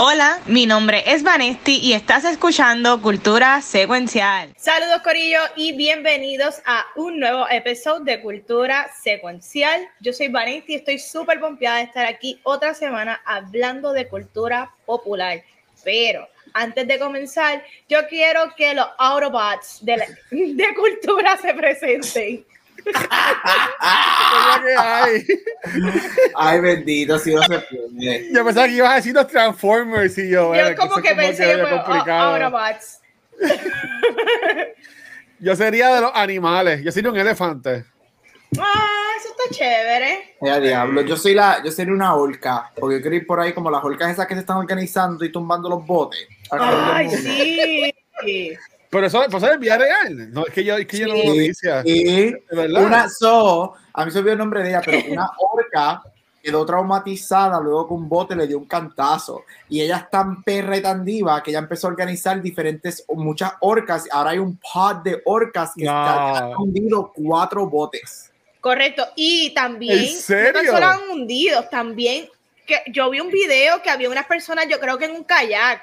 Hola, mi nombre es Vanesti y estás escuchando Cultura Secuencial. Saludos Corillo y bienvenidos a un nuevo episodio de Cultura Secuencial. Yo soy Vanesti y estoy súper pompeada de estar aquí otra semana hablando de cultura popular. Pero antes de comenzar, yo quiero que los Autobots de, de cultura se presenten. Ay? ay, bendito, si no se puede. Yo pensaba que ibas a decir los Transformers y yo. Yo como que, pensé que fue Autobots. yo sería de los animales. Yo sería un elefante. Ah, eso está chévere. Ya, diablo. Yo soy la, yo sería una orca. Porque yo quiero ir por ahí como las orcas esas que se están organizando y tumbando los botes. Ay, sí. Pero eso, eso es vía real. No, es que yo, es que yo no lo noticia. Sí, una so, a mí se olvidó el nombre de ella, pero una orca quedó traumatizada luego que un bote le dio un cantazo. Y ella es tan perra y tan diva que ella empezó a organizar diferentes, muchas orcas. Ahora hay un pod de orcas que han hundido cuatro botes. Correcto. Y también, ¿En serio? no solo han hundido, también que yo vi un video que había unas personas, yo creo que en un kayak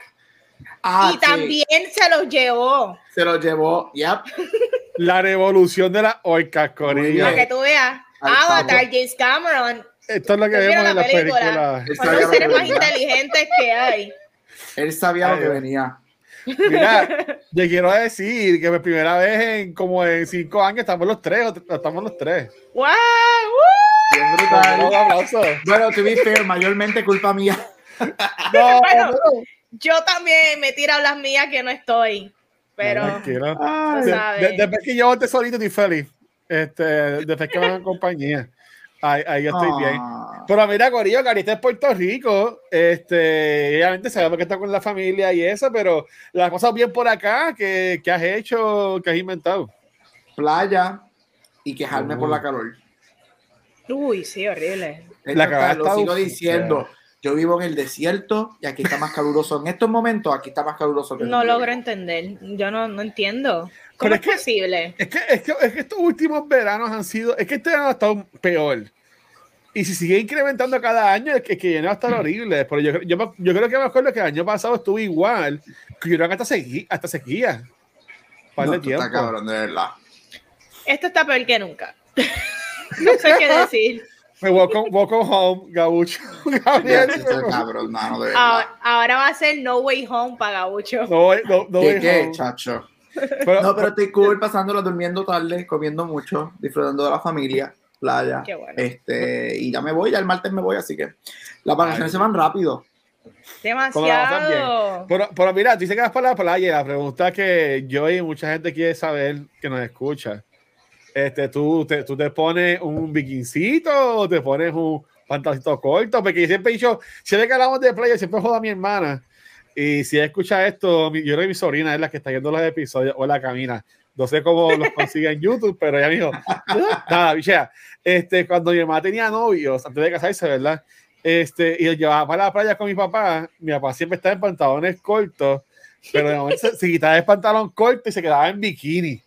Ah, y también se los llevó. Se los llevó, yep. La revolución de la orcas, Corillo. Para que tú veas. Avatar, James Cameron. Esto es lo que vemos en la película. Son los seres más inteligentes que hay. Él sabía lo que venía. Mira, yo quiero decir que por primera vez en como en cinco años estamos los tres, estamos los tres. ¡Wow! Bien brutal. Bueno, to be fair, mayormente culpa mía. No, bueno, yo también me tiro las mías que no estoy. Pero. después que yo esté solito estoy feliz. Este, después que me en compañía. Ahí, ahí estoy bien. Ah. Pero mira, Corillo, Carita es Puerto Rico. Este, obviamente sabemos que está con la familia y eso, pero las cosas bien por acá, que, que has hecho, que has inventado? Playa y quejarme por la calor. Uy, sí, horrible. La lo sigo diciendo. Yo vivo en el desierto y aquí está más caluroso. En estos momentos, aquí está más caluroso que No logro entender. Yo no, no entiendo. ¿Cómo es, posible? Es que, es, que, es que estos últimos veranos han sido. Es que este año ha estado peor. Y si sigue incrementando cada año, es que, que viene a estar horrible. Pero yo, yo, yo, creo que me acuerdo que el año pasado estuvo igual. Que yo creo que hasta, sequía. Hasta sequía. no, Está cabrón, de verdad. Esto está peor que nunca. no sé qué decir. Welcome, welcome home, Gabucho. ahora, va a ser No Way Home para Gabucho. No, way, no, no way qué, home. chacho? no, pero estoy cool pasándolo durmiendo tarde, comiendo mucho, disfrutando de la familia, playa. Qué bueno. Este, y ya me voy, ya el martes me voy, así que las vacaciones se van rápido. Demasiado. Pero, pero mira, dice que vas para la playa. La pregunta que yo y mucha gente quiere saber que nos escucha este, tú, te, tú te pones un bikincito te pones un pantaloncito corto, porque siempre he dicho, siempre que hablamos de playa, siempre jodo a mi hermana. Y si escucha esto, yo creo que mi sobrina es la que está viendo los episodios, o la camina. No sé cómo los consigue en YouTube, pero ella me dijo, nada, bichea. Este, cuando mi mamá tenía novios, antes de casarse, ¿verdad? Este, y yo llevaba para la playa con mi papá, mi papá siempre estaba en pantalones cortos, pero de momento se, se quitaba el pantalón corto y se quedaba en bikini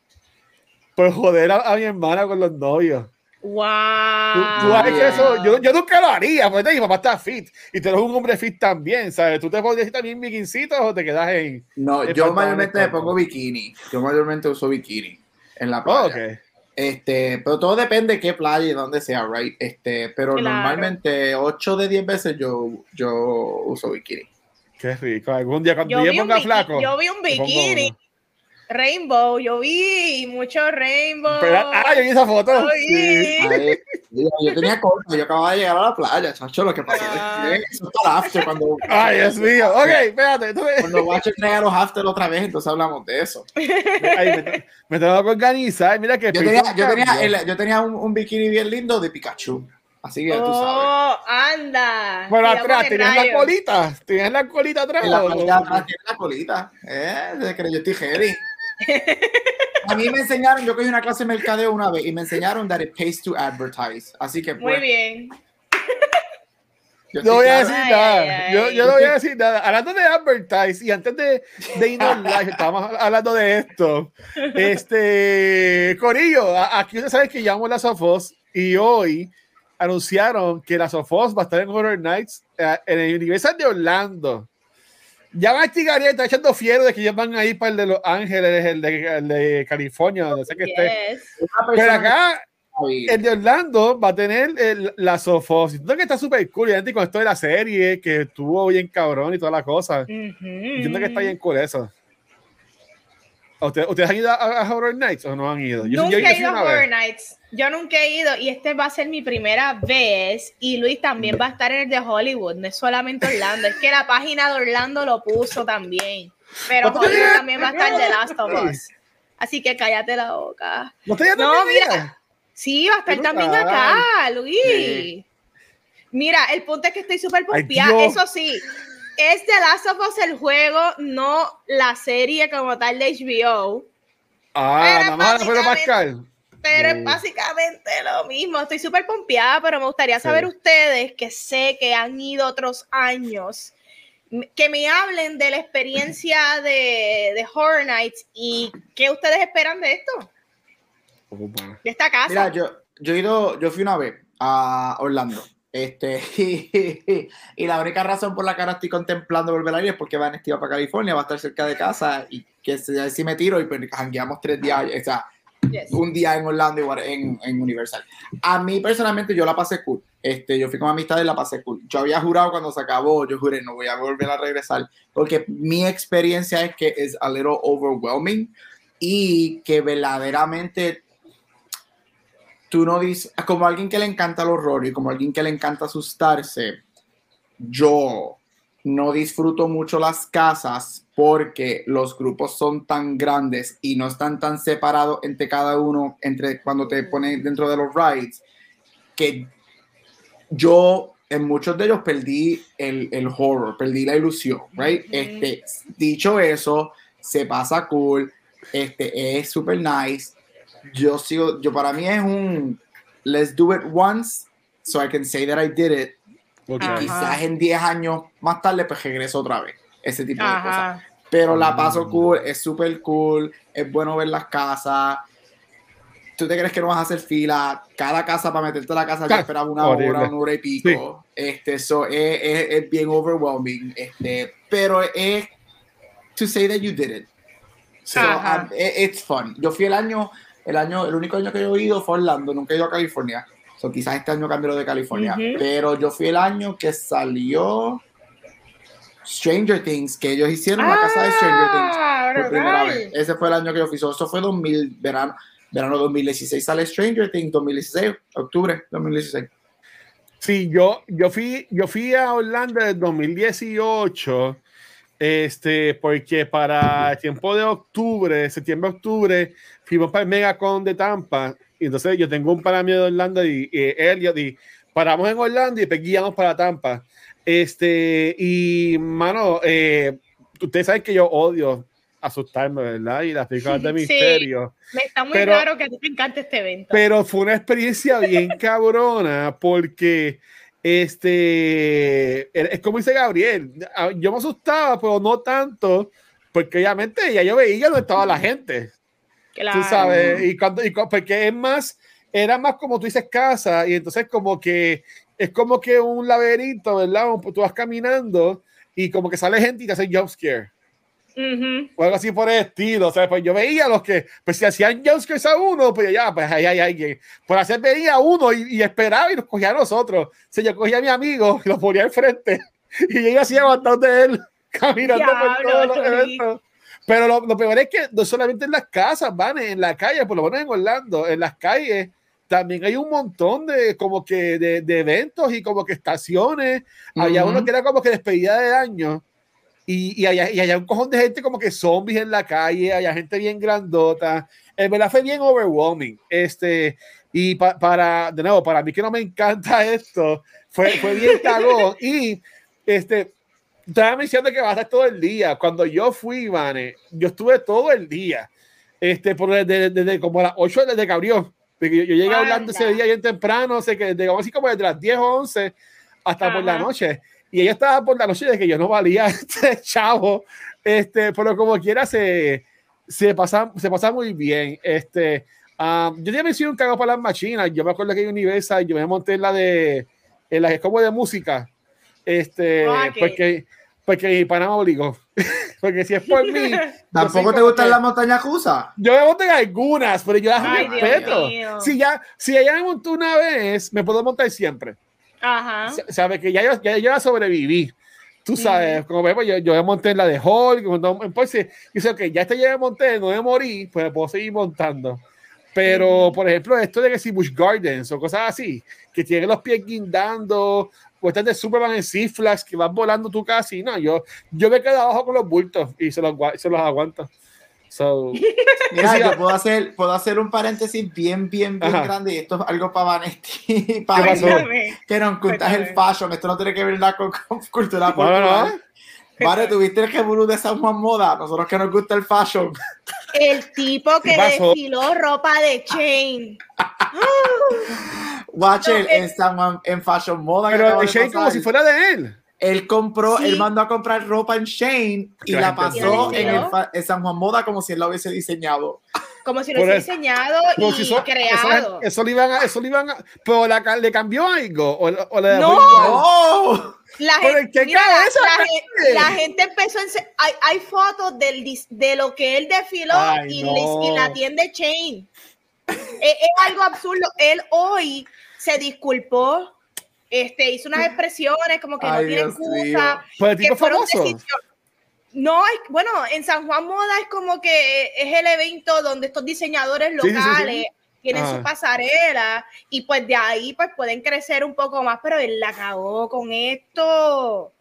por joder a, mi hermana con los novios. Wow. eso, yo, yo, nunca lo haría, porque mi papá está fit y tú eres un hombre fit también, ¿sabes? ¿Tú te ir también bikincitos o te quedas en.? No, yo mayormente me pongo bikini. Yo mayormente uso bikini en la playa. Este, pero todo depende de qué playa y dónde sea, right? Este, pero normalmente 8 de 10 veces yo, yo uso bikini. Qué rico. Algún día cuando yo, ponga flaco. Yo vi un bikini Rainbow, yo vi mucho Rainbow. ah, yo vi esa foto. Sí. yo tenía corto, yo acababa de llegar a la playa, chacho, lo que pasa ah. es que eso está after cuando. Ay, Dios mío. Ok, espérate. Cuando Watcher traiga los after otra vez, entonces hablamos de eso. Ay, me, tengo que organizar. Mira que. Yo tenía, yo tenía, yo tenía un, un, bikini bien lindo de Pikachu. Así que tú sabes. Oh, anda. Bueno, atrás, ¿tienes la colita? ¿Tienes la colita atrás? la colita atrás, tienes la colita. Eh, desde que yo estoy heavy. A mí me enseñaron, yo cogí una clase de mercadeo una vez y me enseñaron that it pays to advertise. Así que Muy pues, bien. no voy a decir nada. yo, yo, no voy a decir nada. Hablando de advertise y antes de, de irnos live, estábamos hablando de esto. Este, Corillo, aquí ustedes saben que llamamos la Sofos y hoy anunciaron que la Sofos va a estar en Horror Nights eh, en el Universal de Orlando. Ya va a está echando fiero de que ellos van a ir para el de Los Ángeles, el de, el de California, donde sé que esté. Pero acá, el de Orlando va a tener el, la Sofos. Siento que está súper cool. Y con esto de la serie, que estuvo bien cabrón y toda la cosa. Siento que está bien cool eso. ¿Ustedes, han ido a, Horror Nights o no han ido? Yo, nunca he ido a Horror Nights. Yo nunca he ido y este va a ser mi primera vez. Y Luis también va a estar en el de Hollywood, no es solamente Orlando. es que la página de Orlando lo puso también. Pero Hollywood también va a estar de Last of Us. Así que cállate la boca. No, no mira. Sí, va a estar también acá, Luis. Mira, el punto es que estoy súper pompeada. Eso sí, es de Last of Us el juego, no la serie como tal de HBO. Ah, nada más Pascal. Pero es básicamente lo mismo. Estoy súper pompeada, pero me gustaría saber ustedes, que sé que han ido otros años, que me hablen de la experiencia de, de Horror Nights y qué ustedes esperan de esto. De esta casa. Mira, yo, yo he ido, yo fui una vez a Orlando este, y, la única razón por la que ahora estoy contemplando volver a ir es porque van a para California, va a estar cerca de casa y que si me tiro y pues hangueamos tres días, o sea, un día en Orlando y en, en, Universal. A mí personalmente yo la pasé cool. Este, yo fui con amistad y la pasé cool. Yo había jurado cuando se acabó, yo juré no voy a volver a regresar porque mi experiencia es que es a little overwhelming y que verdaderamente tú no dices, como alguien que le encanta el horror y como alguien que le encanta asustarse, yo no disfruto mucho las casas porque los grupos son tan grandes y no están tan separados entre cada uno, entre cuando te ponen dentro de los rides, que yo en muchos de ellos perdí el, el horror, perdí la ilusión, right? Este, dicho eso, se pasa cool, este, es super nice, yo sigo, yo para mí es un let's do it once so I can say that I did it. Y quizás en 10 años más tarde pues regreso otra vez. Ese tipo de cosas. Pero la paso mm. cool, es súper cool, es bueno ver las casas. ¿Tú te crees que no vas a hacer fila? Cada casa para meterte a la casa ya esperaba una hora, una hora y pico. Este, eso es, es, bien overwhelming. Este, pero es to say that you did it. So, um, it's fun. Yo fui el año, el año, el único año que yo he ido fue Orlando, nunca he ido a California. So, quizás este año cambio de California. Pero yo fui el año que salió Stranger Things, que ellos hicieron la casa de Stranger Things ah, por primera vez. Ese fue el año que yo fui. eso fue 2000, verano, verano 2016 sale Stranger Things, 2016, octubre 2016. Sí, yo, yo, fui, yo fui a Orlando en 2018 este, porque para el tiempo de octubre, septiembre-octubre, fuimos para el Megacon de Tampa. Y entonces yo tengo un para de Orlando y, él y paramos en Orlando y guiamos para Tampa. Este, y mano, eh, ustedes saben que yo odio asustarme, ¿verdad? Y las películas de misterio. me está muy claro que a ti te encanta este evento. Pero fue una experiencia bien cabrona porque este, es como dice Gabriel, ah, yo me asustaba, pero no tanto, porque obviamente ya yo veía dónde estaba la gente. Tú sabes, y cuando, y, porque es más, era más como tú dices casa, y entonces como que es como que un laberinto, ¿verdad? Tú vas caminando y como que sale gente y te hace jump scare. O algo así por el estilo. O sea, pues yo veía los que, pues si hacían jumpscares a uno, pues ya, pues ahí hay alguien. Por hacer veía a uno y, esperaba y nos cogía a nosotros. O sea, yo cogía a mi amigo y lo ponía al frente y yo así aguantando de él, caminando por todos los eventos. Pero lo, lo, peor es que no solamente en las casas, van en la calle, por lo menos en Orlando, en las calles también hay un montón de como que de, de eventos y como que estaciones. Había uno que era como que despedida de año y, y, hay un cojón de gente como que zombies en la calle, hay gente bien grandota. En verdad fue bien overwhelming. Este, y para, de nuevo, para mí que no me encanta esto, fue, fue bien cagón. y este, estaba diciendo que va a estar todo el día. Cuando yo fui, Vane, yo estuve todo el día. Este, por desde, desde, como a las 8 desde que abrió. Yo, yo llegué hablando ese día bien temprano, sé que digamos así como desde las 10 o 11 hasta por la noche y ella estaba por la noche de que yo no valía este chavo, este, pero como quiera se, se, pasa, se pasa muy bien. Este, um, yo ya me hice un cago para las machinas, yo me acuerdo que hay Universal, yo me monté en la de, en la que es como de música, este, porque porque mi pana me obligó. porque si es por mí. ¿Tampoco te gustan las montañas rusas? Yo me monté en algunas, pero yo las Ay, respeto. Si ya, si ella me montó una vez, me puedo montar siempre. Ajá. Sa- Sabes que ya yo, ya yo la sobreviví. Tú sabes, como ves, pues yo, yo me monté en la de Hulk, cuando en Porsche, y dice, ok, ya esta ya me monté, no me morí, pues me puedo seguir montando. Pero, por ejemplo, esto de que si Bush Gardens o cosas así, que tienen los pies guindando, o estas de Superman en Six Flags que van volando tú casi, no, yo, yo me quedo abajo con los bultos y se los, se los aguanto. So, Mira, yo puedo hacer, puedo hacer un paréntesis bien, bien, bien Ajá. grande y esto es algo para Vanetti. ¿Qué Para que nos ocultas el fashion. Esto no tiene que ver nada con, con cultura no, no, popular. no. Vale, tuviste el Jebulú de San Juan Moda. Nosotros que nos gusta el fashion. El tipo que desfiló ropa de Chain. Watcher No, en San Juan, en Fashion Moda. Pero de Shane como si fuera de él. Él compró, Sí. él mandó a comprar ropa en Shane y la pasó en, el en San Juan Moda como si él la hubiese diseñado. Como si lo hubiese diseñado y si creado. Eso, eso le iban a, eso le iban a, pero la, le cambió algo o, o le dejó No. igual. ¡Oh! La gente, ¿en qué mira, la- cabeza la, cae? gen- la gente empezó a ense- hay, hay fotos del, de lo que él desfiló Ay, y, no. les- y la tienda Chain. es, es algo absurdo. Él hoy se disculpó, este, hizo unas expresiones como que Ay, no tiene excusa. Pues el que tipo fueron famoso. decisiones- No, es, bueno, en San Juan Moda es como que es el evento donde estos diseñadores Sí, sí, sí, sí. locales tienen Ajá. su pasarela y pues de ahí pues pueden crecer un poco más, pero él la cagó con esto.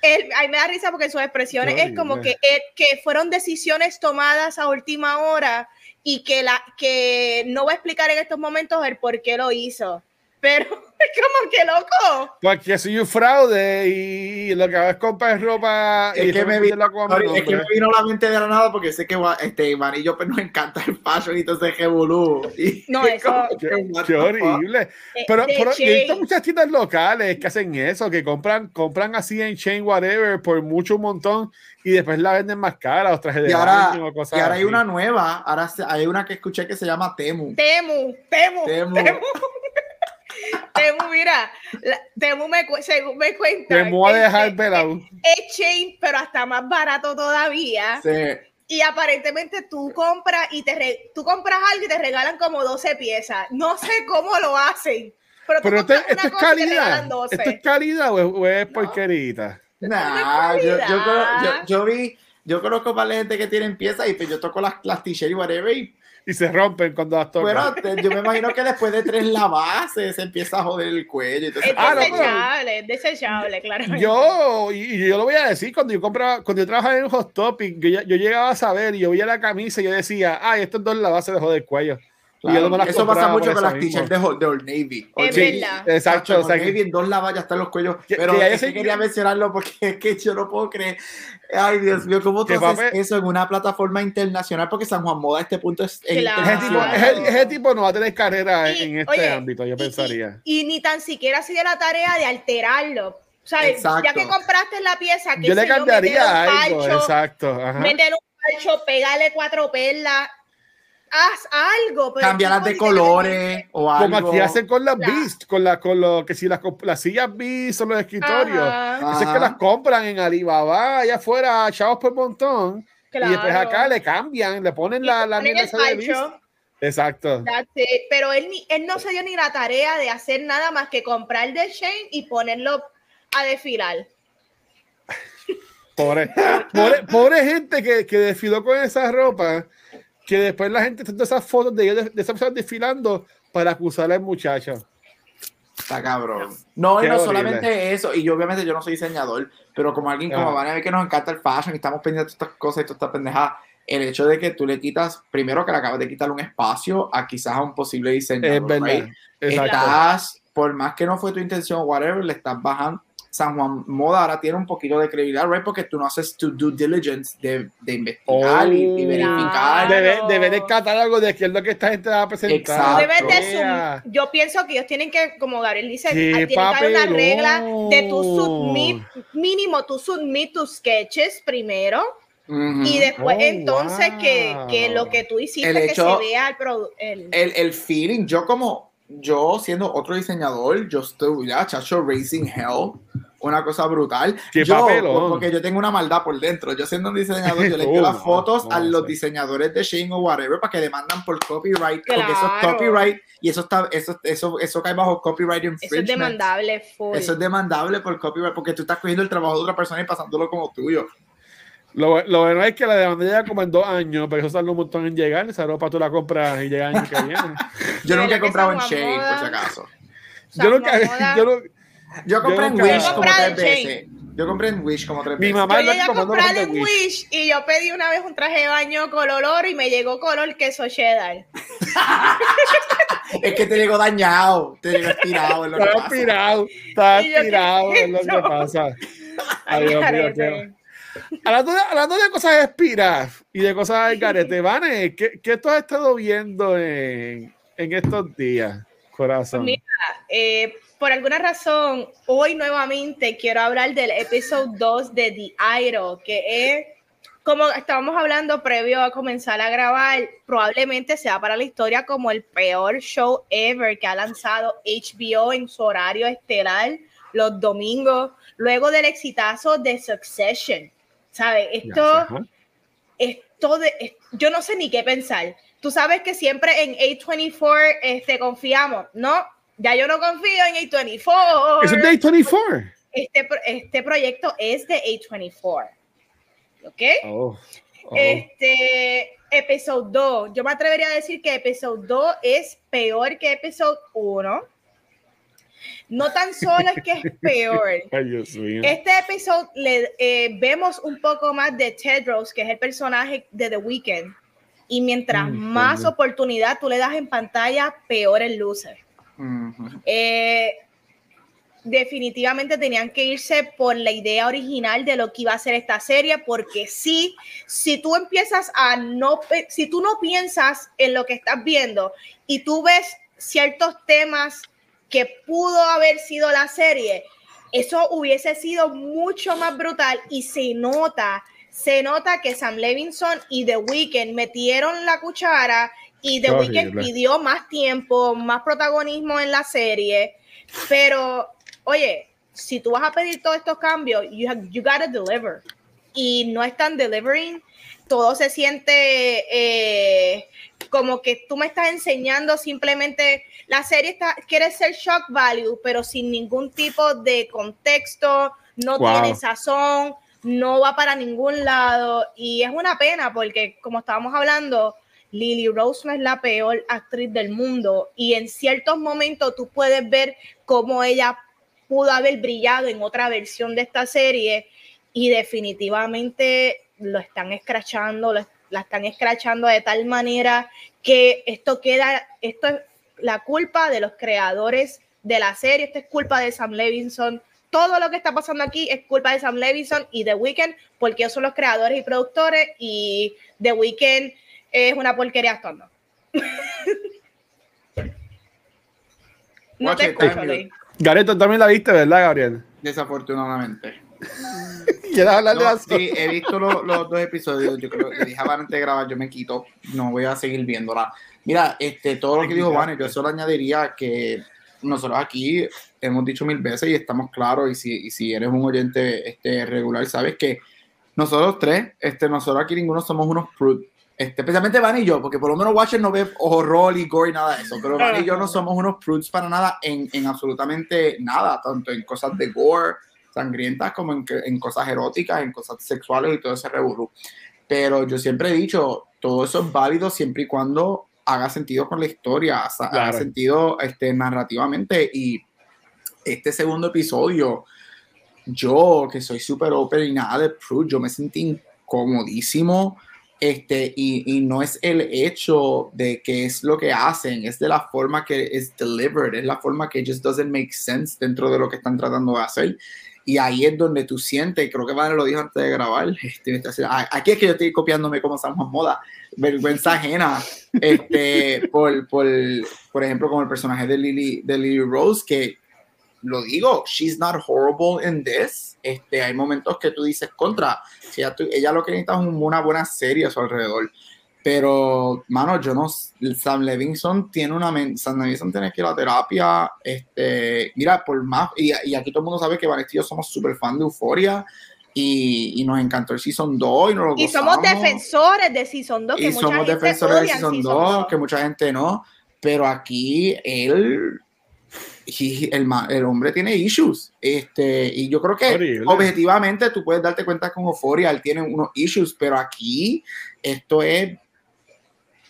Él, a mí me da risa porque sus expresiones es como que, él- que fueron decisiones tomadas a última hora y que, la, que no voy a explicar en estos momentos el por qué lo hizo. Pero es como que loco. Porque soy un fraude y lo que hago es comprar ropa y Es que, me vi- meterla con mi sorry, es que me vino la mente de la nada porque sé que este, Iván y yo pues, nos encanta el fashion y entonces Jebulú. Y No, eso- Qué, qué horrible. Eh, Pero, pero muchas tiendas locales que hacen eso, que compran, compran así en chain whatever por mucho un montón y después la venden más cara, los trajes de Y ahora, baño cosas y ahora hay así. una nueva, ahora hay una que escuché que se llama Temu. Temu, Temu, Temu. Temu. Temu, mira, la- Temu me, según me cuenta. Te voy a es- dejar es- pelado. Es chain, pero hasta más barato todavía. Sí. Y aparentemente tú compras y te re- tú compras algo y te regalan como 12 piezas. No sé cómo lo hacen. Pero, tú Pero esto, compras esto es calidad. 12. Esto es calidad o es, o es No. porquerita. Nah, yo, yo, creo- yo, yo vi, yo conozco para la gente que tiene piezas y pues yo toco las, las t-shirts y whatever y Y se rompen cuando las tocan. bueno, yo me imagino que después de tres lavases se empieza a joder el cuello. Entonces, Es Ah, no, pero- desechable, es desechable, claro. Yo, y, y yo lo voy a decir, cuando yo compraba, cuando yo trabajaba en Hot Topic, yo, yo llegaba a saber y yo veía la camisa y yo decía, ay, estos dos la base de joder el cuello. Y yo no me las eso pasa mucho con las t-shirts de, Old- de Old Navy. Old Es Navy. verdad. Exacto, Old o sea, que- Navy en dos lavas ya están los cuellos. Que- pero que quería mencionarlo porque es que yo no puedo creer. Ay, Dios mío, ¿cómo tú haces papel- eso en una plataforma internacional? Porque San Juan Moda a este punto es, Claro. ese, tipo, ese- ese tipo no va a tener carrera Y, en este oye, ámbito, yo y- pensaría. Y, y ni tan siquiera sigue la tarea de alterarlo. O sea, Exacto. ya que compraste la pieza, que yo le cambiaría algo, exacto. Ajá. Meter un parcho, pegarle cuatro perlas. Haz algo. Pero Cambiarlas de que- colores o algo. Como aquí hacen con las La- Beast, con, la, con lo que si las, las sillas Beast o los escritorios. Ajá, Eso es que las compran en Alibaba, allá afuera, chavos por montón. Y después claro. acá le cambian, le ponen Y la, la ponen mierda el esa de Beast. Exacto. Pero él, ni, él no se dio ni la tarea de hacer nada más que comprar de Shane y ponerlo a desfilar. Pobre, pobre, pobre gente que, que desfiló con esa ropa, que después la gente está esas fotos de, ellos- de esas personas desfilando para acusar al muchacho. Está cabrón. No, y no horrible. solamente eso, y yo obviamente yo no soy diseñador, pero como alguien como van a ver que nos encanta el fashion y estamos pendientes de todas estas cosas y todas estas pendejadas, el hecho de que tú le quitas, primero que le acabas de quitar un espacio a quizás a un posible diseñador, Es verdad. right? Exacto. Estás, por más que no fue tu intención, whatever, le estás bajando. San Juan Moda ahora tiene un poquito de credibilidad, right? Porque tú no haces tu due diligence de, de investigar y, y Oh. verificar. Claro. Debe, debe de catálogo de qué es lo que esta gente va a presentar. Debes de yo pienso que ellos tienen que, como Gabriel dice, Qué tienen que haber una regla de tu submit, mínimo tú submit tus sketches primero Ujú. y después Oh, entonces que, wow. que lo que tú hiciste El que hecho- se vea el, el- el, el feeling, yo como yo siendo otro diseñador, yo estoy ya, chacho, Racing Hell, una cosa brutal. Qué yo, papelón. porque yo tengo una maldad por dentro. Yo siendo un diseñador, yo le envío las fotos no, a los sí. diseñadores de Shane o whatever para que demandan por copyright, porque eso es Claro. copyright y eso está, eso, eso, eso cae bajo copyright Eso es infringement. demandable, full. Eso es demandable por copyright porque tú estás cogiendo el trabajo de otra persona y pasándolo como tuyo. Lo, lo bueno es que la demanda llega como en dos años, pero eso sale un montón en llegar. Esa ropa tú la compras y llega el año que viene. Yo nunca he comprado en Shane, por si acaso. yo nunca, yo no- Yo compré en nunca- Wish Yo como tres en veces. Yo compré en Wish como tres Mi veces. mamá Yo comprar de en Wish. Wish y yo pedí una vez un traje de baño color oro y me llegó color queso cheddar. Es que te llegó dañado, te llegó estirado. Es lo que Está pasa. aspirado, está yo, ¿qué aspirado, es lo que pasa. Ay, Dios mío, Hablando de, hablando de cosas expiradas y de cosas de garete, Vane, ¿qué, ¿qué tú has estado viendo en, en estos días, corazón? Mira, Eh, por alguna razón, hoy nuevamente quiero hablar del episodio 2 de The Idol, que es, como estábamos hablando previo a comenzar a grabar, probablemente sea para la historia como el peor show ever que ha lanzado HBO en su horario estelar los domingos, luego del exitazo de Succession. ¿Sabes? Esto esto de, es- yo no sé ni qué pensar. Tú sabes que siempre en A24 este, confiamos, ¿no? Ya yo no confío en A24. Eso es de 24. Este, este proyecto es de A24. ¿Ok? Oh, oh. Este, episodio 2. Yo me atrevería a decir que episodio 2 es peor que episodio 1. No tan solo es que es peor. Ay, Dios mío. Este episodio le eh, vemos un poco más de Tedros, que es el personaje de The Weeknd. Y mientras Mm, más oportunidad tú le das en pantalla, peor el. Ujú. Eh, definitivamente tenían que irse por la idea original de lo que iba a ser esta serie, porque sí, si tú empiezas a no, si tú no piensas en lo que estás viendo y tú ves ciertos temas que pudo haber sido la serie, eso hubiese sido mucho más brutal y se nota, se nota que Sam Levinson y The Weeknd metieron la cuchara y The Qué Weeknd pidió más tiempo, más protagonismo en la serie, pero oye, si tú vas a pedir todos estos cambios, you, have- you gotta deliver. Y no están delivering, todo se siente eh, como que tú me estás enseñando simplemente, la serie está, quiere ser shock value, pero sin ningún tipo de contexto, no Wow. tiene sazón, no va para ningún lado. Y es una pena porque, como estábamos hablando, Lily Rose no es la peor actriz del mundo y en ciertos momentos tú puedes ver cómo ella pudo haber brillado en otra versión de esta serie y definitivamente lo están escrachando, lo- la están escrachando de tal manera que esto queda, esto es la culpa de los creadores de la serie, esto es culpa de Sam Levinson, todo lo que está pasando aquí es culpa de Sam Levinson y The Weeknd, porque ellos son los creadores y productores y The Weeknd es una porquería actuando. no Watch te escucho. Gareto también la viste, ¿verdad, Gabriel? Desafortunadamente. ¿Quieres hablar de No, la sí, he visto lo- los dos episodios. Yo creo que dije antes de grabar, yo me quito. No voy a seguir viéndola. Mira, este, todo lo que dijo Vane, yo solo añadiría que nosotros aquí hemos dicho mil veces y estamos claros. Y si, y si eres un oyente este, regular, sabes que nosotros tres, este, nosotros aquí ninguno somos unos prudes. Este, especialmente Van y yo, porque por lo menos Watcher no ve horror y gore y nada de eso, pero Van y yo no somos unos prudes para nada en, en absolutamente nada, tanto en cosas de gore, sangrientas, como en, en cosas eróticas, en cosas sexuales y todo ese reburú. Pero yo siempre he dicho, todo eso es válido siempre y cuando haga sentido con la historia, haga Claro. sentido este, narrativamente. Y este segundo episodio, yo que soy súper open y nada de prude, yo me sentí incomodísimo. Este, y, y no es el hecho de que es lo que hacen, es de la forma que es delivered, es la forma que just doesn't make sense dentro de lo que están tratando de hacer. Y ahí es donde tú sientes, creo que Vane lo dijo antes de grabar, este, aquí es que yo estoy copiándome como Samuel Moda, vergüenza ajena, este, por, por, por ejemplo, como el personaje de Lily, de Lily Rose, que lo digo, she's not horrible in this. Este, hay momentos que tú dices contra, si ella, tú- ella lo que necesita es un- una buena serie a su alrededor. Pero, mano, yo no. Sam Levinson tiene una. Sam Levinson tiene que ir a la terapia. Este, mira, por más. Y, y aquí todo el mundo sabe que Vanessa y yo somos súper fan de Euforia. Y, y, nos encantó el Season 2 y, nos lo y somos defensores de Season 2. Que y mucha somos gente defensores de Season, Season 2, 2, que mucha gente no. Pero aquí él he, el, el, hombre tiene issues. Este, y yo creo que Horrible. objetivamente tú puedes darte cuenta con Euphoria, él tiene unos issues, pero aquí esto es.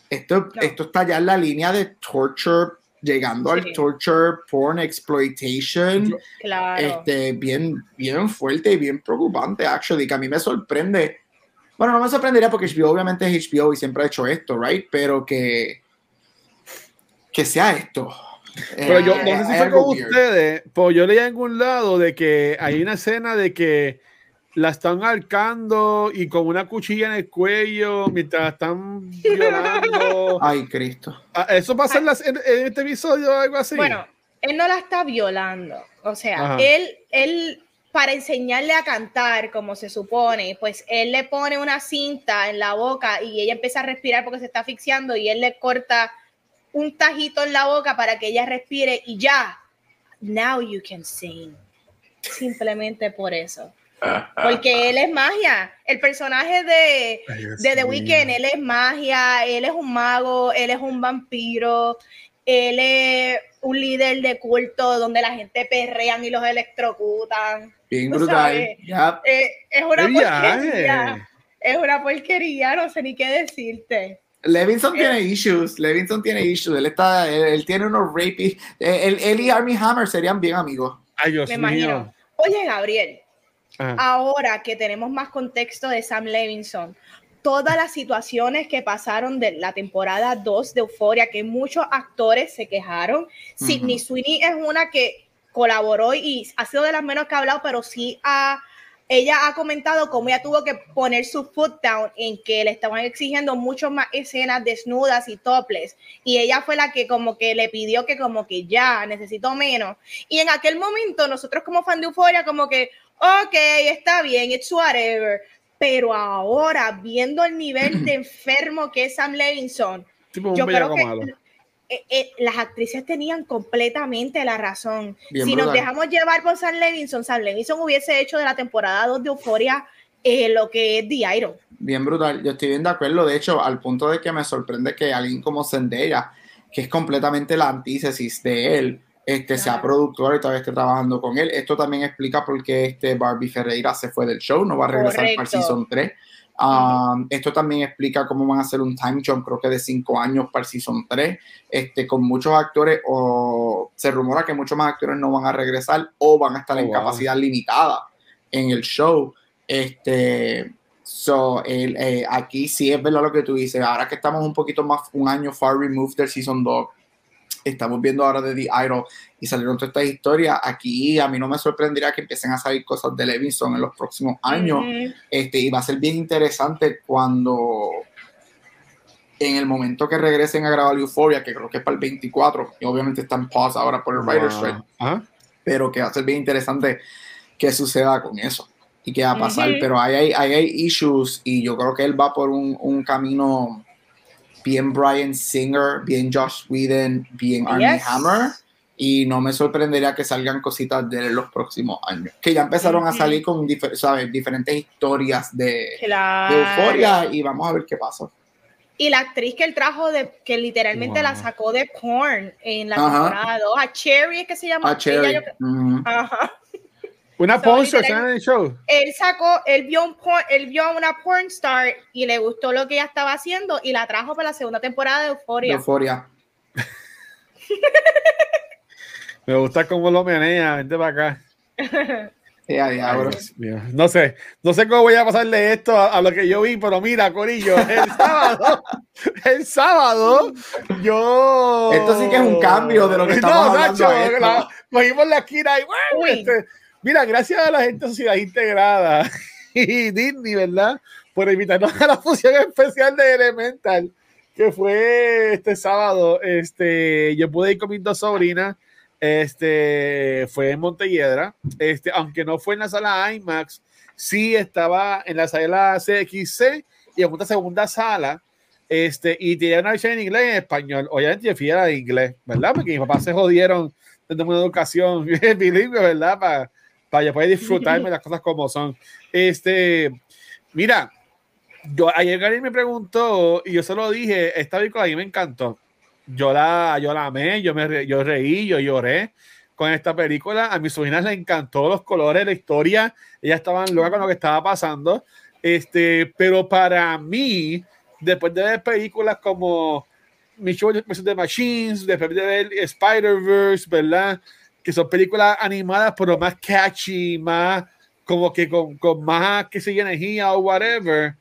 Esto, no. esto está ya en la línea de torture, llegando sí. al torture, porn exploitation. Claro. Este, bien, bien fuerte y bien preocupante, actually, que a mí me sorprende. Bueno, no me sorprendería porque HBO obviamente es HBO y siempre ha hecho esto, right? Pero que, que sea esto. Pero yo no sé si fue con ustedes, pues yo leí en algún lado de que hay una escena de que la están arcando y con una cuchilla en el cuello mientras están violando. Ay, Cristo. ¿Eso pasa en, la, en, en, este episodio o algo así? Bueno, él no la está violando. O sea, Ajá. él, él, para enseñarle a cantar como se supone, pues él le pone una cinta en la boca y ella empieza a respirar porque se está asfixiando y él le corta un tajito en la boca para que ella respire y ya. Now you can sing. Simplemente por eso. Porque él es magia. El personaje de, de The Weeknd, él es magia, él es un mago, él es un vampiro, él es un líder de culto donde la gente perrean y los electrocutan. Bien brutal. Yep. Eh, es una porquería. Es una porquería, no sé ni qué decirte. Levinson eh, tiene issues, Levinson tiene issues, él está, él, él tiene unos rapies, él, él, y Army Hammer serían bien amigos. Ay, Dios Me mío. imagino. Oye, Gabriel, Ajá. ahora que tenemos más contexto de Sam Levinson, todas las situaciones que pasaron de la temporada 2 de Euforia, que muchos actores se quejaron, uh -huh. Sidney Sweeney es una que colaboró y ha sido de las menos que ha hablado, pero sí ha ella ha comentado cómo ella tuvo que poner su foot down en que le estaban exigiendo mucho más escenas desnudas y topless y ella fue la que como que le pidió que como que ya necesito menos y en aquel momento nosotros como fan de Euphoria como que ok está bien it's whatever pero ahora viendo el nivel de enfermo que es Sam Levinson tipo yo creo que malo. Eh, eh, las actrices tenían completamente la razón. Bien si brutal. nos dejamos llevar por Sam Levinson, Sam Levinson hubiese hecho de la temporada 2 de Euphoria eh, lo que es The Iron. Bien brutal, yo estoy bien de acuerdo, de hecho, al punto de que me sorprende que alguien como Zendaya, que es completamente la antítesis de él, este, claro. sea productor y todavía esté trabajando con él. Esto también explica por qué este Barbie Ferreira se fue del show, no va a regresar Correcto. para el Season 3. Um, esto también explica cómo van a hacer un time jump, creo que de 5 años para el Season 3, este, con muchos actores, o se rumora que muchos más actores no van a regresar o van a estar Oh, en wow. capacidad limitada en el show. Este, so, el, eh, aquí sí es verdad lo que tú dices, ahora que estamos un poquito más, un año far removed del Season 2, estamos viendo ahora de The Idol y salieron todas estas historias. Aquí a mí no me sorprendería que empiecen a salir cosas de Levinson en los próximos años. Este, y va a ser bien interesante cuando en el momento que regresen a grabar Euphoria, que creo que es para el 24, y obviamente está en pause ahora por el Wow. Writer's Strike, pero que va a ser bien interesante que suceda con eso y qué va a pasar. Pero ahí hay, ahí hay issues y yo creo que él va por un, un camino bien Brian Singer, bien Josh Whedon, bien Armie Yes. Hammer. Y no me sorprendería que salgan cositas de los próximos años. Que ya empezaron a salir con difer- ¿sabes? diferentes historias de, de Claro. euforia y vamos a ver qué pasa. Y la actriz que él trajo, de, que literalmente Wow. la sacó de porn en la Ajá. temporada 2, a Cherry, es que se llama. A Cherry. Ella, yo- Ujú. Ajá. Una So, literal- ¿sabes? en el show. Él sacó, él vio, un porn, él vio a una porn star y le gustó lo que ella estaba haciendo y la trajo para la segunda temporada de Euphoria. euforia. Me gusta cómo lo menea. Vente para acá. Ay. Dios mío. No sé, no sé cómo voy a pasarle esto a, a lo que yo vi, pero mira, Corillo, el sábado, el sábado, yo. Esto sí que es un cambio de lo que estamos hablando a esto. la- cogimos la esquina y bueno, Uy. este, mira, gracias a la gente de Sociedad Integrada y Disney, ¿verdad? Por invitarnos a la función especial de Elemental, que fue este sábado. Este, yo pude ir con mis dos sobrinas. Este fue en Montelledra, este, aunque no fue en la sala IMAX, sí estaba en la sala CXC y en una segunda sala Este, y tiene una versión en inglés y en español. Obviamente yo fui a la de inglés, ¿verdad? Porque mis papás se jodieron desde una educación bilingüe, ¿verdad? Para, para yo poder disfrutarme las cosas como son. Este, mira, yo, ayer Gary me preguntó y yo se lo dije, esta película a mí me encantó. Yo la, yo la amé, yo, me, yo reí, yo lloré con esta película. A mis sobrinas les encantó los colores, la historia. Ellas estaban locas con lo que estaba pasando. Este, pero para mí, después de ver películas como Mission de Machines, después de ver Spider-Verse, ¿verdad? Que son películas animadas, pero más catchy, más como que con, con más que se energía o whatever.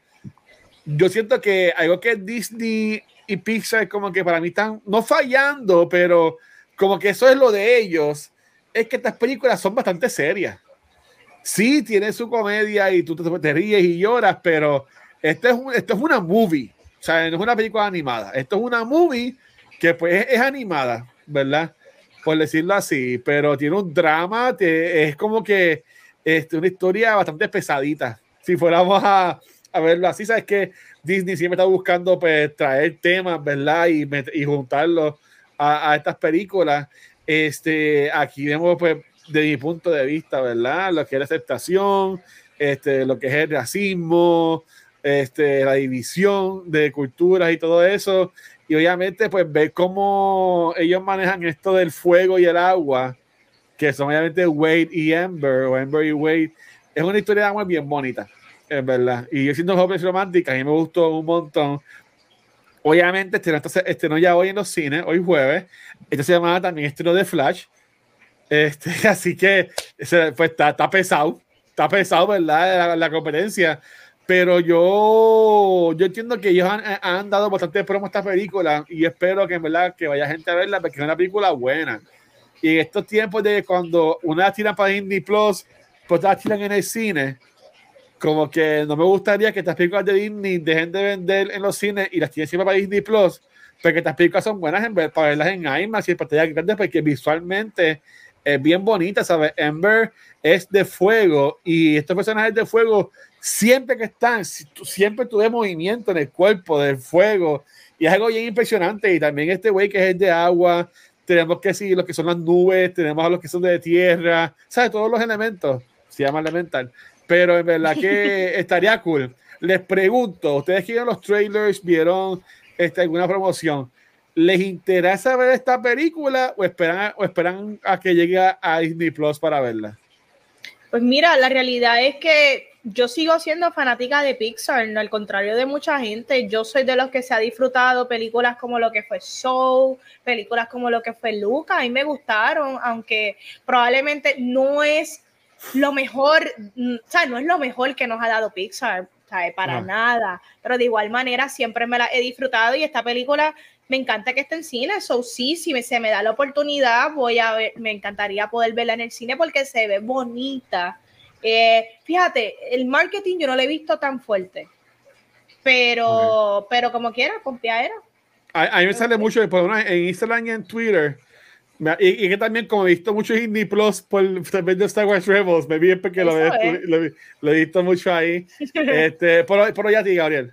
Yo siento que algo que Disney y Pixar como que para mí están no fallando, pero como que eso es lo de ellos, es que estas películas son bastante serias. Sí, tiene su comedia y tú te, ríes y lloras, pero esto es, esto es una movie, o sea, no es una película animada. Esto es una movie que pues es animada, ¿verdad? Por decirlo así, pero tiene un drama, es como que este, una historia bastante pesadita. Si fuéramos a, a verlo así, sabes que Disney siempre está buscando pues, traer temas, ¿verdad? Y, y juntarlos a, a, estas películas. Este, aquí vemos, pues, de mi punto de vista, ¿verdad? Lo que es la aceptación, este, lo que es el racismo, este, la división de culturas y todo eso. Y obviamente, pues, ver cómo ellos manejan esto del fuego y el agua, que son obviamente Wade y Amber, o Amber y Wade, es una historia de amor bien bonita, es verdad. Y yo siendo jóvenes románticas, a mí me gustó un montón. Obviamente, este no ya hoy en los cines, hoy jueves. Esta semana también estreno de Flash. Este, así que pues, está, está pesado, está pesado, ¿verdad? La, la, competencia. Pero yo, yo entiendo que ellos han, han dado bastante promo a esta película y espero que en verdad que vaya gente a verla porque es una película buena. Y en estos tiempos de cuando una tiran para Disney Plus, pues la tiran en el cine, como que no me gustaría que estas películas de Disney dejen de vender en los cines y las tienen siempre para Disney Plus, porque estas películas son buenas en ver, para verlas en IMAX y en pantalla grande, porque visualmente es bien bonita, ¿sabes? Amber es de fuego y estos personajes de fuego, siempre que están, siempre tuve movimiento en el cuerpo del fuego y es algo bien impresionante. Y también este güey que es de agua, tenemos que decir lo que son las nubes, tenemos a los que son de tierra, ¿sabes? Todos los elementos, se llama elemental, pero en verdad que estaría cool. Les pregunto, ustedes que vieron los trailers, vieron este, alguna promoción, ¿les interesa ver esta película o esperan, o esperan a que llegue a Disney Plus para verla? Pues mira, la realidad es que yo sigo siendo fanática de Pixar, ¿no? al contrario de mucha gente. Yo soy de los que se ha disfrutado películas como lo que fue Soul, películas como lo que fue Luca. A mí me gustaron, aunque probablemente no es lo mejor, o sea, no es lo mejor que nos ha dado Pixar, ¿sabes? Para no. nada. Pero de igual manera siempre me la he disfrutado y esta película me encanta que esté en cine. So, sí, si me, se me da la oportunidad, voy a ver, me encantaría poder verla en el cine porque se ve bonita. Eh, fíjate, el marketing yo no lo he visto tan fuerte, pero, okay. pero como quiera, pompeadera. A, a mí me sale mucho por una, en Instagram y en Twitter. Y, y, que también, como he visto mucho Disney Plus por también de Star Wars Rebels, me vi porque lo, es. lo, lo, he visto mucho ahí. este, por, por ya ti, Gabriel.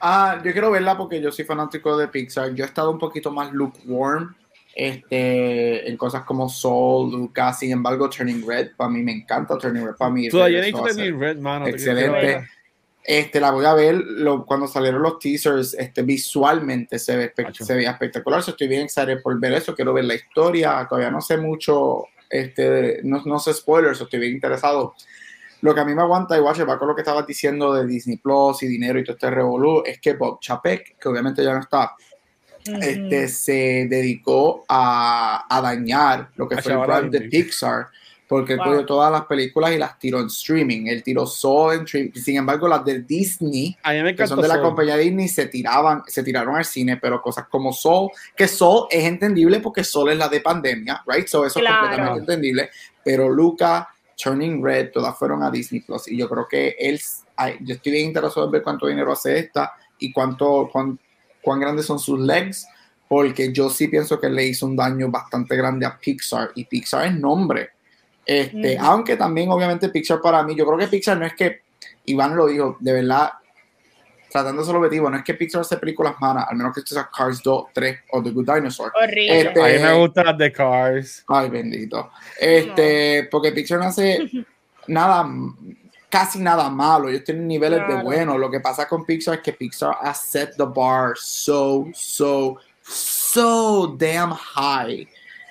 Ah, yo quiero verla porque yo soy fanático de Pixar. Yo he estado un poquito más lukewarm este, en cosas como Soul, Lucas, sin embargo, Turning Red, para mí me encanta Turning Red, para mí. Todavía no Turning Red, mano. Excelente. Este, la voy a ver lo, cuando salieron los teasers, este, visualmente se ve, se ve espectacular. So, estoy bien excited por ver eso, quiero ver la historia, todavía no sé mucho, este, no, no sé spoilers, estoy bien interesado. Lo que a mí me aguanta, igual, va con lo que estabas diciendo de Disney Plus y dinero y todo este revolú, es que Bob Chapek, que obviamente ya no está, Uh -huh. este, se dedicó a, a, dañar lo que a fue el brand de Pixar, porque wow. cogió todas las películas y las tiró en streaming. Él tiró Soul en streaming. Sin embargo, las de Disney, que son de la Soul. compañía Disney, se tiraban, se tiraron al cine, pero cosas como Soul, que Soul es entendible porque Soul es la de pandemia, right? So eso claro. es completamente entendible. Pero Luca, Turning Red, todas fueron a Disney Plus. Y yo creo que él, yo estoy bien interesado en ver cuánto dinero hace esta y cuánto, cuánto cuán grandes son sus legs, porque yo sí pienso que le hizo un daño bastante grande a Pixar y Pixar es nombre. Este, mm. Aunque también, obviamente, Pixar para mí, yo creo que Pixar no es que Iván lo dijo, de verdad, tratando ser objetivo, no es que Pixar hace películas malas, al menos que esto sea Cars 2, 3 o The Good Dinosaur. Horrible. Este- A mí me gustan las de Cars. Ay, bendito. Este, porque Pixar no hace nada, casi nada malo. Ellos tienen niveles de bueno. Lo que pasa con Pixar es que Pixar ha set the bar so, so, so damn high.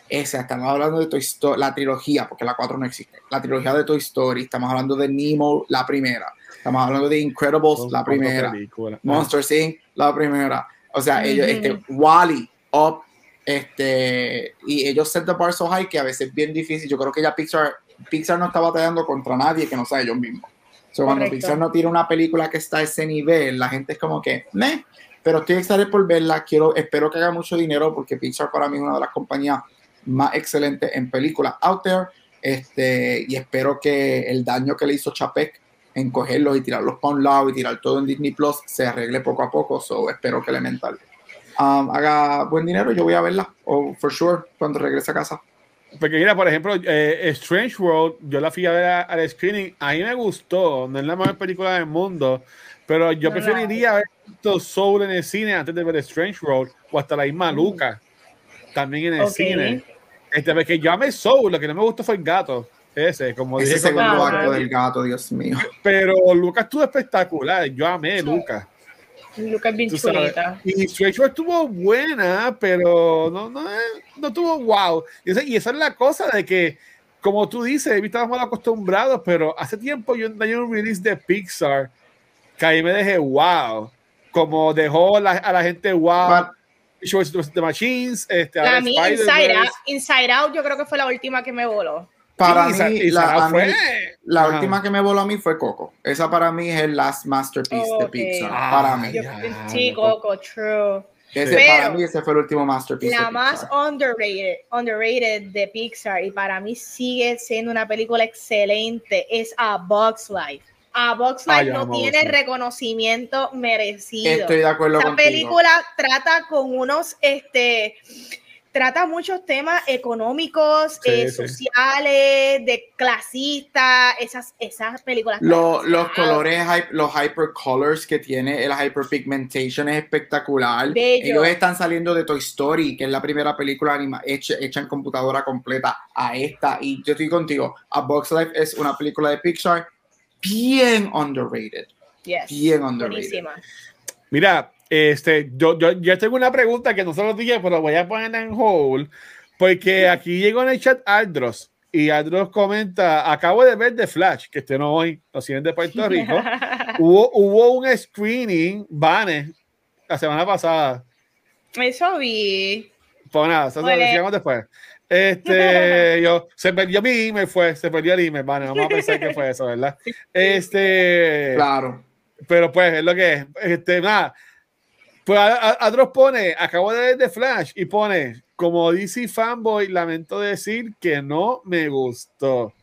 Esa, estamos hablando de Toy Story, la trilogía, porque la 4 no existe. La trilogía de Toy Story. Estamos hablando de Nemo, la primera. Estamos hablando de Incredibles, Son la primera. Monsters Inc., la primera. O sea, ellos, este, Wally, Up, este, y ellos set the bar so high que a veces es bien difícil. Yo creo que ya Pixar, Pixar no está batallando contra nadie que no sea ellos mismos. So, cuando. Pixar no tiene una película que está a ese nivel, la gente es como que, meh, pero estoy excited por verla, quiero, espero que haga mucho dinero porque Pixar para mí es una de las compañías más excelentes en películas out there, este, y espero que el daño que le hizo Chapek en cogerlos y tirarlos para un lado y tirar todo en Disney Plus se arregle poco a poco, so espero que Elemental um, haga buen dinero, yo voy a verla, o for sure, cuando regrese a casa. Porque mira, por ejemplo, eh, Strange World, yo la fui a ver al screening, a mí me gustó, no es la mejor película del mundo, pero yo No la preferiría haber visto Soul en el cine antes de ver Strange World o hasta la misma Luca también en el Ok. cine. Este, porque yo amé Soul, lo que no me gustó fue el gato, ese, como Ese dije, segundo acto del gato, Dios mío. pero Luca estuvo espectacular, yo amé Luca. Lucas bien Tú sabes. chulita. Y estuvo buena, pero no, no, eh, no tuvo wow. Y esa, y esa es la cosa de que, como tú dices, estábamos mal acostumbrados, pero hace tiempo yo hay un release de Pixar que ahí me dejé wow. Como dejó la- a la gente wow. But- the Machines, este, A ahora mí. Inside Out, Inside Out, yo creo que fue la última que me voló. Para y mí, y la, mí, la última que me voló a mí fue Coco. Esa para mí es el last masterpiece de. Pixar. Ah, para mí. Yo- sí. Coco, true. Ese, Pero- para mí ese fue el último masterpiece. La de más Pixar. underrated, underrated de Pixar y para mí sigue siendo una película excelente es A Box Life. A Box Ah, Life no tiene reconocimiento merecido. Estoy de acuerdo Esa contigo. película trata con unos, este, trata muchos temas económicos, Sí, eh, sí. sociales, de clasistas, esas, esas películas. Lo- los colores, los hypercolors que tiene, el hyperpigmentation es espectacular. Bello. Ellos están saliendo de Toy Story, que es la primera película anima hecha, hecha en computadora completa, a esta. Y yo estoy contigo. A Box Life es una película de Pixar bien underrated. yes, bien underrated. buenísima. Mira, este, yo, yo, yo tengo una pregunta que no se lo dije, pero voy a poner en hold, porque aquí llegó en el chat Aldros, y Aldros comenta, acabo de ver The Flash, que este no hoy, lo siguen de Puerto Rico, hubo, hubo un screening, Vane, la semana pasada, Eso vi. pues nada, eso lo Ole. decíamos después. Este, yo, se perdió mi email, fue, se perdió el email, Vane, vamos a pensar que fue eso, ¿verdad? Este, Claro. pero pues es lo que es. Este, nada. Pues Adros pone, acabo de ver The Flash y pone, como DC fanboy, lamento decir que no me gustó.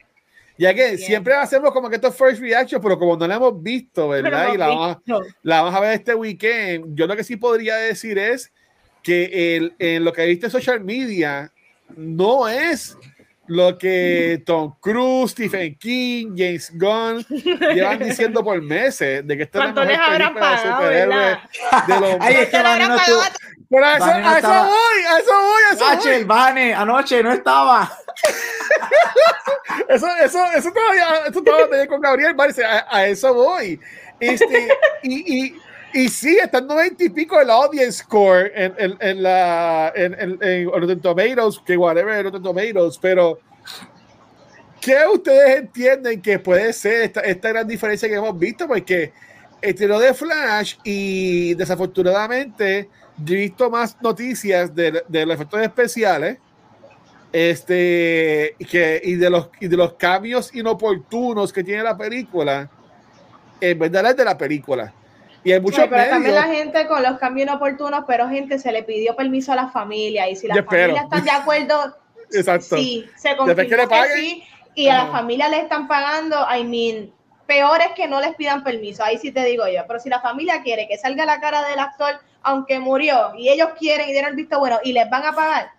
Ya que Bien. siempre hacemos como que esto es first reaction, pero como no la hemos visto, ¿verdad? hemos y la vamos, a, la vamos a ver este weekend. Yo lo que sí podría decir es que el, en lo que viste en social media no es lo que Tom Cruise, Stephen King, James Gunn llevan diciendo por meses de que esta es la ¿Cuánto les mejor habrán película de superhéroes los Ahí es que ¿Cuánto le Vane no estuvo. Pero a eso, Vane no a eso voy, a eso voy, a eso voy. H, el Vane, anoche no estaba. Eso, eso, eso todavía, eso todavía tenía con Gabriel Barce, a, a eso voy. Este, y, y, y sí, está en 90 y pico el audience score en, en, en la en, en, en Rotten Tomatoes, que whatever Rotten Tomatoes, pero ¿qué ustedes entienden que puede ser esta, esta gran diferencia que hemos visto? Porque estilo de Flash y desafortunadamente yo he visto más noticias de, de los efectos especiales este que y de los y de los cambios inoportunos que tiene la película en vez de la película y hay muchos Sí, pero también medios. la gente con los cambios inoportunos, pero gente se le pidió permiso a la familia y si las familias están de acuerdo, exacto. sí, se Después que que, sí y a la familia le están pagando, I mean, peor es que no les pidan permiso, ahí sí te digo yo, pero si la familia quiere que salga la cara del actor aunque murió y ellos quieren y dieron el visto bueno y les van a pagar,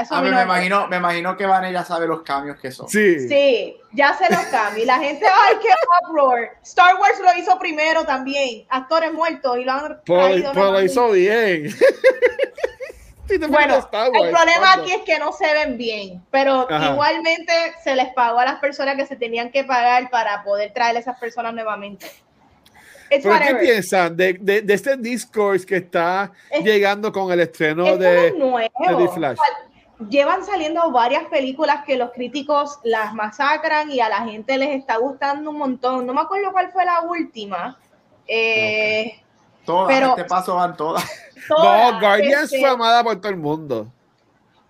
Eso A a mí no me imagino, me imagino que Vane ya sabe los cambios que son. Sí. Sí, ya se los cambia. Y la gente, ay, qué uproar. Star Wars lo hizo primero también. Actores muertos y lo han Pues, pues lo hizo bien. Bueno, pones Star Wars, el problema ¿cuándo? aquí es que no se ven bien, pero Ajá. igualmente se les pagó a las personas que se tenían que pagar para poder traer a esas personas nuevamente. It's ¿Pero qué piensan de, de, de este discourse que está Es- llegando con el estreno no de, es nuevo. de The Flash? Llevan saliendo varias películas que los críticos las masacran y a la gente les está gustando un montón. No me acuerdo cuál fue la última. Eh, Todas, Pero- este paso van todas. todas, No, Guardians este, fue amada por todo el mundo.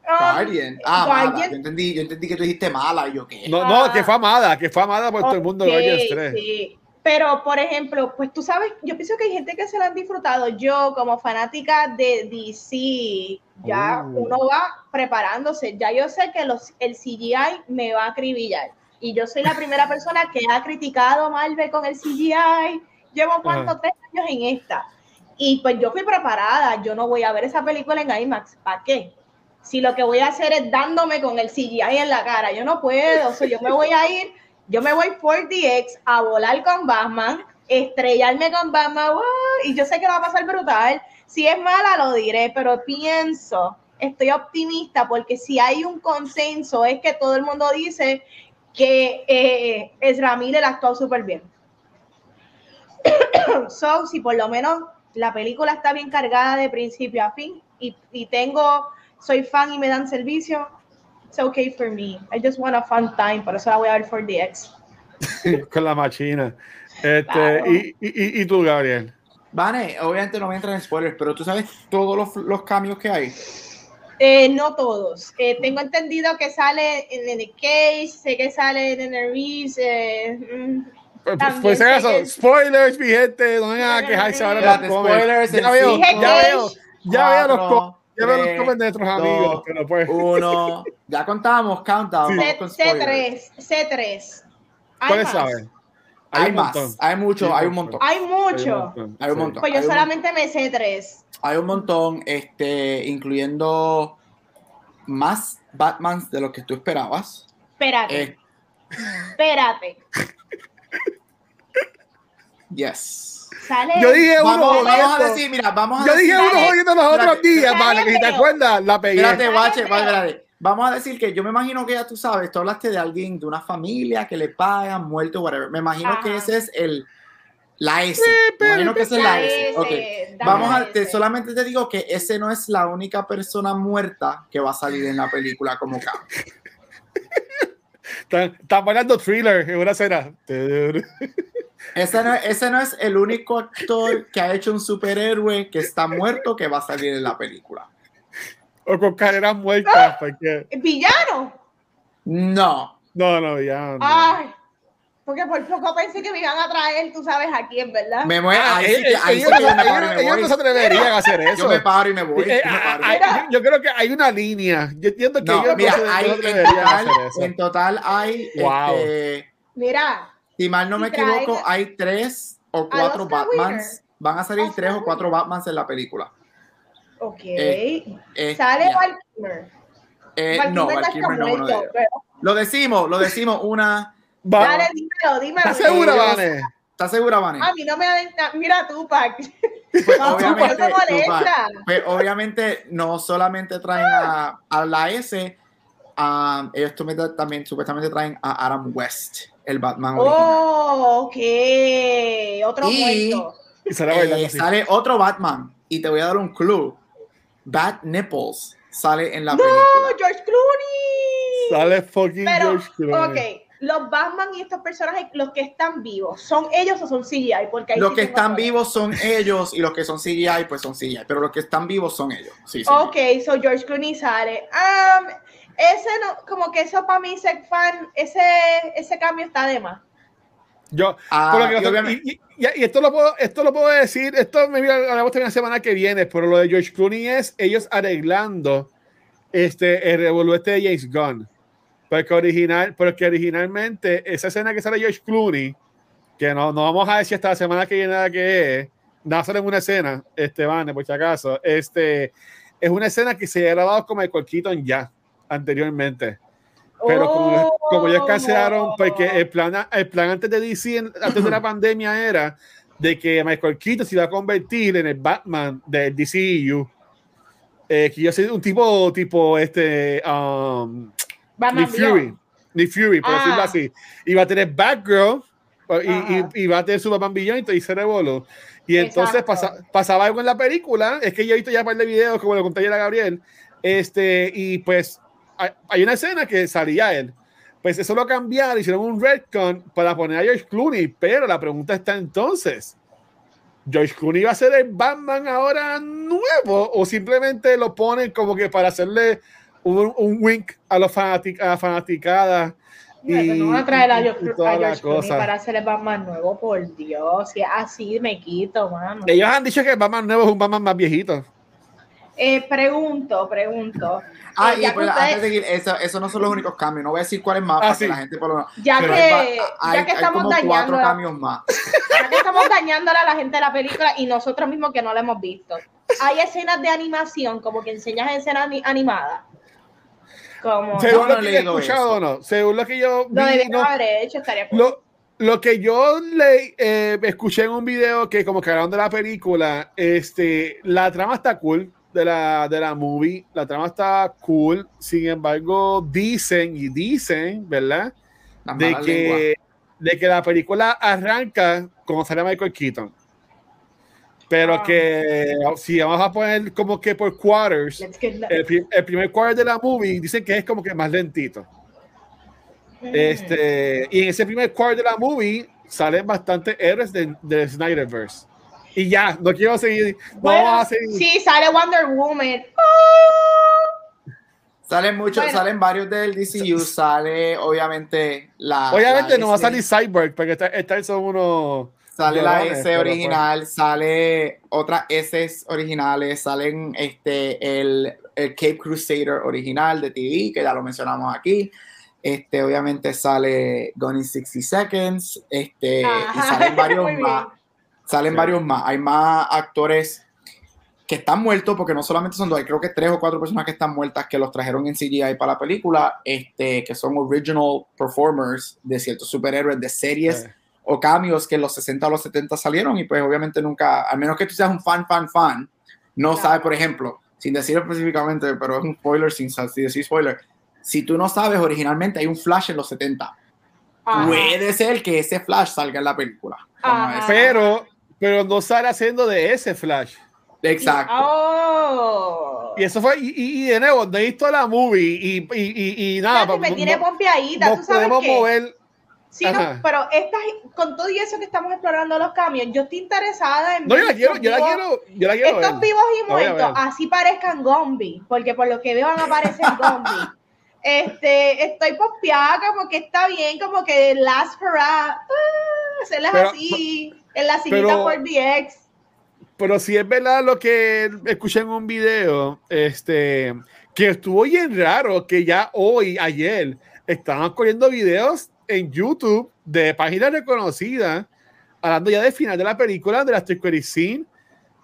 um, Guardian. Ah, mala. Guardian- Yo entendí, yo entendí que tú dijiste mala. Y yo, ¿qué? No, Ah. no, que fue amada, que fue amada por todo el mundo Guardians 3. sí. Pero, por ejemplo, pues tú sabes, yo pienso que hay gente que se la han disfrutado. Yo, como fanática de DC, ya Uh. uno va preparándose. Ya yo sé que los, el CGI me va a acribillar. Y yo soy la primera persona que ha criticado a Marvel con el CGI. Llevo cuánto, Ajá. tres años en esta. Y pues yo fui preparada. Yo no voy a ver esa película en IMAX. ¿Para qué? Si lo que voy a hacer es dándome con el CGI en la cara, yo no puedo. O sea, yo me voy a ir yo me voy por DX a volar con Batman, estrellarme con Batman, ¡wow! y yo sé que va a pasar brutal. Si es mala, lo diré, pero pienso, estoy optimista porque si hay un consenso es que todo el mundo dice que eh, Ezra Miller actuó súper bien. so, si por lo menos la película está bien cargada de principio a fin y, y tengo, soy fan y me dan servicio, it's okay for me. I just want a fun time, por eso la voy a ver for DX. con la machina. Este, Claro. y, y, y- y tú, Gabriel. Vane, obviamente no voy a entrar en spoilers, pero tú sabes todos los, los cambios que hay. Eh, no todos. Eh, tengo entendido que sale en el Cage, sé que sale en el Reeves. Eh, mm, Pues, También pues, que- spoilers, mi gente, no vengan a quejarse ahora los spoilers, Ya veo, ya veo, ya veo los ya veo los comments de nuestros amigos, dos, pero pues. Uno, ya contamos, countdown. Sí. vamos C, con spoilers. C3, C3. Hay ¿Cuáles más. saben? Hay, un más, hay mucho, Sí, hay un montón. Hay Hay un mucho. montón, Hay un sí. montón. Pues yo Hay un- solamente me sé tres. Hay un montón, este, incluyendo más Batmans de lo que tú esperabas. Espérate, Eh, espérate. yes. Sale. Yo dije uno Vamos, vamos a decir, mira, vamos a Yo decir. dije uno jodiendo los otros Espérate, días, dale, vale, que si te acuerdas, la pegué. Espérate, guache, vale, espérate. Vamos a decir que yo me imagino que ya tú sabes, tú hablaste de alguien, de una familia que le pagan, muerto, whatever. Me imagino Ajá. que ese es el, la S. Me imagino que ese es la S. S, Vamos a, te, solamente te digo que ese no es la única persona muerta que va a salir en la película como Cap. Están, están bailando thriller en una escena. Ese no, ese no es el único actor que ha hecho un superhéroe que está muerto que va a salir en la película. O con carreras muertas, porque. Villano. No. No, no, ya. no. Ay. Porque por poco pensé que me iban a traer, tú sabes a quién, ¿verdad? Me muero. Ah, ahí ahí sí ellos que yo no- me paro y ellos- me ellos voy. no se atreverían a hacer eso. Yo me paro y me voy. Eh, yo me paro y me hay- voy. yo, creo que hay una línea. Yo entiendo que No, ellos mira, no se, no hay, se en, atreverían a total, hacer eso. en total hay, Wow. este, Mira, si mal no Y me equivoco, hay tres o cuatro Batmans. winner. Van a salir Oscar tres o cuatro Batmans en la película. ok. Eh, Eh, Sale. Val Kilmer. Eh, no, Val Kilmer no es uno de muerto, ellos. pero- Lo decimos, lo decimos. Una. Va- Dale, dímelo, dímelo. ¿Estás segura, Vane? ¿Estás segura, Vane? A mí no me adentro. Mira tú, Pac. Pues, No, obviamente. Tupac, pues, obviamente no solamente traen a, a la S, um, ellos también, también supuestamente traen a Adam West, el Batman original. Oh, ok. Otro Y- muerto. Y sale Eh, sale otro Batman y te voy a dar un clue. Bat Nipples sale en la No, película. George Clooney. Sale fucking Pero, George Clooney. ok, los Batman y estos personajes, los que están vivos, ¿son ellos o son CGI? Porque ahí Los sí que están vivos son ellos y los que son CGI pues son CGI, pero los que están vivos son ellos. Sí, sí. Ok, so George Clooney sale. Um, ese no, como que eso para mí, ser fan, ese, ese cambio está de más. Yo, Ah, por lo que y y, y- y esto lo puedo, esto lo puedo decir, esto me hablamos también la semana que viene, pero lo de George Clooney es ellos arreglando este el revolú este de James Gunn. Porque original, porque originalmente esa escena que sale George Clooney, que no, no vamos a decir hasta la semana que viene la que es, nada solo en una escena, este Vane, por si acaso, este es una escena que se ha grabado como el Keaton ya. Anteriormente. Pero como, como ellos cancelaron, porque el plan, el plan antes de DC, antes de la pandemia era de que Michael Keaton se iba a convertir en el Batman del DCU. Eh, que yo soy un tipo, tipo, este, um, Nick Fury. Nick Fury, por decirlo ah. así. Iba a tener Batgirl y, y, va a tener su Batman Billón y se revoló. Y entonces pasaba algo en la película. Es que yo he visto ya un par de videos, como lo conté ayer a Gabriel. Este, y pues hay una escena que salía él. Pues eso lo cambiaron, hicieron un retcon para poner a George Clooney, pero la pregunta está entonces, ¿George Clooney va a ser el Batman ahora nuevo o simplemente lo ponen como que para hacerle un, un wink a, los fanatic, a la fanaticada? Y, no van a traer a George, Clooney para hacer el Batman nuevo, por Dios, si es así me quito, mano. Ellos han dicho que el Batman nuevo es un Batman más viejito. Eh, pregunto, pregunto. Ah, y pues, antes de ir, eso, eso, no son los únicos cambios. No voy a decir cuáles más ah, para que la gente por lo menos. Ya que, ya que estamos hay dañando. Cuatro cambios más. Ya que estamos dañándole a la gente de la película y nosotros mismos que no la hemos visto. Hay escenas de animación, como que enseñas escenas animadas. Como, Según lo que he escuchado o no. Según lo que yo. Vi, no, haber hecho, estaría lo, lo que yo le eh, escuché en un video que como que hablaron de la película, este, la trama está cool de la, de la movie. La trama está cool. Sin embargo, dicen y dicen, ¿verdad? De que, de que la película arranca como sale Michael Keaton. Pero ah. que si vamos a poner como que por quarters, el, primer quarter de la movie dicen que es como que más lentito. Mm. Este, y en ese primer quarter de la movie salen bastante héroes de, de Snyderverse. Y ya, no quiero seguir. Bueno, Sí, sale Wonder Woman. Salen muchos, salen varios del DCU, sale obviamente la. Obviamente no va a salir Cyborg, porque estos son unos. Sale la S pues original, sale otras S originales, salen este el, el, Cape Crusader original de TV, que ya lo mencionamos aquí. Este, obviamente sale Gone in 60 Seconds, este, y salen varios más. Salen varios más. Hay más actores que están muertos, porque no solamente son dos, hay creo que tres o cuatro personas que están muertas que los trajeron en CGI para la película, este, que son original performers de ciertos superhéroes de series o cambios que en los 60 o los 70 salieron y pues obviamente nunca, al menos que tú seas un fan, fan, fan, no sabes, por ejemplo, sin decir específicamente, pero es un spoiler sin, sin decir spoiler, si tú no sabes, originalmente hay un Flash en los 70. Puede ser que ese Flash salga en la película. Pero pero no sale haciendo de ese Flash. Exacto. Oh. Y eso fue, y, y, de nuevo, no he visto la movie y, y, y nada. me tiene pompeadita, ¿tú sabes podemos mover. Sí, no, pero esta, con todo y eso que estamos explorando los cambios, yo estoy interesada en. No, yo la quiero, yo la quiero, yo la quiero. Estos vivos y muertos, así parezcan Gombi, porque por lo que veo van a aparecer Gombi. este, estoy pompeada, como que está bien, como que Last Hurrah, uh, hacerlas así en la sillita por DX. Pero si es verdad lo que escuché en un video, este, que estuvo bien raro que ya hoy, ayer, estaban corriendo videos en YouTube de páginas reconocidas, hablando ya del final de la película, de la Credit Scene.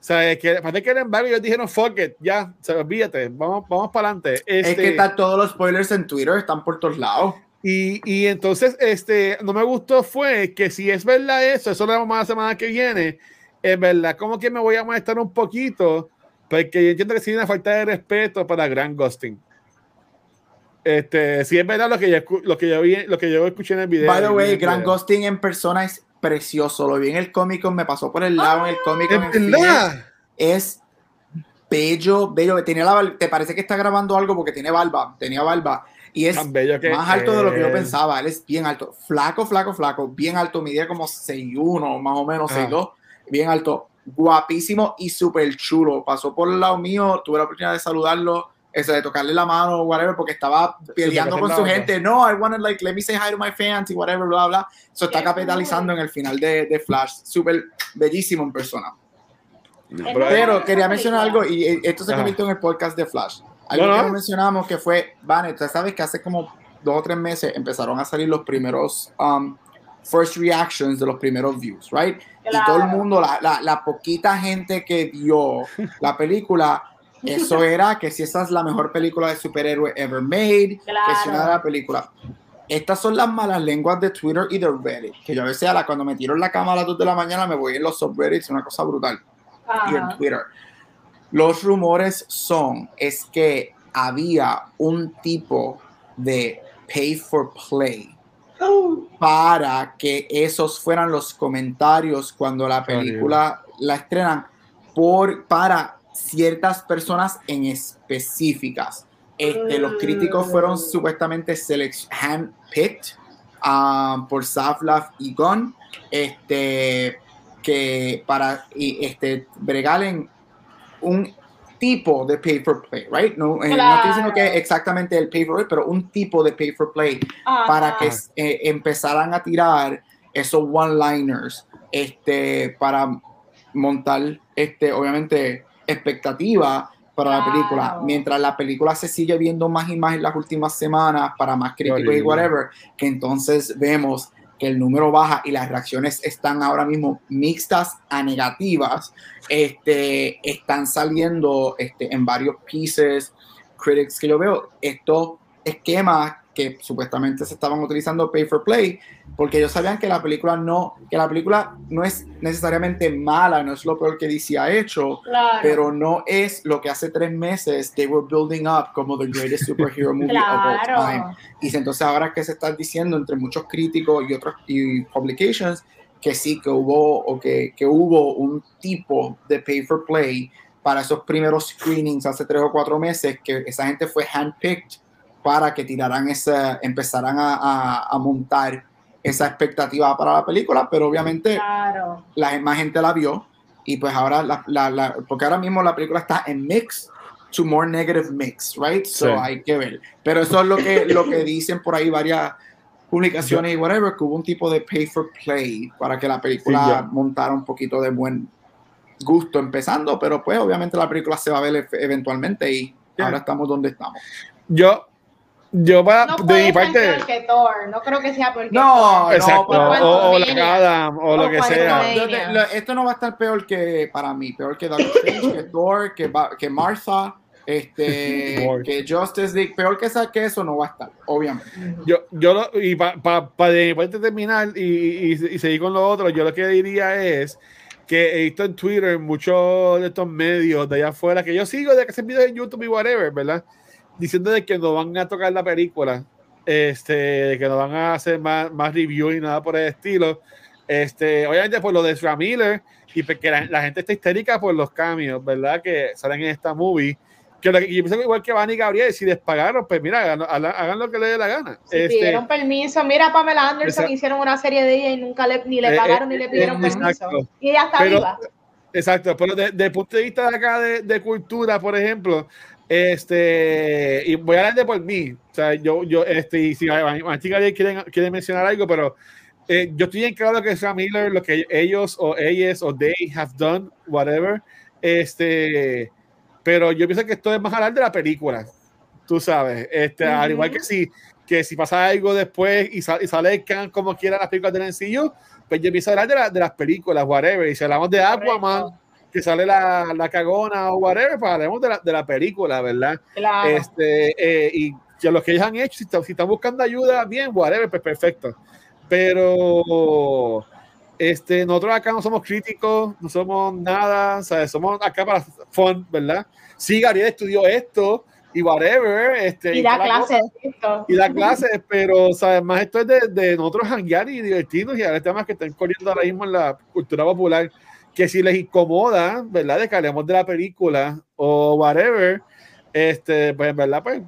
O sea, que parece que el embargo ellos dijeron, fuck it, ya, se olvídate, vamos, vamos para adelante. es que este están todos los spoilers en Twitter, están por todos lados. Y, y, entonces, este, no me gustó fue que si es verdad eso, eso lo vamos a la semana que viene, es verdad, como que me voy a molestar un poquito, porque yo entiendo que sí una falta de respeto para Grand Ghosting. Este, si es verdad lo que yo, lo que yo vi, lo que yo escuché en el video. By the way, Grand Ghosting en persona es precioso. Lo vi en el cómico, me pasó por el lado en el cómico. es bello, bello. Tenía la, te parece que está grabando algo porque tiene barba, tenía barba y es más alto de lo que yo pensaba. Él es bien alto. Flaco, flaco, flaco. Bien alto. Midía como 6'1, más o menos, 6'2. Bien alto. Guapísimo y súper chulo. Pasó por el lado mío. Tuve la oportunidad de saludarlo. Eso, de tocarle la mano, whatever, porque estaba peleando con su gente. No, I wanted, like, let me say hi to my fans y whatever, bla, bla. Eso está capitalizando en el final de, de Flash. Súper bellísimo en persona. pero quería mencionar algo y eh, esto se convirtió en el podcast de Flash. Algo que mencionamos que fue, Van, tú sabes que hace como dos o tres meses empezaron a salir los primeros um, first reactions de los primeros views, right? Y todo el mundo, la, la, la, poquita gente que vio la película, Eso era que si esa es la mejor película de superhéroe ever made, que si una de la película. Estas son las malas lenguas de Twitter y de Reddit, que yo a veces a la, cuando me tiro en la cama a las 2 de la mañana me voy en los subreddits, una cosa brutal. Y en Twitter. Los rumores son, es que había un tipo de pay for play para que esos fueran los comentarios cuando la película la estrenan por, para ciertas personas en específicas. Este, los críticos fueron supuestamente handpicked um, por Saflaf y Gon este, que para y, este, bregalen un tipo de pay for play, right? No, eh, no estoy diciendo que exactamente el pay for play, pero un tipo de pay for play para que eh, empezaran a tirar esos one-liners este, para montar, este, obviamente, expectativa para la película. Mientras la película se sigue viendo más y más en las últimas semanas, para más críticos y whatever, que entonces vemos el número baja y las reacciones están ahora mismo mixtas a negativas, este, están saliendo este, en varios pieces, critics que yo veo, estos esquemas que supuestamente se estaban utilizando pay for play, porque ellos sabían que la película no, que la película no es necesariamente mala, no es lo peor que DC ha hecho, pero no es lo que hace tres meses they were building up como the greatest superhero movie of all time. Y entonces ahora que se está diciendo entre muchos críticos y otros y publications que sí que hubo o que, que hubo un tipo de pay for play para esos primeros screenings hace tres o cuatro meses que esa gente fue handpicked para que tiraran esa, empezaran a, a, montar esa expectativa para la película, pero obviamente la más gente la vio y pues ahora, la, la, porque ahora mismo la película está en mix to more negative mix, right? So hay que ver. Pero eso es lo que, lo que dicen por ahí varias publicaciones y whatever, que hubo un tipo de pay for play para que la película montara un poquito de buen gusto empezando, pero pues obviamente la película se va a ver eventualmente y ahora estamos donde estamos. Yo, yo para no de mi parte. Que Thor. No creo que sea porque. No, Thor. exacto. No, o, o la Adam, o, lo que sea. esto no va a estar peor que para mí, peor que Doctor Strange, que Thor, que, que Martha, este, que Justice League, peor que, esa, que eso no va a estar, obviamente. Yo, yo lo, y para pa, pa de mi parte terminar y, y, y, seguir con lo otro, yo lo que diría es que he visto en Twitter muchos de estos medios de allá afuera que yo sigo de que se videos en YouTube y whatever, ¿verdad? Diciendo de que no van a tocar la película, este, que no van a hacer más, más review y nada por el estilo. Este, obviamente por lo de Ezra Miller y porque la, gente está histérica por los cambios, ¿verdad? Que salen en esta movie. Que, lo que yo pienso que igual que Van y Gabriel, si les pagaron, pues mira, hagan, lo que les dé la gana. Si este, pidieron permiso, mira, Pamela Anderson hicieron una serie de ella y nunca le, ni le eh, pagaron ni le eh, pidieron eh, permiso. Y ella está viva. Exacto, pero desde el punto de vista de acá de, de, cultura, por ejemplo, este, y voy a hablar de por mí. O sea, yo, yo, este, y si más chicas quieren, quieren mencionar algo, pero eh, yo estoy en claro que Sam Miller, lo que ellos o ellas o they have done, whatever, este, pero yo pienso que esto es más hablar de la película, tú sabes, este, al igual que si, que si pasa algo después y, sale, y sale como quiera las películas del sencillo, pues yo pienso hablar de, la, de las películas, whatever, y si hablamos de Aquaman, que sale la, la cagona o whatever, pues hablemos de la, de la película, ¿verdad? Claro. Este, eh, y que lo que ellos han hecho, si, si, están buscando ayuda, bien, whatever, pues perfecto. Pero este, nosotros acá no somos críticos, no somos nada, ¿sabes? somos acá para fun, ¿verdad? Sí, Gabriel estudió esto y whatever. Este, y da clases. Y da clases, pero ¿sabes? más esto es de, de nosotros hanguear y divertirnos y a ver temas que están corriendo ahora mismo en la cultura popular que si les incomoda, ¿verdad? De que de la película o whatever, este, pues en verdad, pues,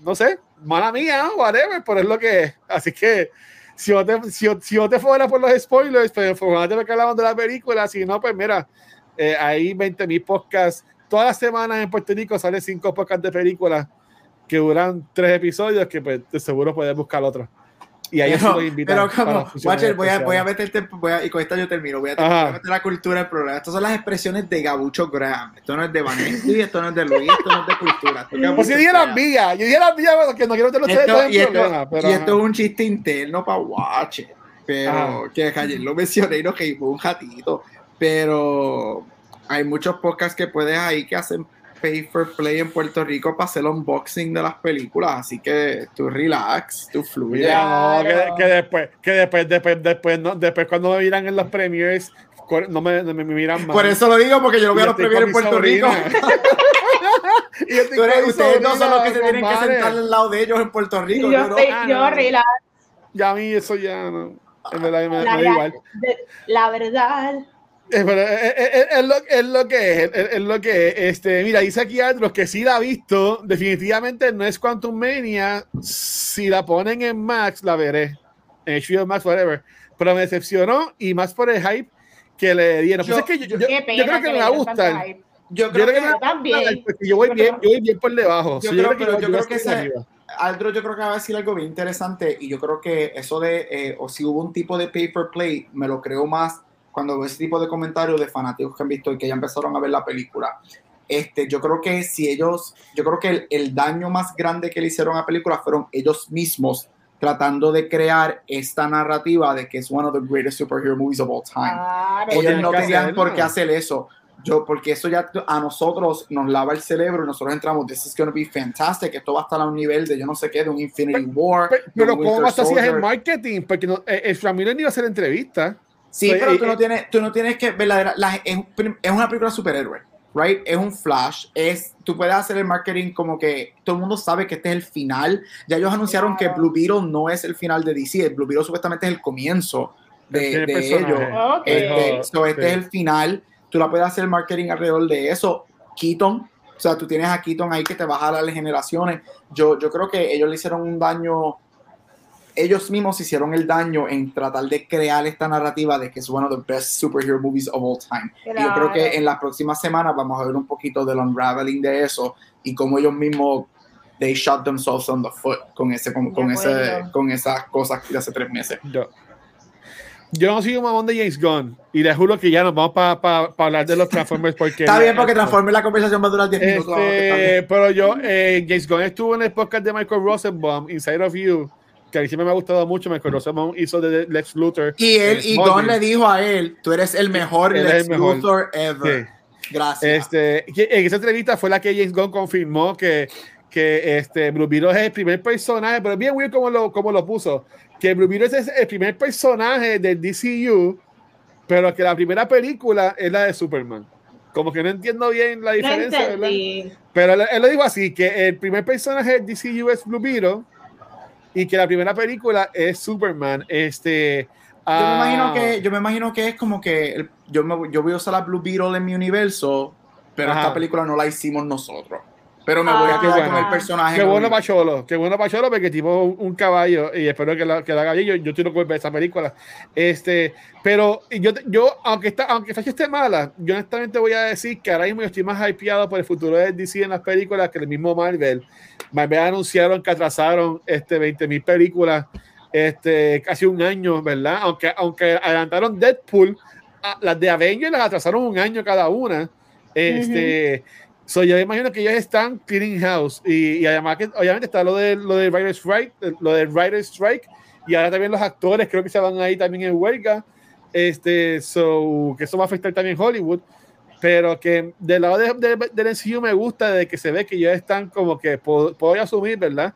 no sé, mala mía, whatever, pero es lo que es. Así que si yo te, si, si yo te fuera por los spoilers, pues informate que hablamos de la película, si no, pues mira, eh, hay 20 mil podcasts. Todas las semanas en Puerto Rico salen cinco podcasts de películas que duran tres episodios, que pues de seguro puedes buscar otro. Y ahí pero, Pero como, Watcher, voy a, voy a meterte, voy a, y con esta yo termino, voy a, voy a, meter la cultura del programa. Estas son las expresiones de Gabucho Graham. Esto no es de Vanessa, esto no es de Luis, esto no es de cultura. pues si dije las mías, yo dije las mías, que no quiero tener ustedes y, esto, pero, y esto es un chiste interno para Watcher. Pero que ayer lo mencioné y no que fue un jatito. Pero hay muchos podcasts que puedes ahí que hacen pay for play en Puerto Rico para hacer el unboxing de las películas, así que tú relax, tú fluye. No, que, que después, que después, después, después, no, después cuando me miran en los premiers, cor- no me, no me miran más. Por eso lo digo, porque yo lo veo a los premios en Puerto Rico. sobrina. Y yo Tú eres- ustedes no son los que se tienen que compadre. sentar al lado de ellos en Puerto Rico. Yo, yo no. estoy, Ah, yo no. relax. Ya a mí eso ya no. En verdad, me, me La, da igual. de- la verdad. Es, pero es- es- es- es lo, es lo que es, es, lo que es. Este, mira, dice aquí Andros que sí la ha visto. Definitivamente no es Quantum Mania. Si la ponen en Max, la veré. En HBO Max, whatever. Pero me decepcionó y más por el hype que le dieron. Yo- Pues es que yo, yo- yo- yo creo que me va a gustar. Yo Yo creo que a también. yo voy bien, yo voy bien por debajo. Yo creo- que pero yo creo que ese-. Aldro yo creo que va a decir algo bien interesante y yo creo que eso de, eh, o si hubo un tipo de pay for play, me lo creo más cuando veo ese tipo de comentarios de fanáticos que han visto y que ya empezaron a ver la película. Este, yo creo que si ellos, yo creo que el, el daño más grande que le hicieron a la película fueron ellos mismos tratando de crear esta narrativa de que es one of the greatest superhero movies of all time. Oye, ellos no tenían por qué hacer eso. Yo, porque eso ya a nosotros nos lava el cerebro y nosotros entramos, this is going to be fantastic, esto va a estar a un nivel de yo no sé qué, de un Infinity War. Pe- de Pero un ¿cómo vas a hacer el marketing? Porque no, eh, el Ramírez ni iba a hacer entrevista. Sí, Pues, pero eh, tú no tienes, tú no tienes que verdadera, la- es, es una película superhéroe, right? Es un flash, es, tú puedes hacer el marketing como que todo el mundo sabe que este es el final. Ya ellos anunciaron Claro. que Blue Beetle no es el final de DC, el Blue Beetle supuestamente es el comienzo de, El de ellos. Ok. Este, so, este sí. es el final. Tú la puedes hacer marketing alrededor de eso. Keaton, o sea, tú tienes a Keaton ahí que te va a jalar las generaciones. Yo, yo creo que ellos le hicieron un daño. Ellos mismos hicieron el daño en tratar de crear esta narrativa de que es one of the best superhero movies of all time. Y yo creo que en las próximas semanas vamos a ver un poquito del unraveling de eso y cómo ellos mismos they shot themselves on the foot con ese con, ese con esas cosas de hace tres meses. Yo, yo no soy un mamón de James Gunn y les juro que ya nos vamos para hablar de los Transformers porque Está bien porque transforme la conversación va a durar 10 minutos. ahora que está bien. Este, pero yo, eh, James Gunn estuvo en el podcast de Michael Rosenbaum, Inside of You, que a mí siempre me ha gustado mucho. Michael Rosenbaum hizo de Lex Luthor. Y él, y. Gon le dijo a él, tú eres el mejor Él Lex el mejor. Luthor ever. Sí. Gracias. Este, en esa entrevista fue la que James Gunn confirmó que, que este, Blue Beetle es el primer personaje, pero bien weird como lo, como lo puso, que Blue Beetle es el primer personaje del DCU, pero que la primera película es la de Superman. Como que no entiendo bien la diferencia, ¿verdad? Pero él, él lo dijo así, que el primer personaje del DCU es Blue Beetle y que la primera película es Superman. Este, yo, me ah, imagino que, yo me imagino que es como que el- yo, me, yo voy a usar la Blue Beetle en mi universo, pero Ajá. esta película no la hicimos nosotros. Pero me Ah, voy a qué quedar bueno. con el personaje. Qué en bueno el- para Cholo, qué bueno para Cholo, porque tipo un, caballo y espero que la, que la haga bien. Yo, yo estoy loco ver esa película. Este, pero yo, yo aunque está, aunque Flash esté mala, yo honestamente voy a decir que ahora mismo yo estoy más hypeado por el futuro de DC en las películas que el mismo Marvel. Marvel anunciaron que atrasaron este 20 mil películas, este, casi un año, ¿verdad? Aunque, aunque adelantaron Deadpool, a- las de Avengers las atrasaron un año cada una. Este, So, yo imagino que ellos están cleaning house y, y además que obviamente está lo de lo de Writer's Strike, lo del Writer's Strike y ahora también los actores creo que se van ahí también en huelga. Este, so, que eso va a afectar también Hollywood, pero que del lado de, de- del MCU me gusta de que se ve que ellos están como que puedo, puedo asumir, ¿verdad?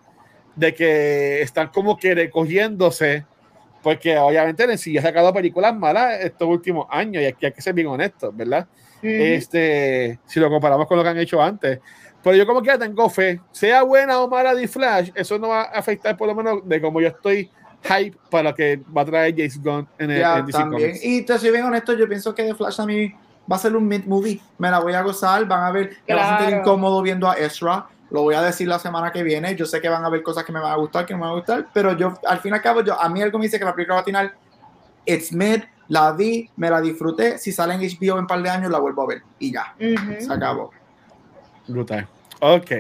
De que están como que recogiéndose porque obviamente MCU ha sacado películas malas estos últimos años y aquí hay que ser bien honestos, ¿verdad? Este, si lo comparamos con lo que han hecho antes. Pero yo como que ya tengo fe, sea buena o mala de Flash, eso no va a afectar por lo menos de como yo estoy hype para lo que va a traer James Gunn en el Ya, en DC también. Comics. Y te soy bien honesto, yo pienso que The Flash a mí va a ser un mid-movie. Me la voy a gozar, van a ver, me va a sentir Claro. incómodo viendo a Ezra. Lo voy a decir la semana que viene. Yo sé que van a ver cosas que me van a gustar, que no me van a gustar, pero yo, al fin y al cabo, yo, a mí algo me dice que la película va a tener It's mid, la vi, me la disfruté. Si sale en HBO en un par de años, la vuelvo a ver. Y ya, Ujú. se acabó. Brutal. Ok.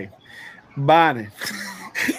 Vane.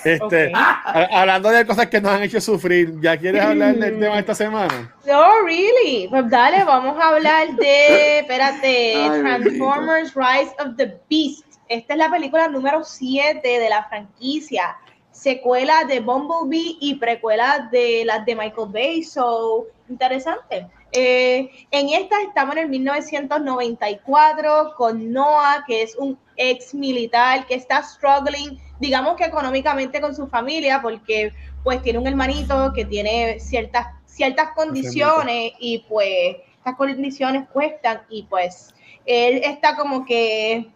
Este, Ok. a- hablando de cosas que nos han hecho sufrir, ¿ya quieres hablar del Mm. tema esta semana? No, really. Pues dale, vamos a hablar de, espérate, Ay, Transformers Rise of the Beast. Esta es la película número 7 de la franquicia. Secuela de Bumblebee y precuela de las de Michael Bay. So, interesante. Eh, en esta estamos en el 1994 con Noah, que es un ex militar que está struggling, digamos que económicamente con su familia, porque pues tiene un hermanito que tiene ciertas, ciertas condiciones y pues estas condiciones cuestan y pues él está como que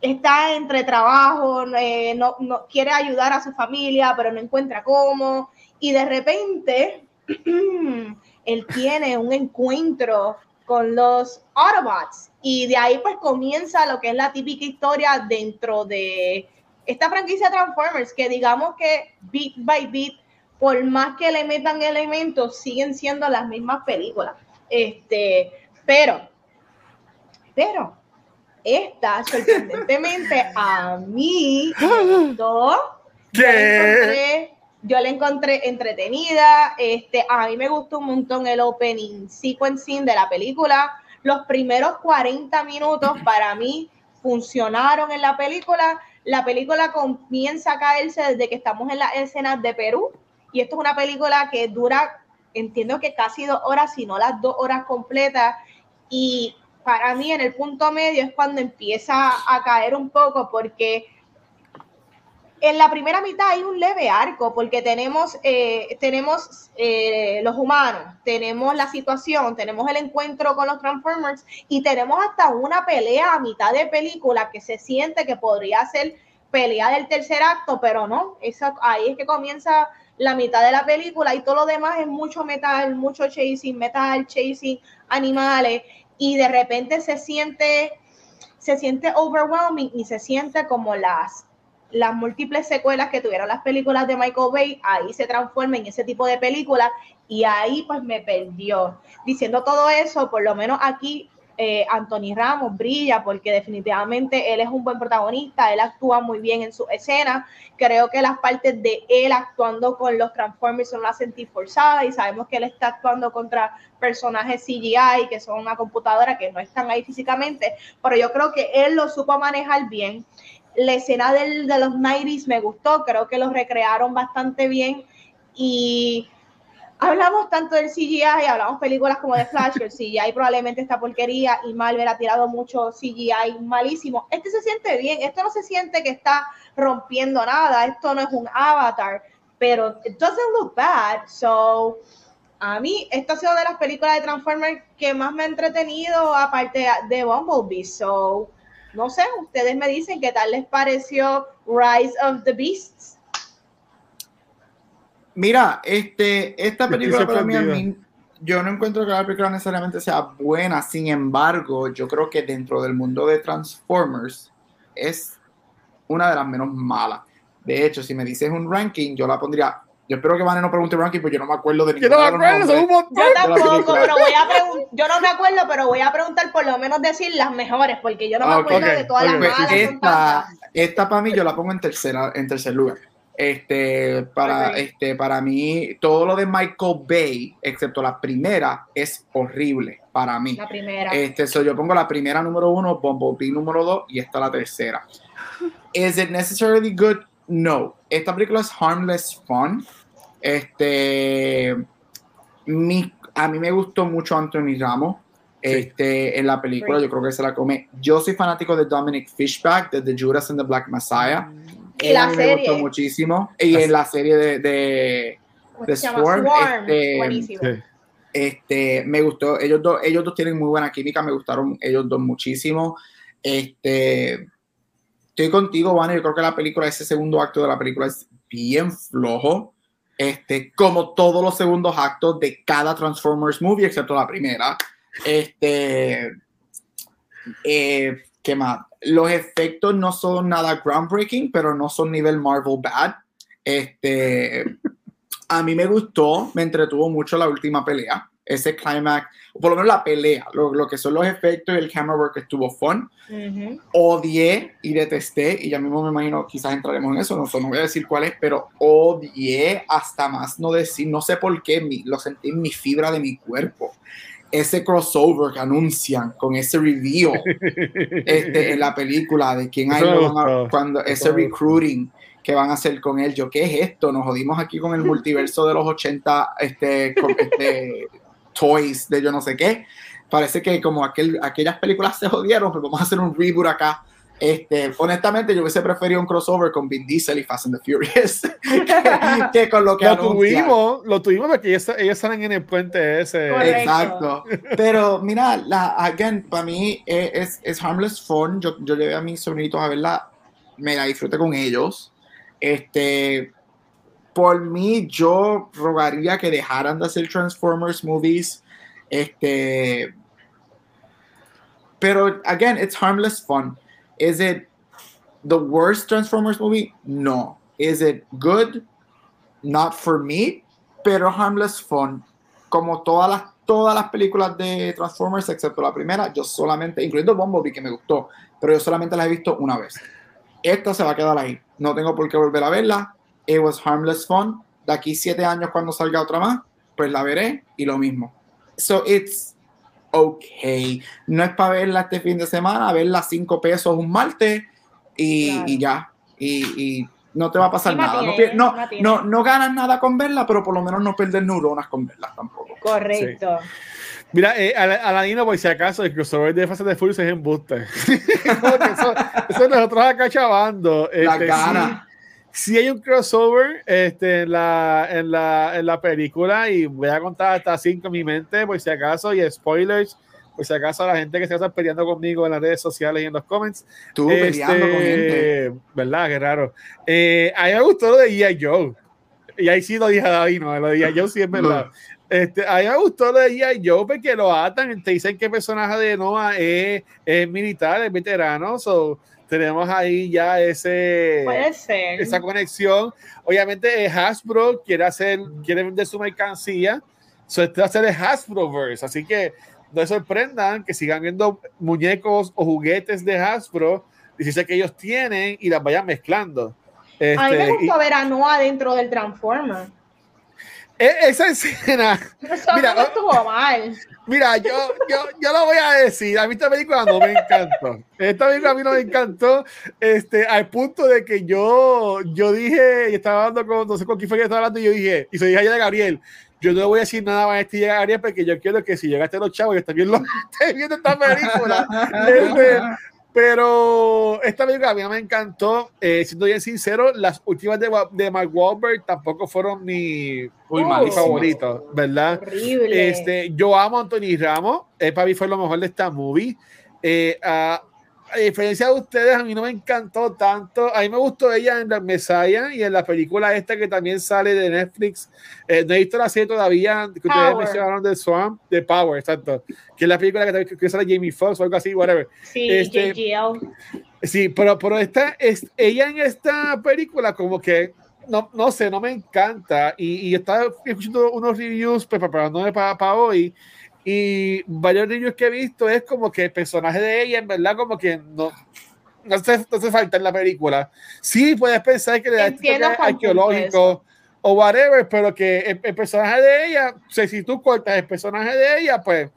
está entre trabajo, eh, no, no, quiere ayudar a su familia, pero no encuentra cómo. Y de repente, él tiene un encuentro con los Autobots. Y de ahí pues comienza lo que es la típica historia dentro de esta franquicia Transformers, que digamos que bit by bit, por más que le metan elementos, siguen siendo las mismas películas. Este, pero, pero, esta, sorprendentemente, a mí me gustó. ¿Qué? Yo la encontré entretenida. Este, a mí me gustó un montón el opening sequencing de la película. Los primeros 40 minutos para mí funcionaron en la película. La película comienza a caerse desde que estamos en las escenas de Perú. Y esto es una película que dura, entiendo que casi dos horas, si no las dos horas completas. Y para mí en el punto medio es cuando empieza a caer un poco porque en la primera mitad hay un leve arco porque tenemos, eh, tenemos eh, los humanos, tenemos la situación, tenemos el encuentro con los Transformers y tenemos hasta una pelea a mitad de película que se siente que podría ser pelea del tercer acto, pero no, eso, ahí es que comienza la mitad de la película y todo lo demás es mucho metal, mucho chasing, metal, chasing animales y de repente se siente, se siente overwhelming y se siente como las, las múltiples secuelas que tuvieron las películas de Michael Bay, ahí se transforma en ese tipo de película y ahí pues me perdió. Diciendo todo eso, por lo menos aquí eh, Anthony Ramos brilla porque definitivamente él es un buen protagonista, él actúa muy bien en su escena. Creo que las partes de él actuando con los Transformers son las sentí forzadas y sabemos que él está actuando contra personajes CGI que son una computadora que no están ahí físicamente, pero yo creo que él lo supo manejar bien. La escena de los 90s me gustó, creo que los recrearon bastante bien y hablamos tanto del CGI, hablamos películas como de Flash, CGI probablemente esta porquería y Marvel ha tirado mucho CGI malísimo. Este se siente bien, esto no se siente que está rompiendo nada, esto no es un avatar, pero it doesn't look bad, so a mí esta ha sido de las películas de Transformers que más me ha entretenido aparte de Bumblebee, so no sé, ustedes me dicen qué tal les pareció Rise of the Beasts. Mira, este, esta película para mí, a mí, yo no encuentro que la película necesariamente sea buena, sin embargo, yo creo que dentro del mundo de Transformers es una de las menos malas. De hecho, si me dices un ranking, yo la pondría. Yo espero que Vane no pregunte ranking, porque yo no me acuerdo de Yo no me acuerdo, son un montón. Yo tampoco, pero voy a preguntar. Yo no me acuerdo, pero voy a preguntar por lo menos decir las mejores, porque yo no me Ah, acuerdo de todas las malas. son Esta, esta para mí yo la pongo en tercera, en tercer lugar. Este, para, este, para mí, todo lo de Michael Bay, excepto la primera, es horrible para mí. La primera. Este, so yo pongo la primera número uno, Bumblebee número dos y esta la tercera. Is it necessarily good? No. Esta película es harmless fun. Este, mi, a mí me gustó mucho Anthony Ramos. Este, en la película, yo creo que se la come. Yo soy fanático de Dominic Fishback, de The Judas and the Black Messiah. Y la me serie. gustó muchísimo. Y en la serie de, de, ¿Cómo de? Swarm, Swarm. este, Buenísimo. Sí. este, me gustó, ellos dos, ellos dos tienen muy buena química, me gustaron ellos dos muchísimo. Este, estoy contigo, Vane, yo creo que la película, ese segundo acto de la película es bien flojo. Este, como todos los segundos actos de cada Transformers movie, excepto la primera. Este, eh, ¿qué más? Los efectos no son nada groundbreaking, pero no son nivel Marvel bad. Este, a mí me gustó, me entretuvo mucho la última pelea, ese climax, por lo menos la pelea, lo, lo que son los efectos y el camera work estuvo fun. Ujú. Odié y detesté, y ya mismo me imagino, quizás entraremos en eso, no, no voy a decir cuál es, pero odié hasta más no decir, no sé por qué, mi- lo sentí en mi fibra de mi cuerpo. Ese crossover que anuncian con ese reveal este, en la película de quién hay cuando ese recruiting que van a hacer con él. Yo, ¿qué es esto? Nos jodimos aquí con el multiverso de los 80, este, este, toys de yo no sé qué. Parece que como aquel, aquellas películas se jodieron, pero pues vamos a hacer un reboot acá. Este, honestamente, yo hubiese preferido un crossover con Vin Diesel y Fast and the Furious que, con lo que lo tuvimos, lo tuvimos porque ellos, ellos salen en el puente ese. Exacto. Pero mira, la, again, para mí es, es harmless fun. Yo, yo llevé a mis sobrinitos a verla, me la disfruté con ellos. Este, por mí, yo rogaría que dejaran de hacer Transformers movies. Este, pero, again, it's harmless fun. Is it the worst Transformers movie? No. Is it good? Not for me, pero harmless fun. Como todas las, todas las películas de Transformers, excepto la primera, yo solamente, incluyendo Bumblebee, que me gustó, pero yo solamente la he visto una vez. Esta se va a quedar ahí. No tengo por qué volver a verla. It was harmless fun. De aquí siete años cuando salga otra más, pues la veré y lo mismo. So it's okay. No es para verla este fin de semana, verla cinco pesos un martes y, ya. Y, no te va a pasar nada. no, no, no, ganas nada con verla, pero por lo menos no pierdes neuronas con verla tampoco. Correcto. Mira, eh, Aladino, por si acaso, el crossover de Fase de Furious es embuste. eso, eso nosotros acá chavando. La este, gana si hay un crossover este, en, la, en, la, en la película y voy a contar hasta cinco en mi mente, por si acaso, y spoilers, por si acaso a la gente que se está peleando conmigo en las redes sociales y en los comments. Tú este, peleando con gente. ¿Verdad? Qué raro. Eh, a mí me gustó lo de G.I. Joe. Y ahí sí lo dije a David, no, lo de G.I. Joe sí es verdad. Este, a mí me gustó lo de G.I. Joe porque lo atan, te dicen que el personaje de Noah es, es militar, es veterano, so, tenemos ahí ya ese esa conexión. Obviamente Hasbro quiere hacer, quiere vender su mercancía, so este va a ser el Hasbroverse, así que no se sorprendan que sigan viendo muñecos o juguetes de Hasbro, dice que ellos tienen y las vayan mezclando. a mí me este, gustó ver a Noah dentro del Transformer. E, esa escena. mira, no estuvo mal. Mira, yo, yo, yo lo voy a decir. A mí esta película no me encantó. Esta película a mí no me encantó. Este, al punto de que yo, yo dije, y estaba hablando con, no sé con quién fue que estaba hablando, y yo dije, y se dije a Gabriel, yo no voy a decir nada más a este Gabriel porque yo quiero que si llegaste a los chavos, yo también viendo esta película. Pero esta película a mí me encantó. Eh, siendo bien sincero, las últimas de, de Mark Wahlberg tampoco fueron mi, mi favorito, ¿verdad? Horrible. Este, yo amo a Anthony Ramos. Eh, para mí fue lo mejor de esta movie. Eh, uh, a diferencia de ustedes, a mí no me encantó tanto. A mí me gustó ella en la Messiah y en la película esta que también sale de Netflix. Eh, no he visto la serie todavía, que ustedes mencionaron de Swamp, de Power, exacto. Que es la película que, que sale Jamie Foxx o algo así, whatever. Sí, este, Sí, pero, pero esta, es, ella en esta película como que no, no sé, no me encanta. Y, y estaba escuchando unos reviews pues, preparándome para, para hoy y varios niños que he visto es como que el personaje de ella, en verdad, como que no, no, hace, falta en la película. Sí, puedes pensar que le da este arqueológico o whatever, pero que el, personaje de ella, o sea, si tú cortas el personaje de ella, pues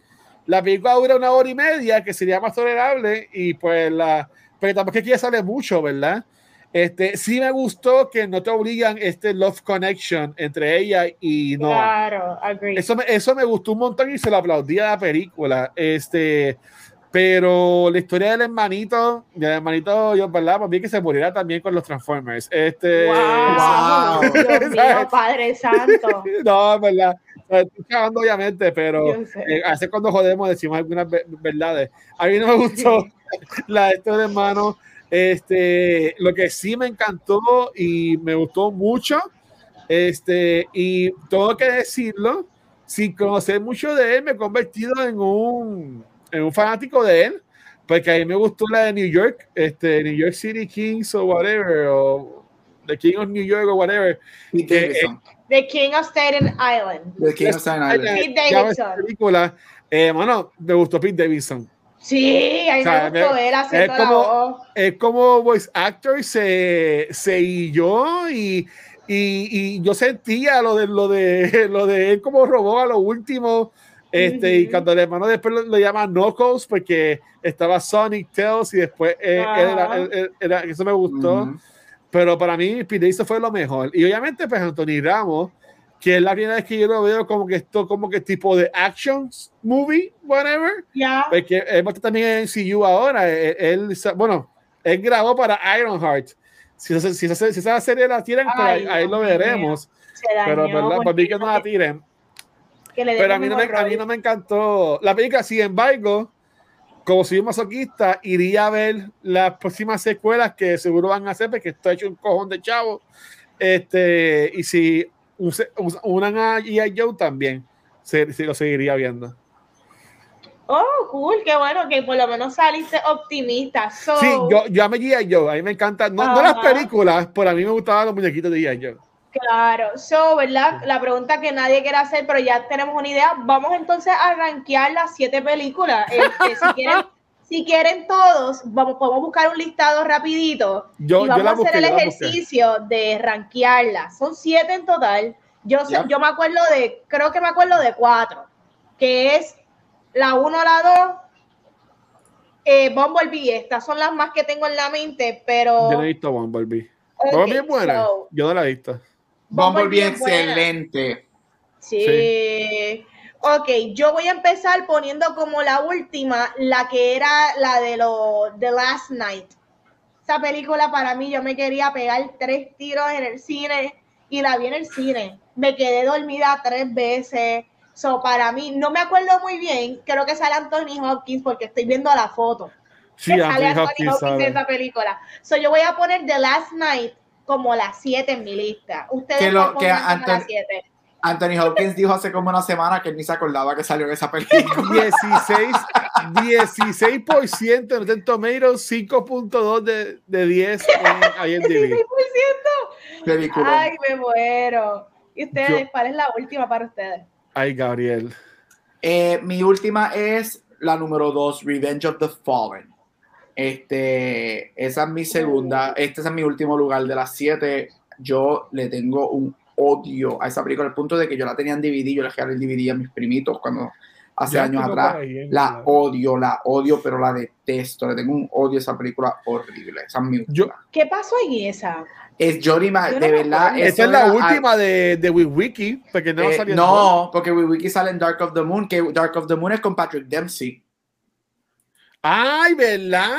la película dura una hora y media, que sería más tolerable, y pues la. Pero tampoco es que ya sale mucho, ¿verdad? Este, sí me gustó que no te obligan este love connection entre ella y no. Claro, agree. Eso me, eso me gustó un montón y se lo aplaudí a la película. Este, pero la historia del hermanito, del hermanito, yo, ¿verdad? Pues bien que se muriera también con los Transformers. Este, wow, Dios mío, Padre Santo. no, verdad. Estoy cagando, obviamente, pero eh, hace cuando jodemos decimos algunas verdades. A mí no me gustó la de estos hermanos este, lo que sí me encantó y me gustó mucho, este, y tengo que decirlo, sin conocer mucho de él, me he convertido en un, en un fanático de él, porque a mí me gustó la de New York, este, New York City Kings o whatever, o The King of New York o whatever. The King of Staten Island. The King of Staten Island. Pete Davidson. Película, eh, bueno, me gustó Pete Davidson. Sí, ahí me gustó él haciendo es como, Es como voice actor se, se y yo y, y, yo sentía lo de, lo, de, lo de él como robó a lo último. Este, Y cuando el hermano después lo, llama Knuckles porque estaba Sonic Tails y después eh, era, eso me gustó. Pero para mí Pete fue lo mejor. Y obviamente pues Anthony Ramos que es la primera vez que yo lo veo como que esto, como que tipo de action movie, whatever. Ya. Porque él está también en CU ahora. Él, él- bueno, él grabó para Ironheart. Si, si, esa- si esa serie la tiran, pues Ay, ahí, ahí lo veremos. Pero, ¿verdad? Para mí que no la tiren. Pero a mí, no me, a mí no me encantó. La película, sin embargo, como soy un masoquista, iría a ver las próximas secuelas que seguro van a hacer, porque esto ha hecho un cojón de chavo. Este, y si unan a G.I. Joe también, se, se lo seguiría viendo. Oh, cool, qué bueno que por lo menos saliste optimista. So, Sí, yo, yo amé G.I. Joe, a mí me encanta, no, no las películas, pero a mí me gustaban los muñequitos de G.I. Joe. Claro, so, ¿verdad? La pregunta que nadie quiere hacer, pero ya tenemos una idea. Vamos entonces a rankear las siete películas. Este, si quieren, si quieren todos, vamos, podemos buscar un listado rapidito Yo- y vamos a hacer busqué, el ejercicio de rankearlas. Son siete en total. Yo, sé- yo me acuerdo de, creo que me acuerdo de cuatro, que es la uno, la dos, eh, Bumblebee. Estas son las más que tengo en la mente, pero... Yo no he visto Bumblebee. ok, Bumblebee es buena. so, Yo no la he visto. Bumblebee es buena. excelente. Sí. Ok, yo voy a empezar poniendo como la última, la que era la de los The Last Night. Esa película para mí, yo me quería pegar tres tiros en el cine y la vi en el cine. Me quedé dormida tres veces. So, para mí, no me acuerdo muy bien, creo que sale Anthony Hopkins porque estoy viendo la foto. Sí, que sale Anthony Anthony Hopkins en esa película. So, yo voy a poner The Last Night como la 7 en mi lista. Ustedes Que lo- que como la Anthony- 7. Anthony Hopkins dijo hace como una semana que él ni se acordaba que salió en esa película. 16, 16% en Rotten Tomatoes, 5.2 de, de 10 en IMDb. 16%. película. Ay, me muero. ¿Y ustedes? Yo- ¿Cuál es la última para ustedes? Ay, Gabriel. Eh, mi última es la número 2, Revenge of the Fallen. Este, esa es mi segunda. Este es mi último lugar de las siete. Yo le tengo un odio a esa película al punto de que yo la tenía en DVD. Yo le regalé el DVD a mis primitos cuando hace Ya años atrás. ahí, en La odio, la odio, pero la detesto. Le tengo un odio a esa película horrible. Esa es mi Yo- última. ¿Qué pasó en esa? Es Johnny Ma- Yo no de verdad. eso es la era- última de, de Wiki, porque no eh, salió no, porque Wiki sale en Dark of the Moon, que Dark of the Moon es con Patrick Dempsey. ¡Ay, verdad!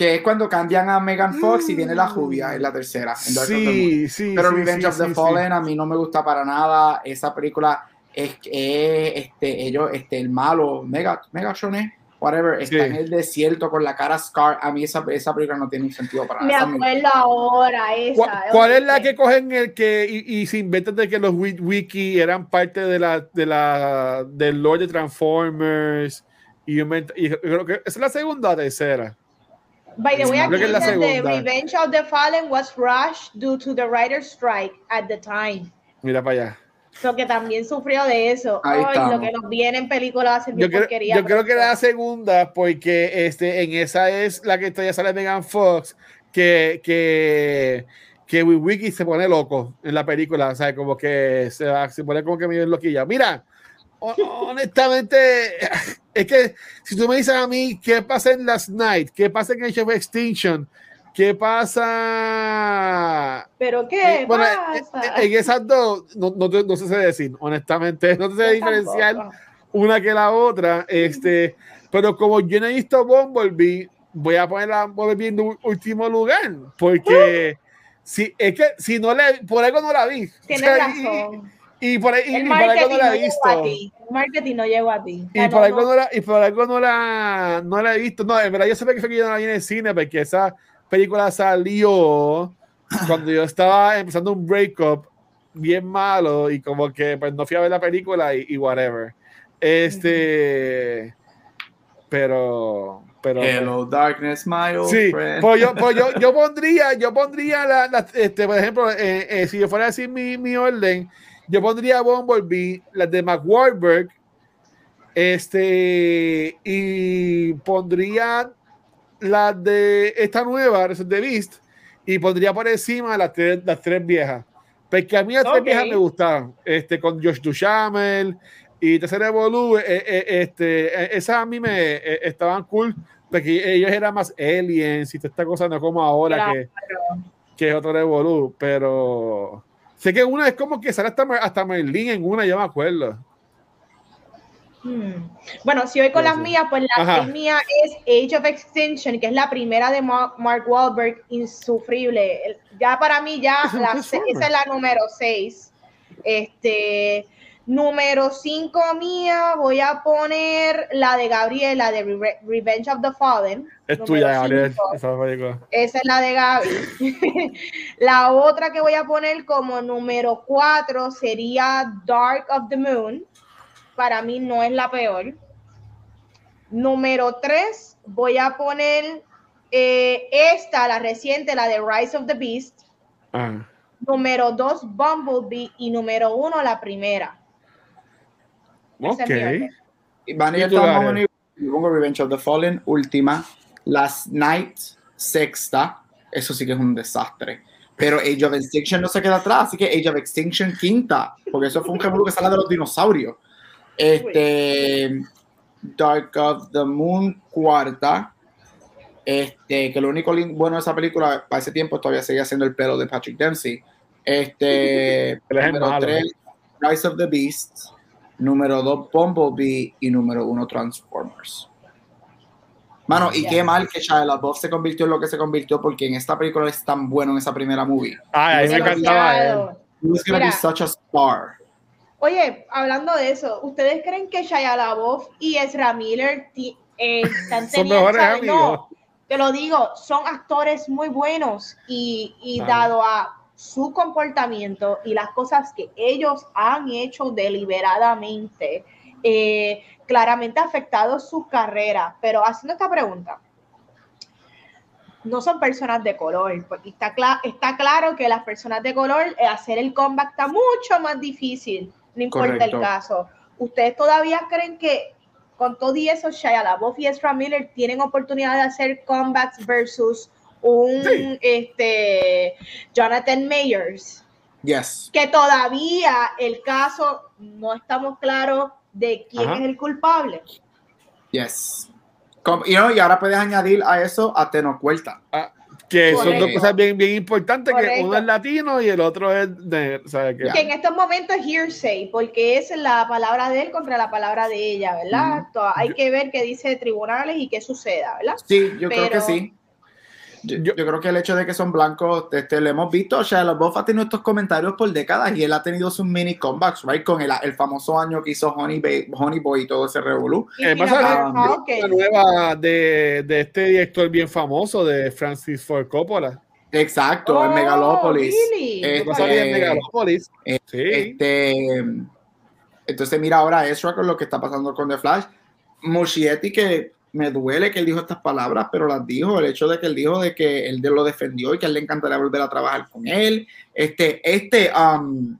Que es cuando cambian a Megan Fox y viene la Mm. jubia en la tercera. en Dark. Sí, sí. Pero sí, Revenge sí, of the sí, Fallen a mí no me gusta para nada. Esa película es que este, ellos, este, el malo, Mega, Megatron, ¿eh? whatever, está Sí. en el desierto con la cara Scar. A mí esa, esa película no tiene un sentido para Me nada. Esa acuerdo ahora. ¿Cuál, esa. cuál ok. es la que cogen el que y, y se inventan de que los wi- Wiki eran parte de la de la del Lord de Transformers? Y, invent- y creo que esa es la segunda o tercera. By the way, aquí dice The. Revenge of the Fallen was rushed due to the writer's strike at the time. Mira para allá. So que también sufrió de eso. Ahí Ay, lo que nos viene en películas va a ser Yo creo, porquería. yo creo que pronto. la segunda, porque este, en esa es la que todavía sale Megan Fox, que, que, que Wiki se pone loco en la película, o sea, como que se, va- se pone como que medio loquilla. Mira, ho- honestamente, es que si tú me dices a mí qué pasa en Last Night, qué pasa en Age of Extinction, qué pasa ¿Pero qué eh, bueno, pasa? en esas dos, no, no, no sé decir, honestamente, no sé diferenciar tampoco. una que la otra. Este, pero como yo no he visto Bumblebee, voy a poner a Bumblebee en último lugar. Porque si, es que si no le, por algo no la vi. Tienes O sea, razón. Y, por, ahí- y por algo marketing no la he visto. El marketing no llegó a ti. Y por, no- no la, y por algo no la, no la he visto. No, en verdad yo sé que fue que yo no la vi en el cine, porque esa película salió cuando yo estaba empezando un breakup bien malo y como que pues no fui a ver la película y, y whatever. Este, pero, pero. Hello, Darkness, my old Sí, friend. pues yo, pues yo, yo pondría, yo pondría la, la- este, por ejemplo, eh, eh, si yo fuera a decir mi, mi orden, yo pondría Bumblebee, las de Mark Wahlberg, este, y pondría las de esta nueva, de Beast, y pondría por encima las tres, las tres viejas. Porque a mí las tres Ok. viejas me gustaban, este, con Josh Duchamel y Tercera Evolu, eh, eh, este, eh, esas a mí me estaban cool, porque ellos eran más aliens y toda esta cosa, no como ahora Claro. que, que es otro Evolu, pero Sé que una es como que sale hasta, hasta Merlin en una, yo me acuerdo. Hmm. Bueno, si voy con las mías, pues la mía es Age of Extinction, que es la primera de Mark Wahlberg, insufrible. Ya para mí, ya la, esa es la número 6. Este, número 5 mía, voy a poner la de Gabriela, de Revenge of the Fallen. Es tuya, Gabriel. Esa es la de Gaby. la otra que voy a poner como número 4 sería Dark of the Moon para mí no es la peor. Número tres, voy a poner eh, esta, la reciente, la de Rise of the Beast. Ah. Número dos, Bumblebee. Y número uno, la primera. Ok. Van a Revenge of the Fallen, última. Last Night, sexta. Eso sí que es un desastre. Pero Age of Extinction no se queda atrás, así que Age of Extinction quinta, porque eso fue un ejemplo que sale de los dinosaurios. Este, Dark of the Moon, cuarta. Este, que lo único bueno de esa película, para ese tiempo todavía seguía siendo el pelo de Patrick Dempsey. Este, número 3, Rise of the Beasts. Número 2, Bumblebee. Y número 1, Transformers. Mano, y qué mal que Shia LaBeouf se convirtió en lo que se convirtió, porque en esta película es tan bueno en esa primera movie. Ay, a me encantaba él. He was gonna be such a star. Oye, hablando de eso, ¿ustedes creen que Shia LaBeouf y Ezra Miller eh, están teniendo, son No, te lo digo, son actores muy buenos y, dado a su comportamiento y las cosas que ellos han hecho deliberadamente, eh, claramente ha afectado su carrera. Pero haciendo esta pregunta, no son personas de color, porque está, está claro que las personas de color eh, hacer el comeback está mucho más difícil no importa el caso. ¿Ustedes todavía creen que con todo y eso, Shia LaBeouf y Ezra Miller tienen oportunidad de hacer comebacks versus un este, Jonathan Mayers? Yes. Que todavía el caso no estamos claros de quién es el culpable. Yes. y, ahora puedes añadir a eso a Tenocuelta. Ah, que son dos cosas bien, bien importantes, que uno es latino y el otro es de... Que en estos momentos es hearsay, porque es la palabra de él contra la palabra de ella, ¿verdad? Hay que ver qué dice tribunales y qué suceda, ¿verdad? Sí, yo creo que sí. Yo, creo que el hecho de que son blancos, este, lo hemos visto, o sea, los Buff ha tenido estos comentarios por décadas y él ha tenido sus mini comebacks, right? Con el, el famoso año que hizo Honey, Honey Boy y todo ese revolú. Eh, la nueva de, de, este director bien famoso de Francis Ford Coppola. Exacto, en Megalopolis. Este, en Megalopolis. Eh, sí. Este, entonces, mira ahora Ezra con lo que está pasando con The Flash. Muschietti que me duele que él dijo estas palabras, pero las dijo, el hecho de que él dijo de que él lo defendió y que a él le encantaría volver a trabajar con él. Este, este, um,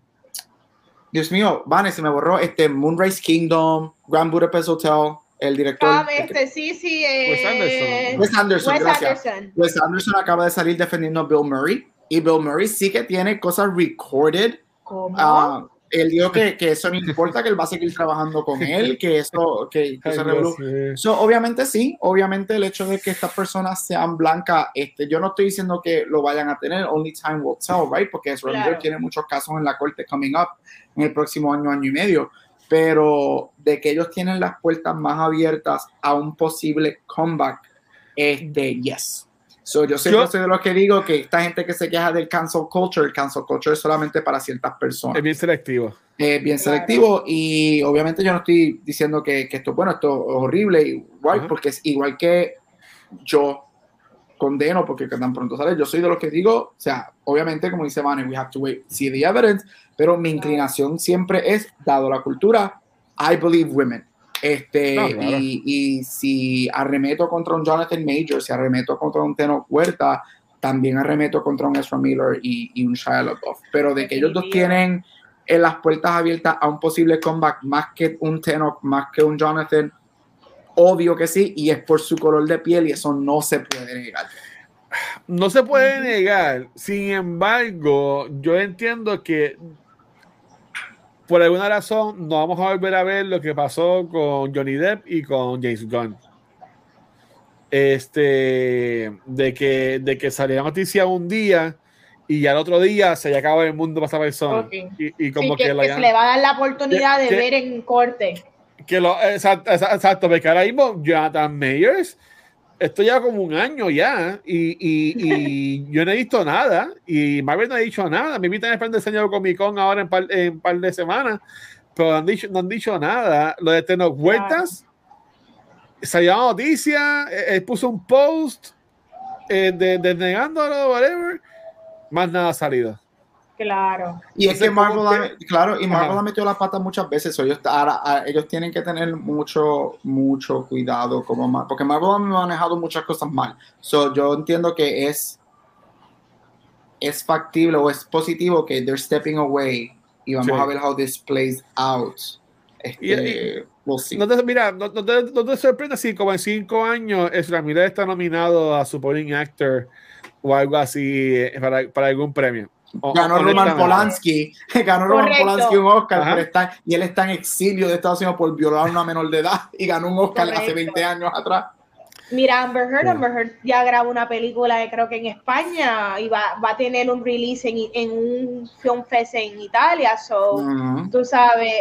Dios mío, Vane, se me borró, este Moonrise Kingdom, Grand Budapest Hotel, el director. Ah, este, sí, sí. Eh, Wes Anderson. Wes Anderson, gracias. Anderson. Wes Anderson acaba de salir defendiendo a Bill Murray y Bill Murray sí que tiene cosas recorded. ¿Cómo? Uh, él dijo que, que, eso no importa, que él va a seguir trabajando con él, que eso, que, se obviamente sí, obviamente el hecho de que estas personas sean blancas, este, yo no estoy diciendo que lo vayan a tener, only time will tell, right? Porque eso tiene muchos casos en la corte coming up en el próximo año, año y medio, pero de que ellos tienen las puertas más abiertas a un posible comeback, este, yes, So, yo siempre soy de los que digo que esta gente que se queja del cancel culture, el cancel culture es solamente para ciertas personas. Es bien selectivo. Es bien selectivo y obviamente yo no estoy diciendo que, que esto, bueno, esto es horrible, igual, porque es igual que yo condeno porque tan pronto sale. Yo soy de los que digo, o sea, obviamente, como dice Manny, we have to wait, see the evidence, pero mi inclinación siempre es, dado la cultura, I believe women. Este, y, si arremeto contra un Jonathan Major, si arremeto contra un Teno Huerta, también arremeto contra un Ezra Miller y, un Shia LaBeouf. Pero de que ellos dos tienen en las puertas abiertas a un posible comeback más que un Teno, más que un Jonathan, obvio que sí, y es por su color de piel y eso no se puede negar. No se puede negar. Sin embargo, yo entiendo que por alguna razón no vamos a volver a ver lo que pasó con Johnny Depp y con James Gunn. Este, de que, de que salió la noticia un día y al otro día se acaba el mundo para esa persona. Ok. Y, y como Sí, que, que, que se le va a dar la oportunidad Que- de ver en corte. que lo, exacto, exacto, porque ahora mismo Jonathan Mayers, esto ya como un año ya, y, y, y yo no he visto nada, y Marvel no ha dicho nada. Me invitan a el diseño de Comic Con ahora en par, en par de semanas, pero no han dicho, no han dicho nada. Lo de Tenos Vueltas, salió la noticia, eh, él puso un post eh, de, de whatever, más nada ha salido. Claro. Y es que Marvel, ha- claro, y Marvel ha metido la pata muchas veces. so ellos, ahora, ah, ellos tienen que tener mucho, mucho cuidado como Mar- porque Marvel ha manejado muchas cosas mal. So, yo entiendo que es, es factible o es positivo que they're stepping away y vamos Sí. a ver how this plays out. Este, Y- y- we'll see. No te, mira, no, no te, no te sorprenda si como en cinco años es Ramírez está nominado a Supporting Actor o algo así eh, para, para algún premio. Ganó Roman. Polanski, ganó Roman. Polanski un Oscar, pero está, y él está en exilio de Estados Unidos por violar a una menor de edad y ganó un Oscar hace Correcto. 20 años atrás. Mira, Amber Heard, Sí. Amber Heard ya grabó una película, eh, creo que en España, y va, va a tener un release en, en un film fest en Italia, so, Ujú. tú sabes.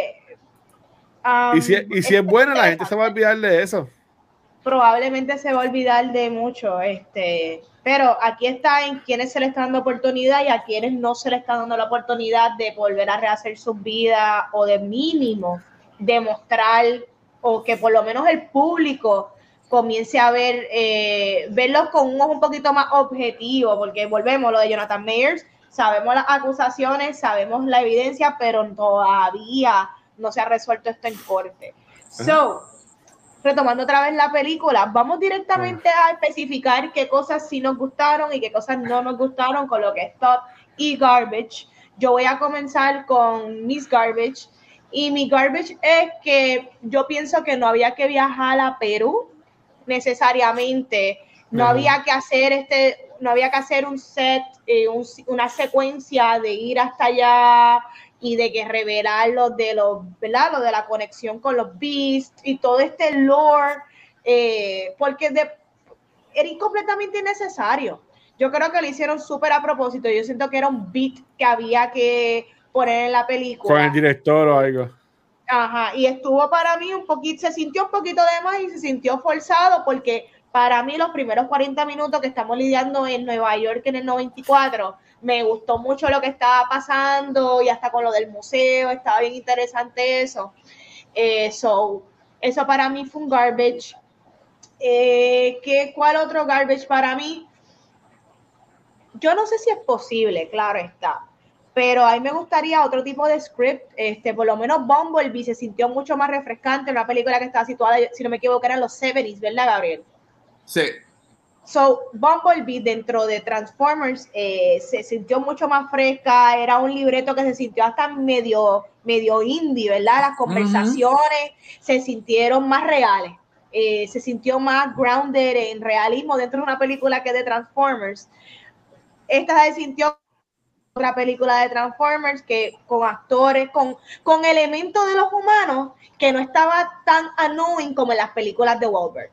um, Y si, y si es buena, la gente se va a olvidar de eso. probablemente se va a olvidar de mucho, este, pero aquí está en quienes se le está dando oportunidad y a quienes no se le está dando la oportunidad de volver a rehacer sus vidas o de mínimo demostrar o que por lo menos el público comience a ver, eh, verlos con un ojo un poquito más objetivo, porque volvemos lo de Jonathan Mayers, sabemos las acusaciones, sabemos la evidencia, pero todavía no se ha resuelto esto en corte. So, retomando otra vez la película, vamos directamente a especificar qué cosas sí nos gustaron y qué cosas no nos gustaron con lo que es top y garbage. Yo voy a comenzar con mis garbage y mi garbage es que yo pienso que no había que viajar a Perú necesariamente, no había que hacer este, no había que hacer un set, eh, un- una secuencia de ir hasta allá y de que revelar lo de los, ¿verdad? Lo de la conexión con los beasts y todo este lore, eh, porque de, era completamente innecesario. Yo creo que lo hicieron súper a propósito. Yo siento que era un beat que había que poner en la película. Con el director o algo. Ajá, y estuvo para mí un poquito, se sintió un poquito de más y se sintió forzado porque para mí los primeros 40 minutos que estamos lidiando en Nueva York en el 94, me gustó mucho lo que estaba pasando y hasta con lo del museo, estaba bien interesante eso. Eh, so, eso para mí fue un garbage. Eh, ¿qué, ¿Cuál otro garbage para mí? Yo no sé si es posible, claro está pero a mí me gustaría otro tipo de script, este, por lo menos Bumblebee se sintió mucho más refrescante, una película que estaba situada, si no me equivoco, eran los 70s, ¿verdad, Gabriel? Sí. So, Bumblebee dentro de Transformers eh, se sintió mucho más fresca, era un libreto que se sintió hasta medio, medio indie, ¿verdad? Las conversaciones se sintieron más reales, eh, se sintió más grounded en realismo dentro de una película que de Transformers. Esta se sintió otra película de Transformers que con actores, con, con elementos de los humanos que no estaba tan annoying como en las películas de Wahlberg.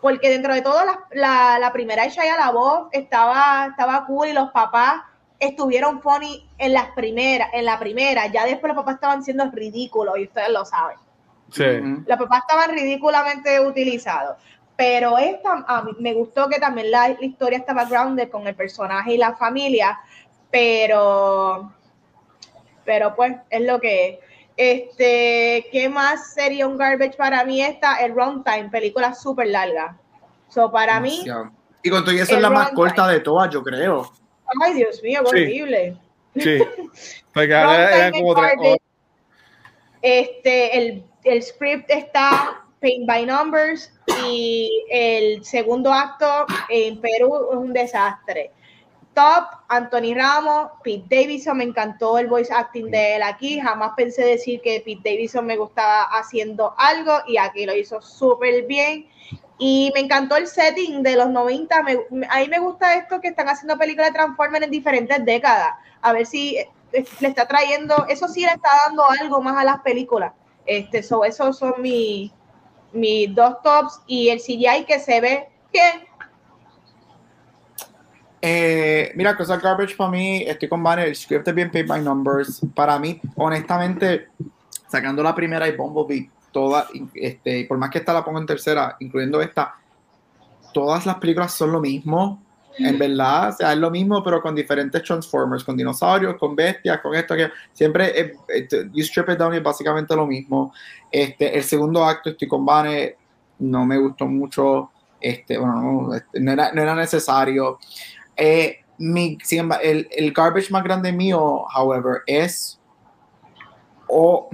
Porque dentro de todo, la, la, la primera Shia LaBeouf estaba, estaba cool y los papás estuvieron funny en las primeras, en la primera, ya después los papás estaban siendo ridículos y ustedes lo saben. Sí. Los papás estaban ridículamente utilizados. Pero esta, a mí me gustó que también la, la historia estaba grounded con el personaje y la familia, pero, pero pues es lo que es. Este, ¿qué más sería un garbage para mí esta? El runtime, película súper larga. So, para mí, Demasiado. Y con todo eso es la más corta de todas, yo creo. ay Dios mío, qué Sí. horrible. Sí. Porque ahora eran Runtime como. Este, el, el script está paint by numbers y el segundo acto en Perú es un desastre. Top, Anthony Ramos, Pete Davidson, me encantó el voice acting de él aquí, jamás pensé decir que Pete Davidson me gustaba haciendo algo y aquí lo hizo súper bien. Y me encantó el setting de los 90, me, a mí me gusta esto que están haciendo películas de Transformers en diferentes décadas, a ver si eh, le está trayendo, eso sí le está dando algo más a las películas. Este, so, esos son mis mis dos tops y el CGI que se ve bien. Eh, mira, cosa garbage para mí, estoy con Banner, el script es bien paid by numbers. Para mí, honestamente, sacando la primera y Bumblebee, toda, este, por más que esta la pongo en tercera, incluyendo esta, todas las películas son lo mismo. En verdad, o sea, es lo mismo, pero con diferentes Transformers, con dinosaurios, con bestias, con esto, que siempre, eh, eh, you strip it down es básicamente lo mismo. Este, el segundo acto, estoy con Banner, no me gustó mucho, este, bueno, no, este, no, era, no era necesario. Eh, mi, el, el, garbage más grande mío, however, es. O.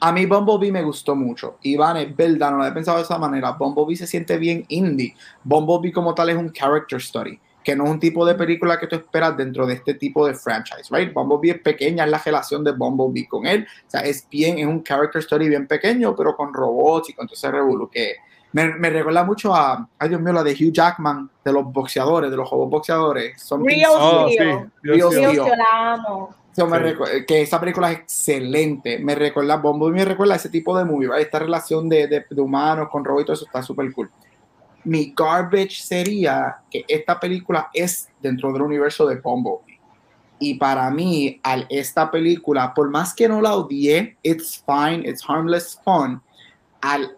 a mí Bumblebee me gustó mucho. Iván, es verdad, no lo he pensado de esa manera. Bumblebee se siente bien indie. Bumblebee como tal es un character story, que no es un tipo de película que tú esperas dentro de este tipo de franchise, right? Bumblebee es pequeña, es la relación de Bumblebee con él. O sea, es bien, es un character story bien pequeño, pero con robots y con todo ese revuelo que me, me, recuerda mucho a, ay Dios mío, la de Hugh Jackman, de los boxeadores, de los juegos boxeadores. Son Real oh, la amo. que esa película es excelente. Me recuerda, Bombo me recuerda a ese tipo de movie, esta relación de, de, de, humanos con robots y todo eso está súper cool. Mi garbage sería que esta película es dentro del universo de Bumblebee. Y para mí, al esta película, por más que no la odié, it's fine, it's harmless fun, al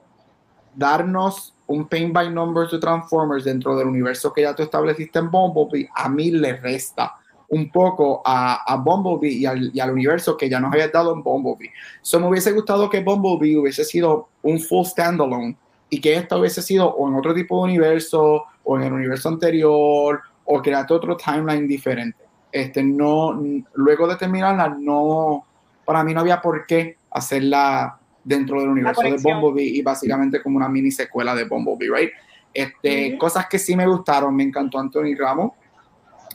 darnos un paint by numbers de Transformers dentro del universo que ya tú estableciste en Bumblebee, a mí le resta un poco a, a Bumblebee y al, y al, universo que ya nos había dado en Bumblebee. So me hubiese gustado que Bumblebee hubiese sido un full standalone y que esto hubiese sido o en otro tipo de universo o en el universo anterior o crearte otro timeline diferente. Este, no, luego de terminarla, no, para mí no había por qué hacerla dentro del universo de Bumblebee y básicamente como una mini secuela de Bumblebee, right? Este, Cosas que sí me gustaron, me encantó Anthony Ramos.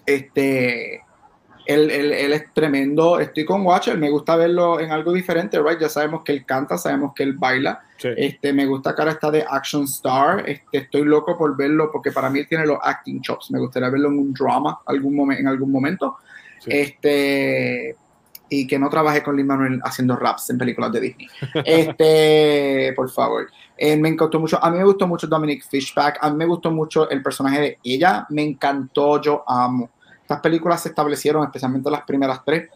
Este, él, él, él, es tremendo. Estoy con Watcher, me gusta verlo en algo diferente, right? Ya sabemos que él canta, sabemos que él baila. Sí. Este, me gusta que ahora está de Action Star. Este, estoy loco por verlo porque para mí él tiene los acting chops. Me gustaría verlo en un drama algún momento, en algún momento. Sí. Este, y que no trabaje con Lin Manuel haciendo raps en películas de Disney. Este, por favor. Eh, me encantó mucho. A mí me gustó mucho Dominic Fishback. A mí me gustó mucho el personaje de ella. Me encantó. Yo amo. Estas películas se establecieron, especialmente las primeras tres,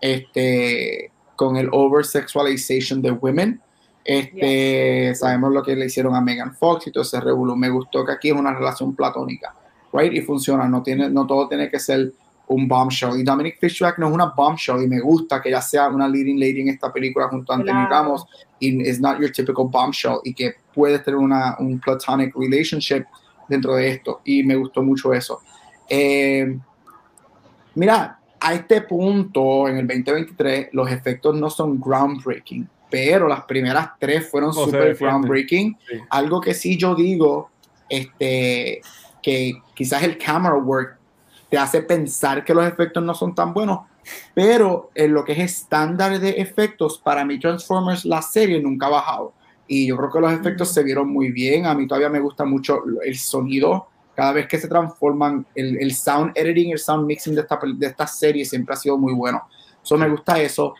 este, con el over-sexualization de women. Este, yes. Sabemos lo que le hicieron a Megan Fox y todo ese revuelo. Me gustó que aquí es una relación platónica. Right? Y funciona. No, tiene, no todo tiene que ser un bombshell. Y Dominic Fishback no es una bombshell y me gusta que ella sea una leading lady en esta película junto a Anthony claro. Ramos y es not your typical bombshell y que puede tener una, un platonic relationship dentro de esto y me gustó mucho eso. Eh, mira, a este punto, en el 2023, los efectos no son groundbreaking, pero las primeras tres fueron oh, super groundbreaking. Sí. Algo que sí yo digo, este, que quizás el camera work te hace pensar que los efectos no son tan buenos, pero en lo que es estándar de efectos, para mí Transformers, la serie nunca ha bajado. Y yo creo que los efectos se vieron muy bien. A mí todavía me gusta mucho el sonido. Cada vez que se transforman, el, el sound editing, el sound mixing de esta, de esta serie siempre ha sido muy bueno. Eso me gusta eso.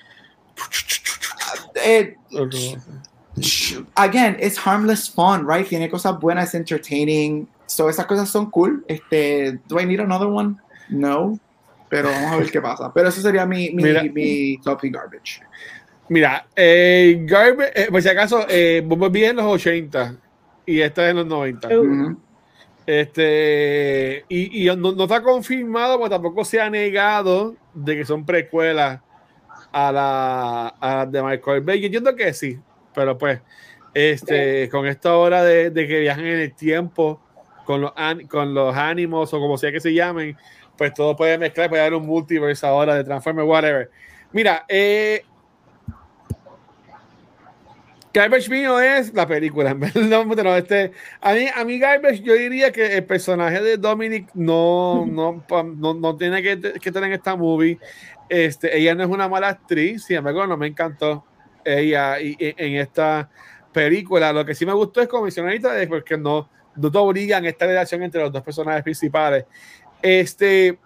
Eh, again, it's harmless fun, right? Tiene cosas buenas, entertaining. So, esas cosas son cool. Este, do I need another one? No. Pero vamos a ver qué pasa. Pero eso sería mi, mi, Mira, mi top y garbage. Mira, eh, garbage, eh, por si acaso, eh, Bumblebee en los 80 y esta es en los 90. Uh -huh. Este, y, y no, no, está confirmado, pero tampoco se ha negado de que son precuelas a la, a la de Michael Bay. Yo entiendo que sí, pero pues, este, con esta hora de, que viajan en el tiempo con los, con los ánimos o como sea que se llamen, pues todo puede mezclar, puede haber un multiverse ahora de Transformers, whatever. Mira, eh, Garbage mío es la película, no, no, este, a mí, a mí Garbage yo diría que el personaje de Dominic no, no, no, no tiene que, que en esta movie. Este, ella no es una mala actriz, sin embargo, no me encantó ella y, y, en esta película. Lo que sí me gustó es como mencionadita, es porque no, no te obligan esta relación entre los dos personajes principales. Este,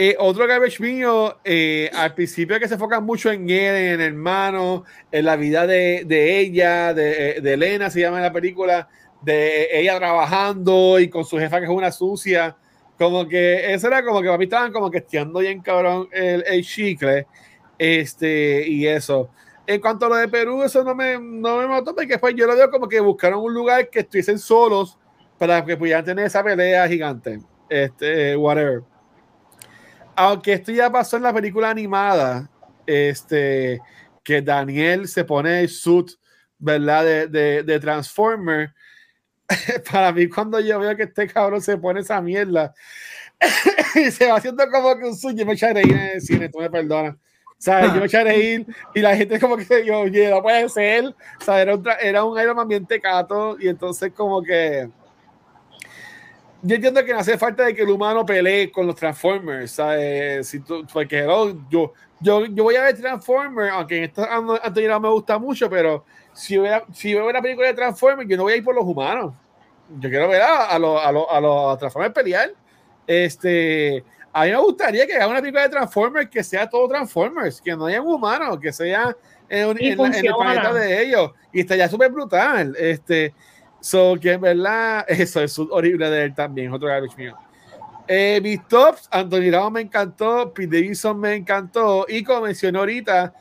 eh, otro garbage mío, eh, al principio que se enfocan mucho en él, en el hermano, en la vida de, de ella, de, de, Elena, se llama en la película, de ella trabajando y con su jefa que es una sucia. Como que eso era como que para mí estaban como que estiando bien cabrón el, el chicle. Este, y eso. En cuanto a lo de Perú, eso no me, no me mató porque después yo lo veo como que buscaron un lugar que estuviesen solos para que pudieran tener esa pelea gigante. Este, whatever. Aunque esto ya pasó en la película animada, este, que Daniel se pone el suit, ¿verdad? De, de, Transformer. Para mí, cuando yo veo que este cabrón se pone esa mierda y se va haciendo como que un suit, yo me reír en el cine, tú me perdonas. ¿Sabes? Yo me eché a reír y la gente como que yo, oye, no puede ser. O sea, era un, era un Iron Man bien tecato y entonces como que yo entiendo que no hace falta de que el humano pelee con los Transformers, ¿sabes? Si tú, porque oh, yo, yo, yo voy a ver Transformers, aunque en esta anterior me gusta mucho, pero si, voy si veo una película de Transformers, yo no voy a ir por los humanos. Yo quiero ver a, a los a lo, a lo Transformers pelear. Este, a mí me gustaría que haga una película de Transformers que sea todo Transformers, que no haya un humano, que sea en, en, en, el planeta de ellos. Y estaría súper brutal. Este, So, que en verdad, eso es horrible de él también, otro garbage mío. Eh, mis tops, Anthony Ramos me encantó, Pete Davidson me encantó, y como mencioné ahorita,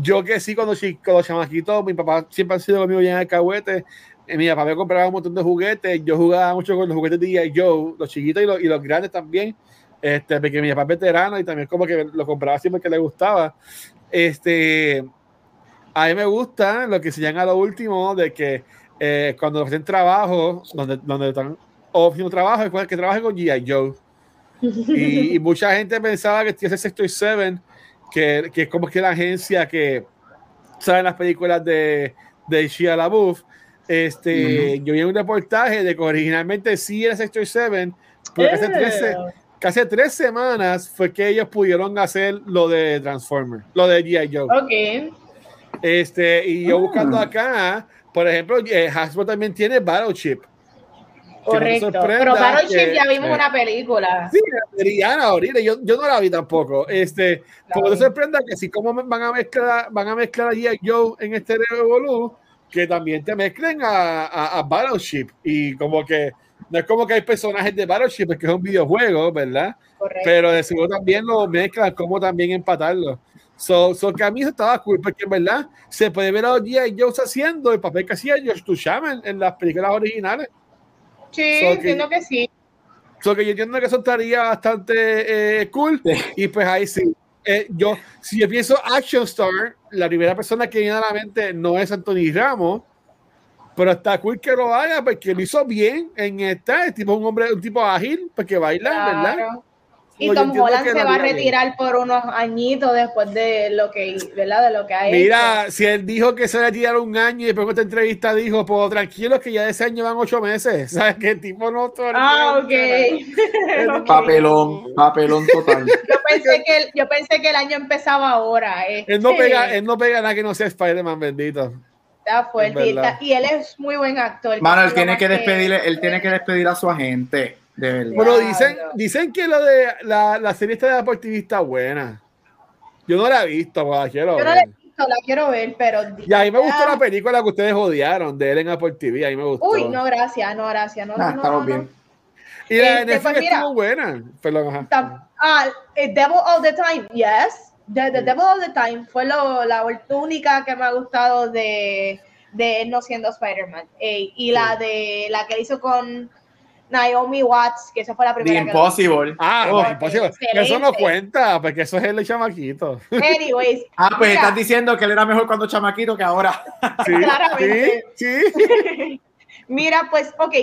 yo que sí, cuando, cuando chamaquito, mi papá siempre ha sido conmigo ya en el cahuete, eh, mi papá me compraba un montón de juguetes, yo jugaba mucho con los juguetes de G.I. Joe, los chiquitos y los, y los grandes también, este, porque mi papá es veterano y también como que lo compraba siempre que le gustaba. Este, a mí me gusta lo que se llama lo último, de que eh, cuando ofrecen trabajo, donde, donde están ofreciendo trabajo, es que trabaje con G.I. Joe. Y, y, mucha gente pensaba que tiene Sector 7, que, que es como que la agencia que sabe las películas de, de Shia LaBeouf. Este, uh -huh. Yo vi un reportaje de que originalmente sí era Sector 7, pero casi, tres, casi tres semanas fue que ellos pudieron hacer lo de Transformer, lo de G.I. Joe. Ok. Este, y yo buscando acá, por ejemplo, eh, Hasbro también tiene Battleship. Correcto. Pero Battleship ya vimos eh, una película. Sí, la ahorita. Yo, yo no la vi tampoco. Este, porque no sorprenda que si como van a mezclar, van a mezclar a Joe en este Revolu, que también te mezclen a, a, a, Battleship. Y como que no es como que hay personajes de Battleship, es que es un videojuego, ¿verdad? Correcto. Pero de seguro también lo mezclan, como también empatarlo. So, so, que a mí eso estaba cool, porque en verdad se puede ver a los G.I. Joe haciendo el papel que hacía George Tuchaman en las películas originales. Sí, so entiendo que, que, sí. So que yo entiendo que eso estaría bastante eh, cool. Sí. Y pues ahí sí. Eh, yo, si yo pienso Action Star, la primera persona que viene a la mente no es Anthony Ramos, pero está cool que lo haga porque lo hizo bien en esta. Es tipo un hombre, un tipo ágil, porque baila, claro. ¿verdad? Y Tom Holland se va a retirar bien. por unos añitos después de lo que, ¿verdad? De lo que ha Mira, hecho. si él dijo que se va a retirar un año y después en esta entrevista dijo, pues tranquilos que ya de ese año van ocho meses. ¿Sabes qué tipo no? Ah, ok. okay. Papelón, papelón total. yo, pensé que el, yo pensé que el año empezaba ahora. Este. Él, no pega, él no pega nada que no sea Spider-Man, bendito. Está fuerte. Y, está, y, él es muy buen actor. Mano, él tiene que despedir, él tiene que despedir a su agente. De verdad. Bueno, dicen, dicen que lo de la, la serie esta de está buena. Yo no la he visto, pues, la quiero Yo no la he visto, la quiero ver, pero. Y a mí me gustó la película que ustedes odiaron de él en Apple TV. A mí me gustó. Uy, no, gracias, no, gracias. No, nah, no, estamos no, bien. Y la este, pues mira, estuvo buena. Perdón, ajá. Ah, Devil All the Time, yes. The, the Devil All the Time fue lo, la única que me ha gustado de, de él no siendo Spider-Man. Eh, y sí. la de la que hizo con Naomi Watts, que esa fue la primera. The Impossible. Ah, oh, Impossible. Eso no cuenta, porque eso es el chamaquito. Anyways. ah, pues mira, estás diciendo que él era mejor cuando chamaquito que ahora. Sí, Claramente. Sí, sí. mira, pues, ok.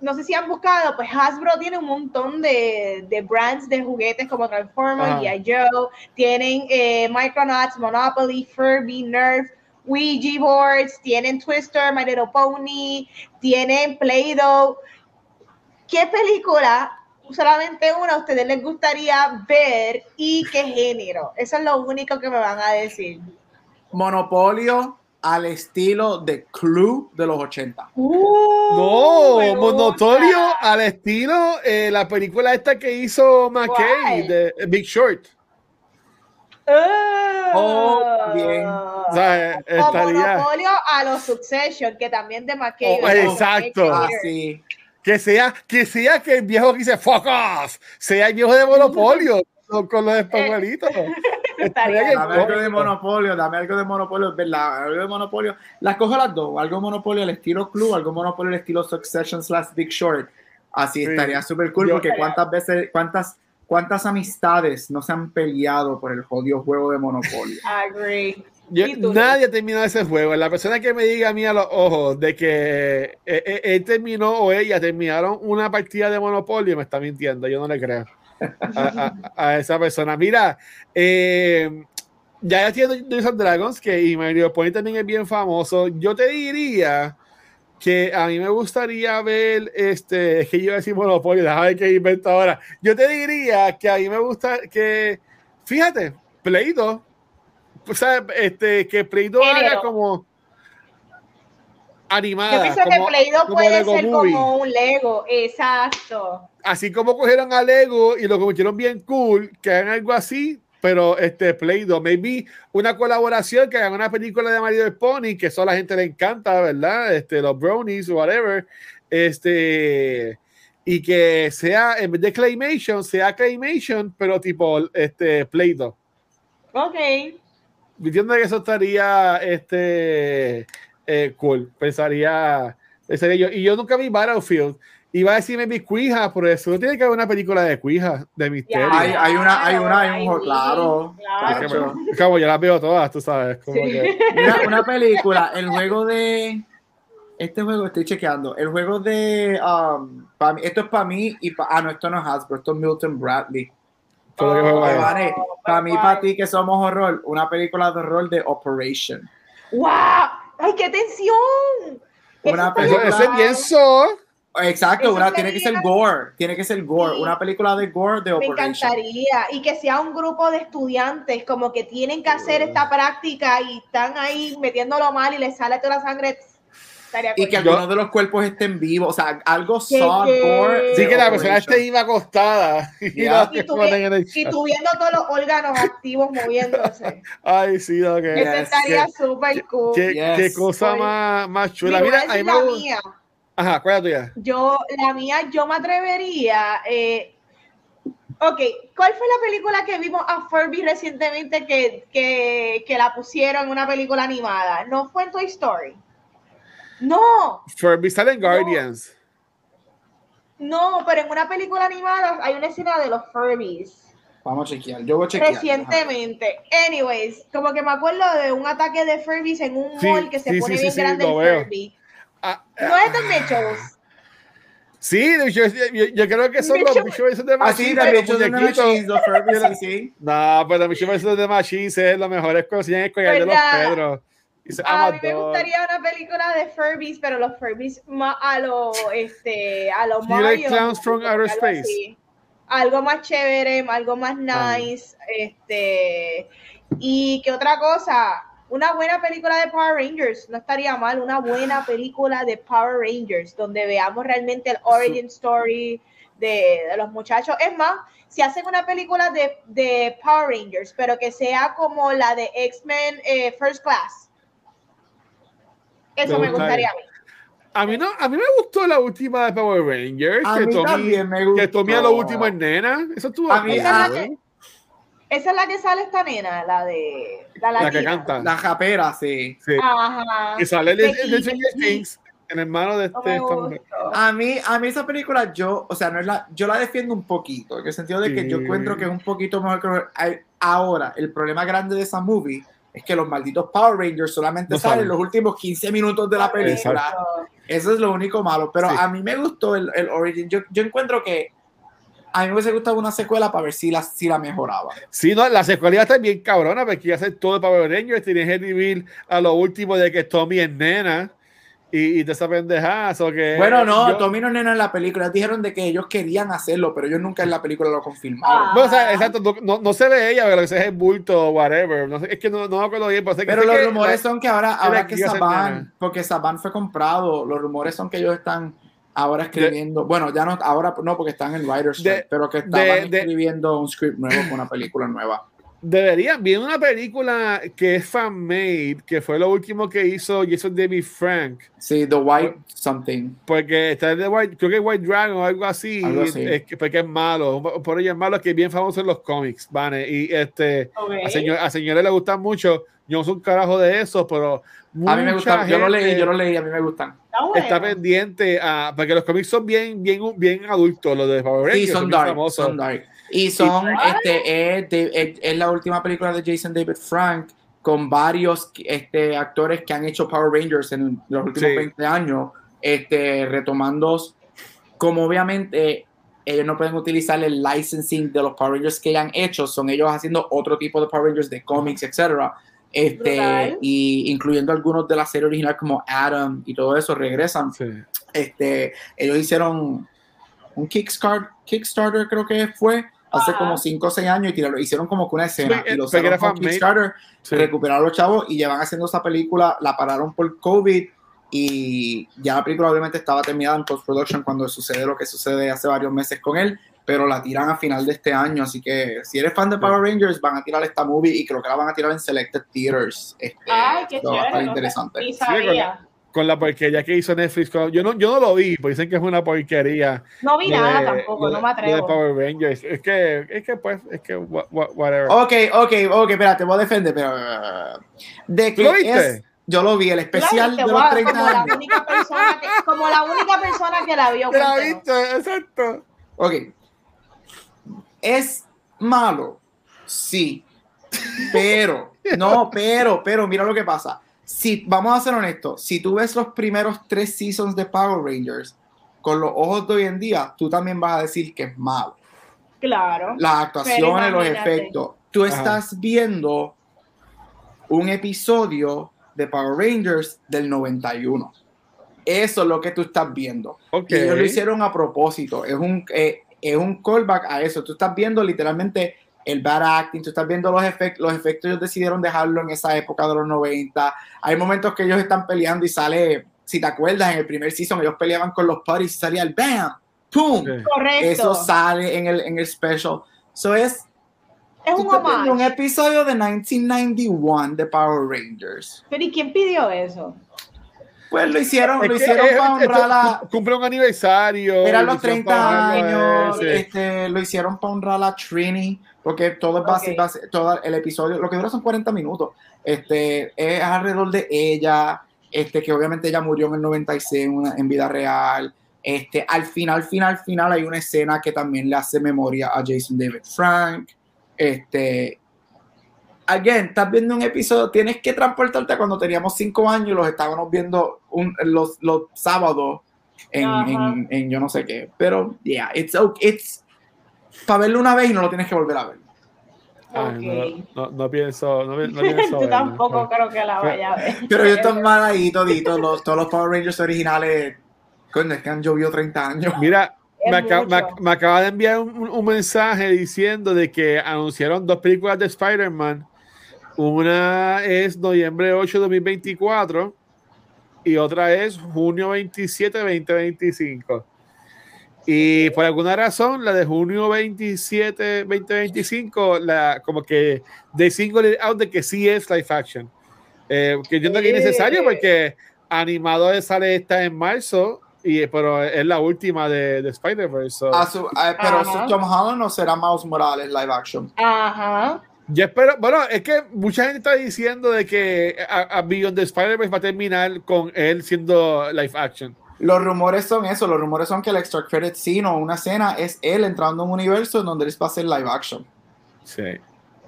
No sé si han buscado, pues Hasbro tiene un montón de, de brands de juguetes como Transformers, G.I. Joe, tienen eh, Micronauts, Monopoly, Furby, Nerf, Ouija boards, tienen Twister, My Little Pony, tienen Play-Doh. ¿Qué película, solamente una, a ustedes les gustaría ver y qué género? Eso es lo único que me van a decir. Monopolio al estilo de Clue de los 80. Uh, no, Monopolio al estilo eh, la película esta que hizo McKay, de Big Short. Oh, bien. O sea, estaría. Monopolio a los Succession, que también de McKay. Oh, exacto. Ah. Que sea, que sea que el viejo que dice fuck off, sea el viejo de monopolio con, con los españolitos. Estaría Estaría Dame algo de monopolio, dame algo de monopolio, es verdad, algo de monopolio. Las cojo las dos, algo de monopolio al estilo club, algo monopolio al estilo Succession slash Big Short. Así Sí. estaría súper cool Yo- porque cuántas veces, cuántas, cuántas amistades no se han peleado por el jodido juego de monopolio. Agree. Yo- ¿Y tú, nadie ha terminado ese juego. La persona que me diga a mí a los ojos de que eh, eh, él terminó o ella terminaron una partida de Monopolio me está mintiendo. Yo no le creo a, a- a esa persona. Mira, eh, ya ya tiene Dungeons and Dragons, que y Mario Point también es bien famoso. Yo te diría que a mí me gustaría ver este, es que yo iba a decir Monopolio, déjame qué invento ahora. Yo te diría que a mí me gusta que, fíjate, Play 2 o sea, este, que Play 2 haga Género. Como Yo pienso como- que Play Doh puede Lego ser Movie. como un Lego, exacto. Así como cogieron a Lego y lo convirtieron bien cool, que hagan algo así, pero este Play 2, maybe una colaboración, que hagan una película de Mario y Pony, que eso a la gente le encanta, ¿verdad? Este, los brownies, whatever. Este, y que sea, en vez de Claymation, sea Claymation, pero tipo este, Play 2. Ok. Entiendo que eso estaría este, eh, cool. Pensaría, pensaría yo. Y yo nunca vi Battlefield. Iba a decirme mi Cuija, por eso no tiene que haber una película de Cuija, de misterio. Hay- hay una- hay una- hay un claro. Es que claro. me- como yo las veo todas, tú sabes. Como Sí. que- Mira, una película, el juego de. Este juego estoy chequeando. El juego de. um, mí- esto es para mí y para. Ah, no, esto no es Hasbro, esto es Milton Bradley. que juego Oh, para mí para ti que somos horror, una película de horror de Operation. ¡Wow! ¡Ay, qué tensión! Una película- eso es bien so. Exacto, una, tiene que ser gore. Tiene que ser gore. Sí. Una película de gore de Me Operation. encantaría. Y que sea un grupo de estudiantes como que tienen que hacer esta práctica y están ahí metiéndolo mal y les sale toda la sangre. Estaría Y que algunos de los cuerpos estén vivos. O sea, algo ¿Qué, soft qué? gore. Sí, que la persona esté iba acostada. Y Yeah. lo Y tú, ponen en el y chat. tú viendo todos los órganos activos moviéndose. Ay, sí, que, Eso Yes, estaría súper cool. qué, Yes. qué cosa más, más chula. Mira, a decir mí me la mía. Ajá, ¿cuál es la tuya? Yo, la mía, yo me atrevería. eh, ok, ¿cuál fue la película que vimos a Furby recientemente que, que, que la pusieron en una película animada? ¿No fue en Toy Story? No, Furby Silent Guardians. no, pero en una película animada hay una escena de los Furbies. Vamos a chequear. Yo voy a chequear. Recientemente. Anyways, como que me acuerdo de un ataque de Furbies en un Sí, mall que se sí, pone sí, bien sí, sí, grande lo el veo. Furby. Ah, No es de Mitchells. Sí, yo, yo- yo creo que son los esos de Ah, sí, los de. Machines, los Furbies, sí. No, pero de Machine es lo mejor es consiguen el collar de los. Pedros. Se A mí me gustaría una película de Furbies, pero los Furbies más a los este a like Mario, clowns from algo outer space? así. Algo más chévere, algo más Ah. nice, este y qué otra cosa, una buena película de Power Rangers, no estaría mal, una buena película de Power Rangers donde veamos realmente el origin story de, de los muchachos. Es más, si hacen una película de, de Power Rangers, pero que sea como la de X-Men eh, First Class. Eso Me me gusta gustaría a mí. A mí no, a mí me gustó la última de Power Rangers, A que mí Tommy, también me gustó. que Tommy a lo último es nena. Eso estuvo A mí-. Esa, a- es la que, esa es la que sale esta nena, la de la, la que canta. La japera, sí. Sí. Ajá. Y sale el. Things, el hermano de este. A mí, a mí esa película, yo, o sea, no es la, yo la defiendo un poquito, en el sentido de que yo encuentro que es un poquito mejor que ahora. El problema grande de esa movie es que los malditos Power Rangers solamente No salen los últimos 15 minutos de la película. Exacto. Eso es lo único malo. Pero Sí. a mí me gustó el, el Origin. Yo, yo encuentro que a mí me hubiese gustado una secuela para ver si la, si la mejoraba. Sí, no, la secuela está bien cabrona, porque iba a ser todo de Power Rangers. Tienes el reveal a lo último de que Tommy es nena y, y de esa pendejada. so que Bueno, no, yo- Tommy no nena en la película. Dijeron de que ellos querían hacerlo, pero ellos nunca en la película lo confirmaron. Ah. Bueno, o sea, exacto, no, no, se ve ella, pero lo que se ve es el bulto o whatever. No sé, es que no, no me acuerdo bien, pero sé que Pero sé los que rumores la- son que ahora, ahora que Saban, porque Saban fue comprado, los rumores son que ellos están ahora escribiendo, bueno, ya no, ahora no porque están en Writer's De- pero que estaban de- escribiendo un script nuevo con una película nueva. Deberían, vi una película que es fan-made, que fue lo último que hizo Jason David Frank. Sí, The White Something. Porque está de White, creo que White Dragon o algo así, Algo así. Es que, porque es malo, por ello es malo que es bien famoso en los cómics, ¿vale? Y este, Ok. a, señor- a señores le gustan mucho, yo no soy un carajo de eso, pero A mí me gustan, yo lo leí, yo lo leí, a mí me gustan. Está pendiente a, porque los cómics son bien, bien, bien adultos, los de Power Rangers, Sí, son bien dark, famosos. son dark. Y son, este, es, de- es- es la última película de Jason David Frank con varios este, actores que han hecho Power Rangers en los últimos Sí. 20 años, este, retomando, como obviamente ellos no pueden utilizar el licensing de los Power Rangers que ya han hecho, son ellos haciendo otro tipo de Power Rangers de cómics, etcétera. Este, y incluyendo algunos de la serie original como Adam y todo eso regresan Sí. este, ellos hicieron un Kickstarter, Kickstarter creo que fue hace Ajá. como 5 o 6 años y tiraron- hicieron como que una escena Sí, y lo era con. Kickstarter, Sí. recuperaron los chavos y llevan haciendo esa película, la pararon por COVID y ya la película obviamente estaba terminada en post-production cuando sucede lo que sucede hace varios meses con él, pero la tiran a final de este año, así que si eres fan de Power Rangers van a tirar esta movie y creo que la van a tirar en Selected Theaters. Este, Ay, qué so va a estar chévere. no interesante. Con la porquería que hizo Netflix. con- yo, no, yo no lo vi, porque dicen que es una porquería. No vi nada de- tampoco, lo no me de atrevo. Power Rangers. Es que, es que pues, es que, wha- wha- whatever. Ok, ok, ok, espérate, voy a defender, pero. De ¿Tú que lo viste? es- yo lo vi, el especial de los voy a- 30 como la años. única persona que, como la única persona que la vio. ¿Te la viste? Exacto. Ok. ¿Es malo? Sí. Pero, no, pero, pero, mira lo que pasa. Si, vamos a ser honestos, si tú ves los primeros tres seasons de Power Rangers con los ojos de hoy en día, tú también vas a decir que es malo. Claro. las actuaciones, los efectos. Tú Ajá. estás viendo un episodio de Power Rangers del 91. Eso es lo que tú estás viendo. Ok. Y ellos lo hicieron a propósito. Es un, eh, es un callback a eso. Tú estás viendo literalmente el bad acting, tú estás viendo los efectos. Los efectos ellos decidieron dejarlo en esa época de los 90. Hay momentos que ellos están peleando y sale, si te acuerdas, en el primer season ellos peleaban con los putties y salía el BAM, ¡pum! Sí. Correcto. Eso sale en el, en el special. So es, es un un episodio de 1991 de Power Rangers. Pero ¿y quién pidió eso? Pues lo hicieron, Es lo hicieron para honrar a. Cumple un aniversario. Eran lo los hicieron 30 para honrarlo a años, este, lo hicieron para honrar a Trini, porque todo es base, todo el episodio, lo que dura son 40 minutos, este, es alrededor de ella, este, que obviamente ella murió en el 96 en, una- en vida real, este, al final, final, final hay una escena que también le hace memoria a Jason David Frank, este, again, estás viendo un episodio, tienes que transportarte cuando teníamos 5 años y los estábamos viendo un- los, los sábados en, en- en yo no sé qué. Pero, yeah, it's, okay, it's para verlo una vez y no lo tienes que volver a ver. Ay, no, no, no pienso, no, no pienso Yo verlo. tampoco creo que la vaya a ver. Pero yo estoy mal ahí toditos, los, todos los Power Rangers originales, coño, es que han llovido 30 años. Mira, me, acaba- me, me acaba de enviar un, un- mensaje diciendo de que anunciaron dos películas de Spider-Man. Una es noviembre 8 de 2024 y otra es junio 27 de 2025. Y por alguna razón, la de junio 27 2025, la, como que de single out de que sí es live action. Eh, que yo no que es necesario porque animador sale esta en marzo, y, pero es la última de, de Spider-Verse. so- A su- a- pero su Tom Holland no será Miles Morales live action. Ajá. Yo espero, bueno, es que mucha gente está diciendo de que a, a Beyond the Spider-Verse va a terminar con él siendo live action. Los rumores son eso, los rumores son que el extra credit scene o una escena es él entrando en un universo en donde él va a hacer live action. Sí.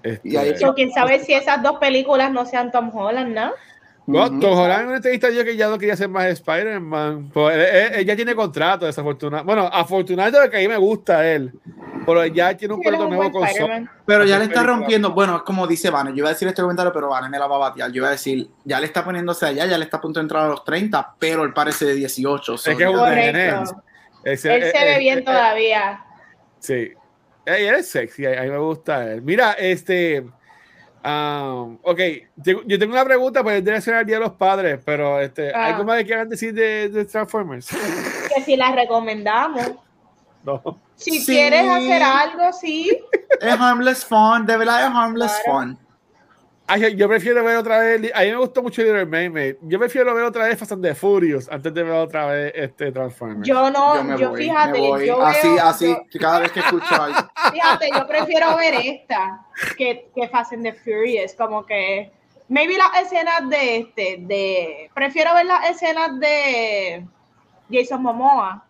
Este, Y ahí- So, quién sabe si esas dos películas no sean Tom Holland, ¿no? Bueno, Ujú. Tom Holland en una entrevista dijo que ya no quería ser más Spider-Man. Pues, él, él- él ya tiene contrato, desafortunadamente. Bueno, afortunadamente que a mí me gusta él. Pero ya tiene un un nuevo con Sony. Pero ya le está rompiendo, bueno, es como dice Vane, yo iba a decir este comentario, pero Vane me la va a batear. Yo iba a decir, ya le está poniéndose allá, ya le está a punto de entrar a los 30, pero él parece de 18. so Es que es un Él eh, se ve eh, bien eh, todavía. Sí. Él es sexy, a mí me gusta él. Mira, este. um, ok, yo tengo una pregunta para el Día Nacional del Día de los Padres, pero este, Ah. ¿algo más que quieran decir de, de Transformers? Que si las recomendamos. No. Si Sí. quieres hacer algo, sí. Es harmless fun, de verdad es harmless Claro. fun. Ay, yo- prefiero ver otra vez. A mí me gustó mucho Little Mermaid. Yo prefiero ver otra vez Fast and the Furious antes de ver otra vez este Transformers. Yo no, Yo me yo voy, fíjate, me voy. yo así, veo- así, yo- cada vez que escucho algo. Fíjate, yo prefiero ver esta que, que Fast and the Furious, como que maybe las escenas de este, de prefiero ver las escenas de Jason Momoa,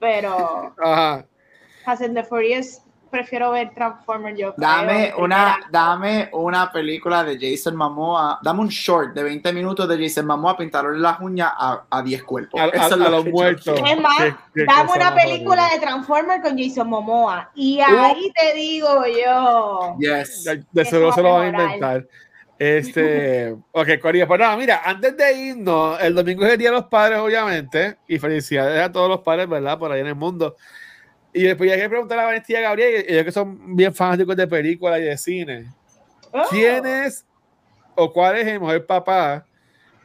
pero Ajá. Fast and the Furious prefiero ver Transformers yo. Dame creo, una, primera. dame una película de Jason Momoa, dame un short de 20 minutos de Jason Momoa pintarle las uñas a, a 10 cuerpos. A, a- Eso es a lo los muertos. Es más, Qué- qué dame una película de Transformers con Jason Momoa y ahí te digo yo. Yes. De Eso seguro se lo van a inventar. Este, ok, Corillo, pues nada, mira, antes de irnos, el domingo es el Día de los Padres, obviamente, y felicidades a todos los padres, ¿verdad? Por ahí en el mundo. Y después ya que preguntar a Vanessa y a Gabriel, ellos que son bien fanáticos de películas y de cine, Oh. ¿quién es o cuál es el mejor papá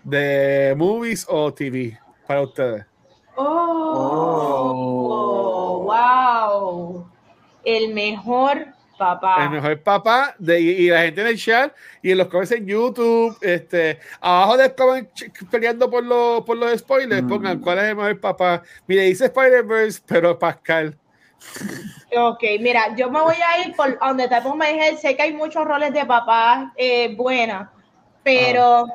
de movies o TV para ustedes? Oh, wow. El mejor papá. El mejor papá de, y, y la gente en el chat y en los comments en YouTube, este, abajo del comment ch- peleando por, los por los spoilers, Mm. pongan cuál es el mejor papá. Mire, dice Spider-Verse, pero Pascal. Ok, mira, yo me voy a ir por donde te pongo. Sé que hay muchos roles de papá eh, buena, pero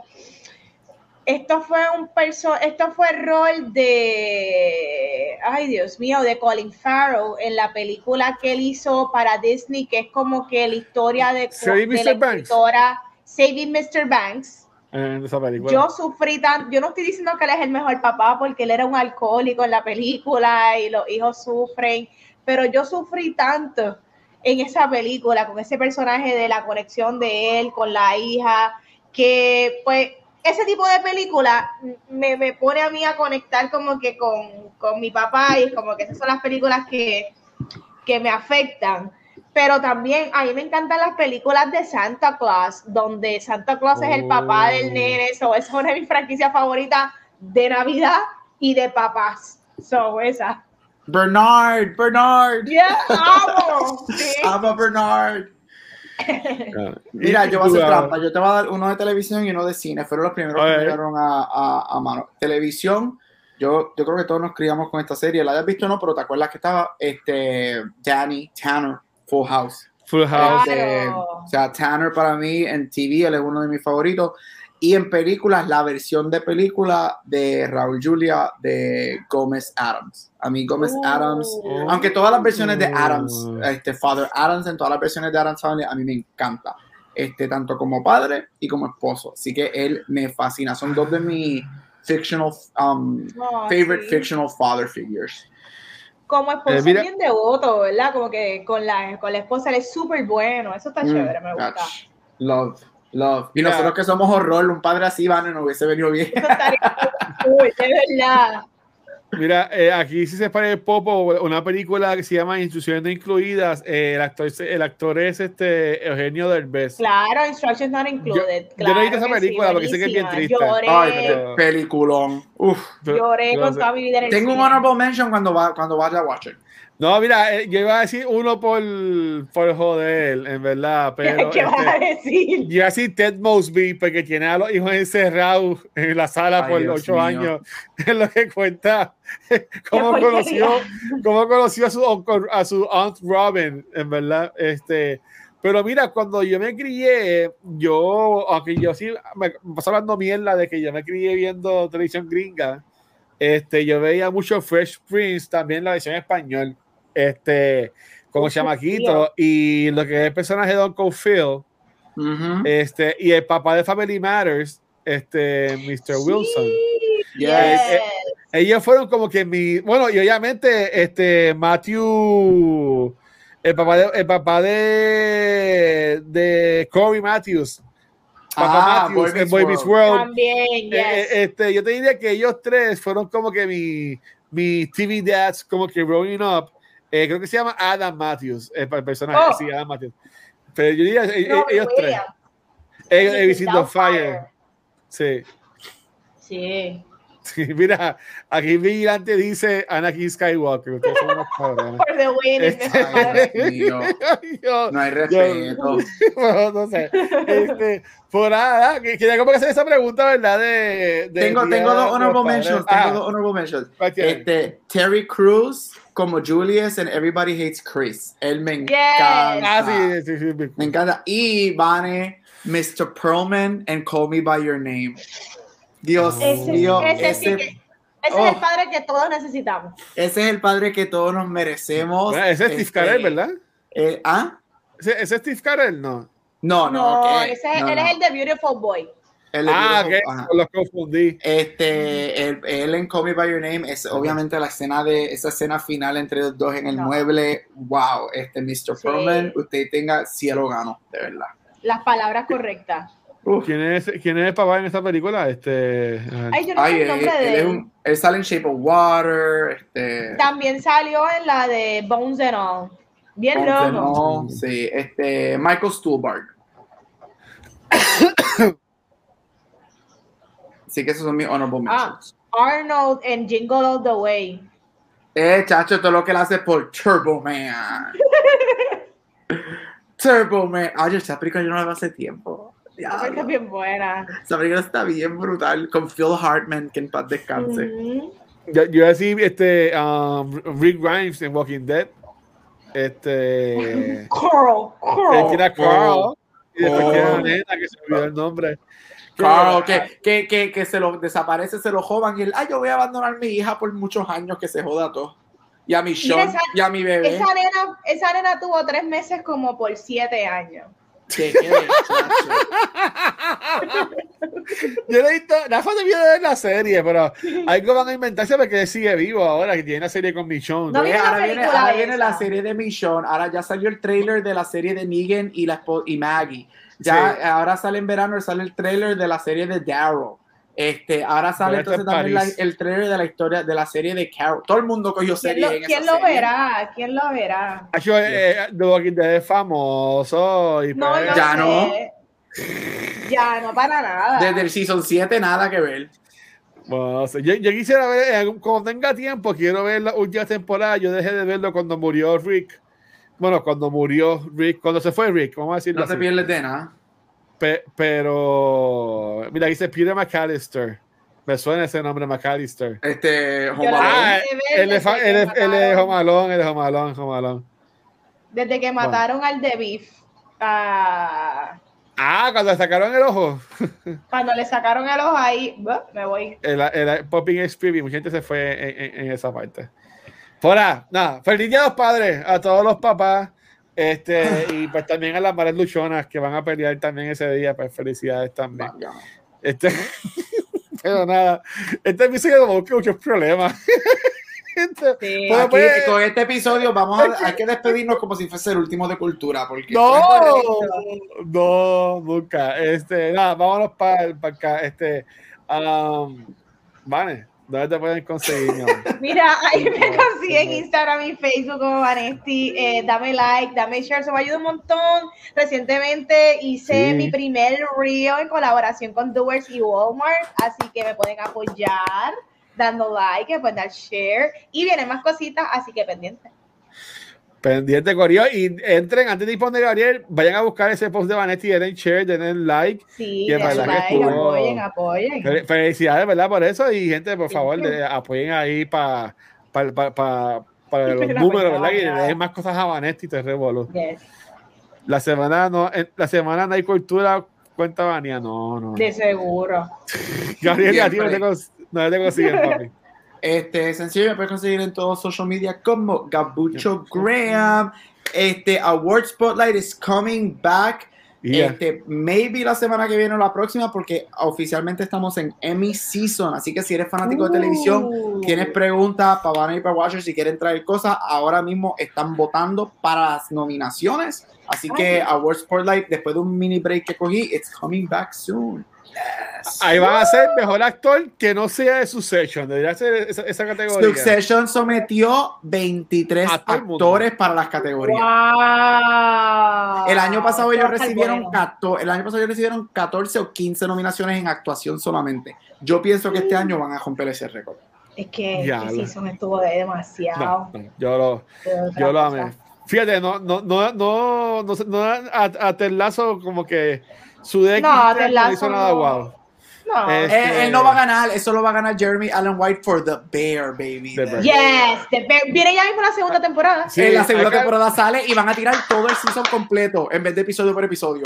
esto fue un perso esto fue el rol de ay Dios mío, de Colin Farrell en la película que él hizo para Disney, que es como que la historia de, Saving de la Mr. Banks. escritora Saving Mr. Banks. En esa película. Yo sufrí tan, yo no estoy diciendo que él es el mejor papá porque él era un alcohólico en la película y los hijos sufren, pero yo sufrí tanto en esa película con ese personaje de la conexión de él con la hija, que pues ese tipo de película me, me pone a mí a conectar como que con, con mi papá y como que esas son las películas que, que me afectan. Pero también a mí me encantan las películas de Santa Claus, donde Santa Claus es el papá del Oh. nene. So, esa es una de mis franquicias favoritas de Navidad y de papás. So, esa. Bernard, Bernard. Yeah, amo. Sí. Amo Bernard. Ah, Mira, yo voy a hacer trampa. Yo te voy a dar uno de televisión y uno de cine. Fueron los primeros que llegaron a, a- a mano. Televisión, yo, yo creo que todos nos criamos con esta serie. La hayas visto o no, pero te acuerdas que estaba este Danny Tanner, Full House. Full House. Este, o sea, Tanner para mí en TV, él es uno de mis favoritos. Y en películas, la versión de película de Raúl Julia de Gómez Adams. A mí Gómez. Adams, Oh. aunque todas las versiones de Adams, Oh. este Father Adams en todas las versiones de Adams Family, a mí me encanta. Este, tanto como padre y como esposo. Así que él me fascina. Son dos de mis fictional, um, Oh, favorite sí. fictional father figures. Como esposo Eh, mira- bien devoto, ¿verdad? Como que con la, con la esposa él es súper bueno. Eso está Mm, chévere, me gusta. gosh. Love, love. Y nosotros que somos horror, un padre así, van, nos hubiese venido bien. Eso estaría cool, de verdad. Mira, eh, aquí sí se pone el popo, una película que se llama Instrucciones no incluidas. eh, el, actor, el actor es este Eugenio Derbez. Claro, Instructions Not Included. yo no he visto claro esa que película sí, porque sé que es bien triste. Lloré, Ay, pero- peliculón. Uf. lloré Yo con sé. toda mi vida en el Tengo un honorable mention cuando, va, cuando vaya a Watcher. No, mira, eh, yo iba a decir uno por, por joder, en verdad, pero ¿Qué vas a este, decir? yo iba a decir Ted Mosby porque tiene a los hijos encerrados en la sala Ay, por Dios ocho mío. años. Es lo que cuenta cómo conoció, cómo conoció a su, a su aunt Robin, en verdad. Este, pero mira, cuando yo me crié, yo, aunque yo sí me paso hablando mierda de que yo me crié viendo televisión gringa, este, yo veía mucho Fresh Prince, también la versión en español, este, como chamaquito, y lo que es el personaje de Uncle Phil, este, y el papá de Family Matters, este, Mr. Wilson. Yes. yes. Ellos fueron como que mi, bueno, y obviamente, este, Matthew, el papá de, el papá de, de Corey Matthews, papá Ah, Matthews Boy en Boy World. También, Eh, yes. eh, este, yo te diría que ellos tres fueron como que mi, mi TV dads, como que growing up. Eh, creo que se llama Adam Matthews, el, el personaje, Oh. sí, Adam Matthews. Pero yo diría eh, No, eh, ellos tres. Ellos, Fire. Sí. Sí. Sí, mira, aquí Vigilante dice Anakin Skywalker. Ustedes son unos cabrones. For the win. Este- Ay, Dios mío. Yo- No hay respeto. no, no sé. Este, por nada, que- quería como que hacer esa pregunta, ¿verdad? De, de Tengo, tengo dos los honorable Padres. mentions. Ah, Tengo dos honorable mentions. Este, Terry Crews como Julius and Everybody Hates Chris. Él me Yes. encanta. Ah, sí, sí, sí, sí. Me encanta. Y Vane, Mr. Perlman and Call Me By Your Name. Dios Ese, mío, ese, ese, sí que- ese oh. es el padre que todos necesitamos. ese es el padre que todos nos merecemos. Bueno, ese es Steve Carell, ¿verdad? eh, ¿Ah? ¿Ese, ese es Steve Carell? No. No, no, No, ok, ese es- no, él no. es el de Beautiful Boy. Es Ah, Beautiful, ok, ajá. los confundí. Este, él, él en Call Me By Your Name es obviamente la escena de esa escena final entre los dos en el No. mueble. Wow, este Mr. Sí. Perlman, usted tenga cielo gano, de verdad. Las palabras correctas. Uf. ¿Quién es, ¿Quién es el papá en esta película? Este. Ay, yo no Ay, sé el él, nombre él de es él. un- él sale en Shape of Water, este. También salió en la de Bones and All. Bien Ponce, loco. no, sí, este, Michael Stuhlbarg. sí que esos son mis honorable Ah. Arnold en Jingle All the Way. Eh, chacho, todo lo que él hace por Turbo Man. Turbo Man. Oye, esa película yo no la veo hace tiempo. Esa película Diablo. es bien buena. Esa película está bien brutal. Con Phil Hartman, que en paz descanse. Ujú. Yo, yo decía este, um, Rick Grimes en Walking Dead. Este. Carl, que Carl. tiene a Carl. Y después Oh. tiene a la nena que se me olvidó el nombre. Carl, que, que, que, que se lo desaparece, se lo jodan y él, ay, yo voy a abandonar a mi hija por muchos años que se joda todo. Y a mi Sean, esa- y a mi bebé. Esa nena, esa nena tuvo tres meses como por siete años. Quede. Yo le he visto, Rafa debió de ver la serie, pero algo van a inventarse porque él sigue vivo ahora, que tiene una serie con Michonne. No, ahora viene, ahora la serie de Michonne, ahora ya salió el trailer de la serie de Negan y, la, y Maggie. Ya Sí. ahora sale en verano, sale el trailer de la serie de Daryl. Este, ahora sale Pero entonces es también la- el trailer de la historia de la serie de Carol. Todo el mundo cogió ¿Quién serie lo, en esa quién lo serie. verá? ¿Quién lo verá? Hacho, eh, The Walking Dead es famoso. Y No, pues- yo Ya sé. no. Ya no para nada. Desde el season 7 nada que ver. Bueno, no sé. yo, yo quisiera ver, cuando tenga tiempo, quiero ver la última temporada. Yo dejé de verlo cuando murió Rick. Bueno, cuando murió Rick, cuando se fue Rick, vamos a decirlo No te pierdes de nada. Pe- pero, mira, dice Peter McAllister. Me suena ese nombre, McAllister. Este, Alone. Ah, él es, desde él es, Jomalón, Jomalón. Desde que mataron al de Beef. ah, Ah, cuando le sacaron el ojo. cuando le sacaron el ojo ahí, bah, me voy. El, el Popping Experience, mucha gente se fue en, en- en esa parte. Fuera, nada, feliz día a los padres, a todos los papás, este, y pues también a las madres luchonas que van a pelear también ese día, pues felicidades también. Este, pero nada, este episodio me busca muchos problemas. Este, Sí. Bueno, Aquí, pues- con este episodio vamos a, hay que despedirnos como si fuese el último de cultura, porque no, no, nunca. Este, nada, vámonos para acá. Este, um, Vane, ¿dónde te pueden conseguir? mi amor? Mira, ahí me consiguen Instagram y Facebook como Vanesti. Eh, dame like, dame share, eso me ayuda un montón. Recientemente hice Sí. mi primer reel en colaboración con Doers y Walmart, así que me pueden apoyar dando like, me pueden dar share y vienen más cositas, así que pendiente. Pendiente, Corio. Y entren, antes de ir poner Gabriel, vayan a buscar ese post de Vanetti, den share, den like. Sí, que like, estuvo- apoyen, apoyen. Fel- Felicidades, ¿verdad? Por eso. Y gente, por Sí. favor, de- apoyen ahí para para para los números, ¿verdad? Y ¿verdad? le den más cosas a Vanetti y te revolú. Yes, La semana no, en- la semana no hay cultura, cuenta Vania. No, no. de seguro. Gabriel, a ti no te, no te consiguen, papi. Este, sencillo, me puedes conseguir en todos social media como Gabucho Graham. Este, Award Spotlight is coming back. Y ya. Este, maybe la semana que viene o la próxima, porque oficialmente estamos en Emmy Season. Así que si eres fanático de televisión, tienes preguntas para Banner y para Watcher, si quieren traer cosas, ahora mismo están votando para las nominaciones. Así que Ay. Award Spotlight, después de un mini break que cogí, it's coming back soon. Ahí van a ser mejor actor que no sea de Succession. Debería ser esa, esa categoría. Succession sometió 23 A todo el mundo. actores para las categorías. Wow. El año pasado ellos recibieron bueno. 14, el año pasado ellos recibieron 14 o 15 nominaciones en actuación solamente. Yo pienso que este año van a romper ese récord. Es que Ya, season estuvo de demasiado. No, no, yo lo, yo lo amé. Fíjate, no, no, no, no, no, no a, a como que su deck No, Lasso hizo nada no. wow. No. Es- Él, Este- él no va a ganar, eso lo va a ganar Jeremy Allen White for The Bear, baby. The Bear. Yes, the Bear- viene ya mismo la segunda temporada. Sí, en la segunda temporada sale y van a tirar todo el season completo en vez de episodio por episodio.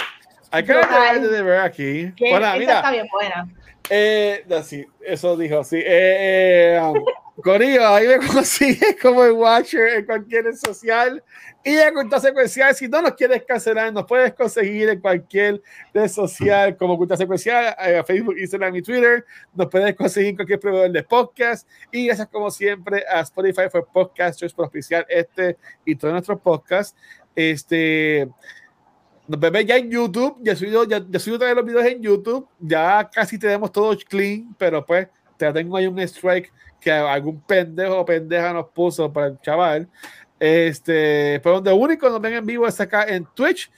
Hay que ver de ver aquí. Esa mira, está bien buena. eh, no, sí, eso dijo, sí. Eh, eh, um, Corillo, ahí me consigues como el Watcher en cualquier red social y en Cultura Secuencial. Si no nos quieres cancelar, nos puedes conseguir en cualquier red social como Cultura Secuencial, eh, Facebook, Instagram y Twitter. Nos puedes conseguir en cualquier proveedor de podcast. Y gracias, como siempre, a Spotify for Podcasters por oficial este y todos nuestros podcasts. Este. Nos vemos ya en YouTube. Ya subido, ya, ya subido también los videos en YouTube. Ya casi tenemos todo clean, pero pues te tengo ahí un strike que algún pendejo o pendeja nos puso para el chaval. Este, pero donde único nos ven en vivo es acá en Twitch.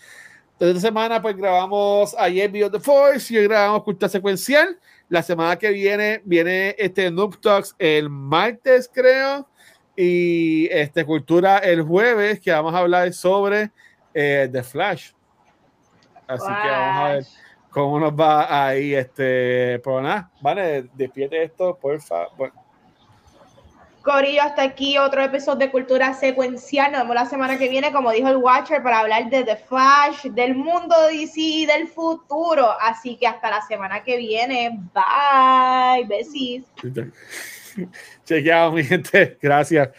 Esta semana pues grabamos ayer Beyond the Force y hoy grabamos Cultura Secuencial. La semana que viene viene este Noob Talks el martes creo y este Cultura el jueves que vamos a hablar sobre eh, The Flash. Así que vamos a ver cómo nos va ahí este pero nada, vale, despierte esto por favor. Corillo, hasta aquí otro episodio de Cultura Secuencial. Nos vemos la semana que viene, como dijo el Watcher, para hablar de The Flash, del mundo DC y del futuro. Así que hasta la semana que viene. Bye. Besis. Chequeado, mi gente. Gracias.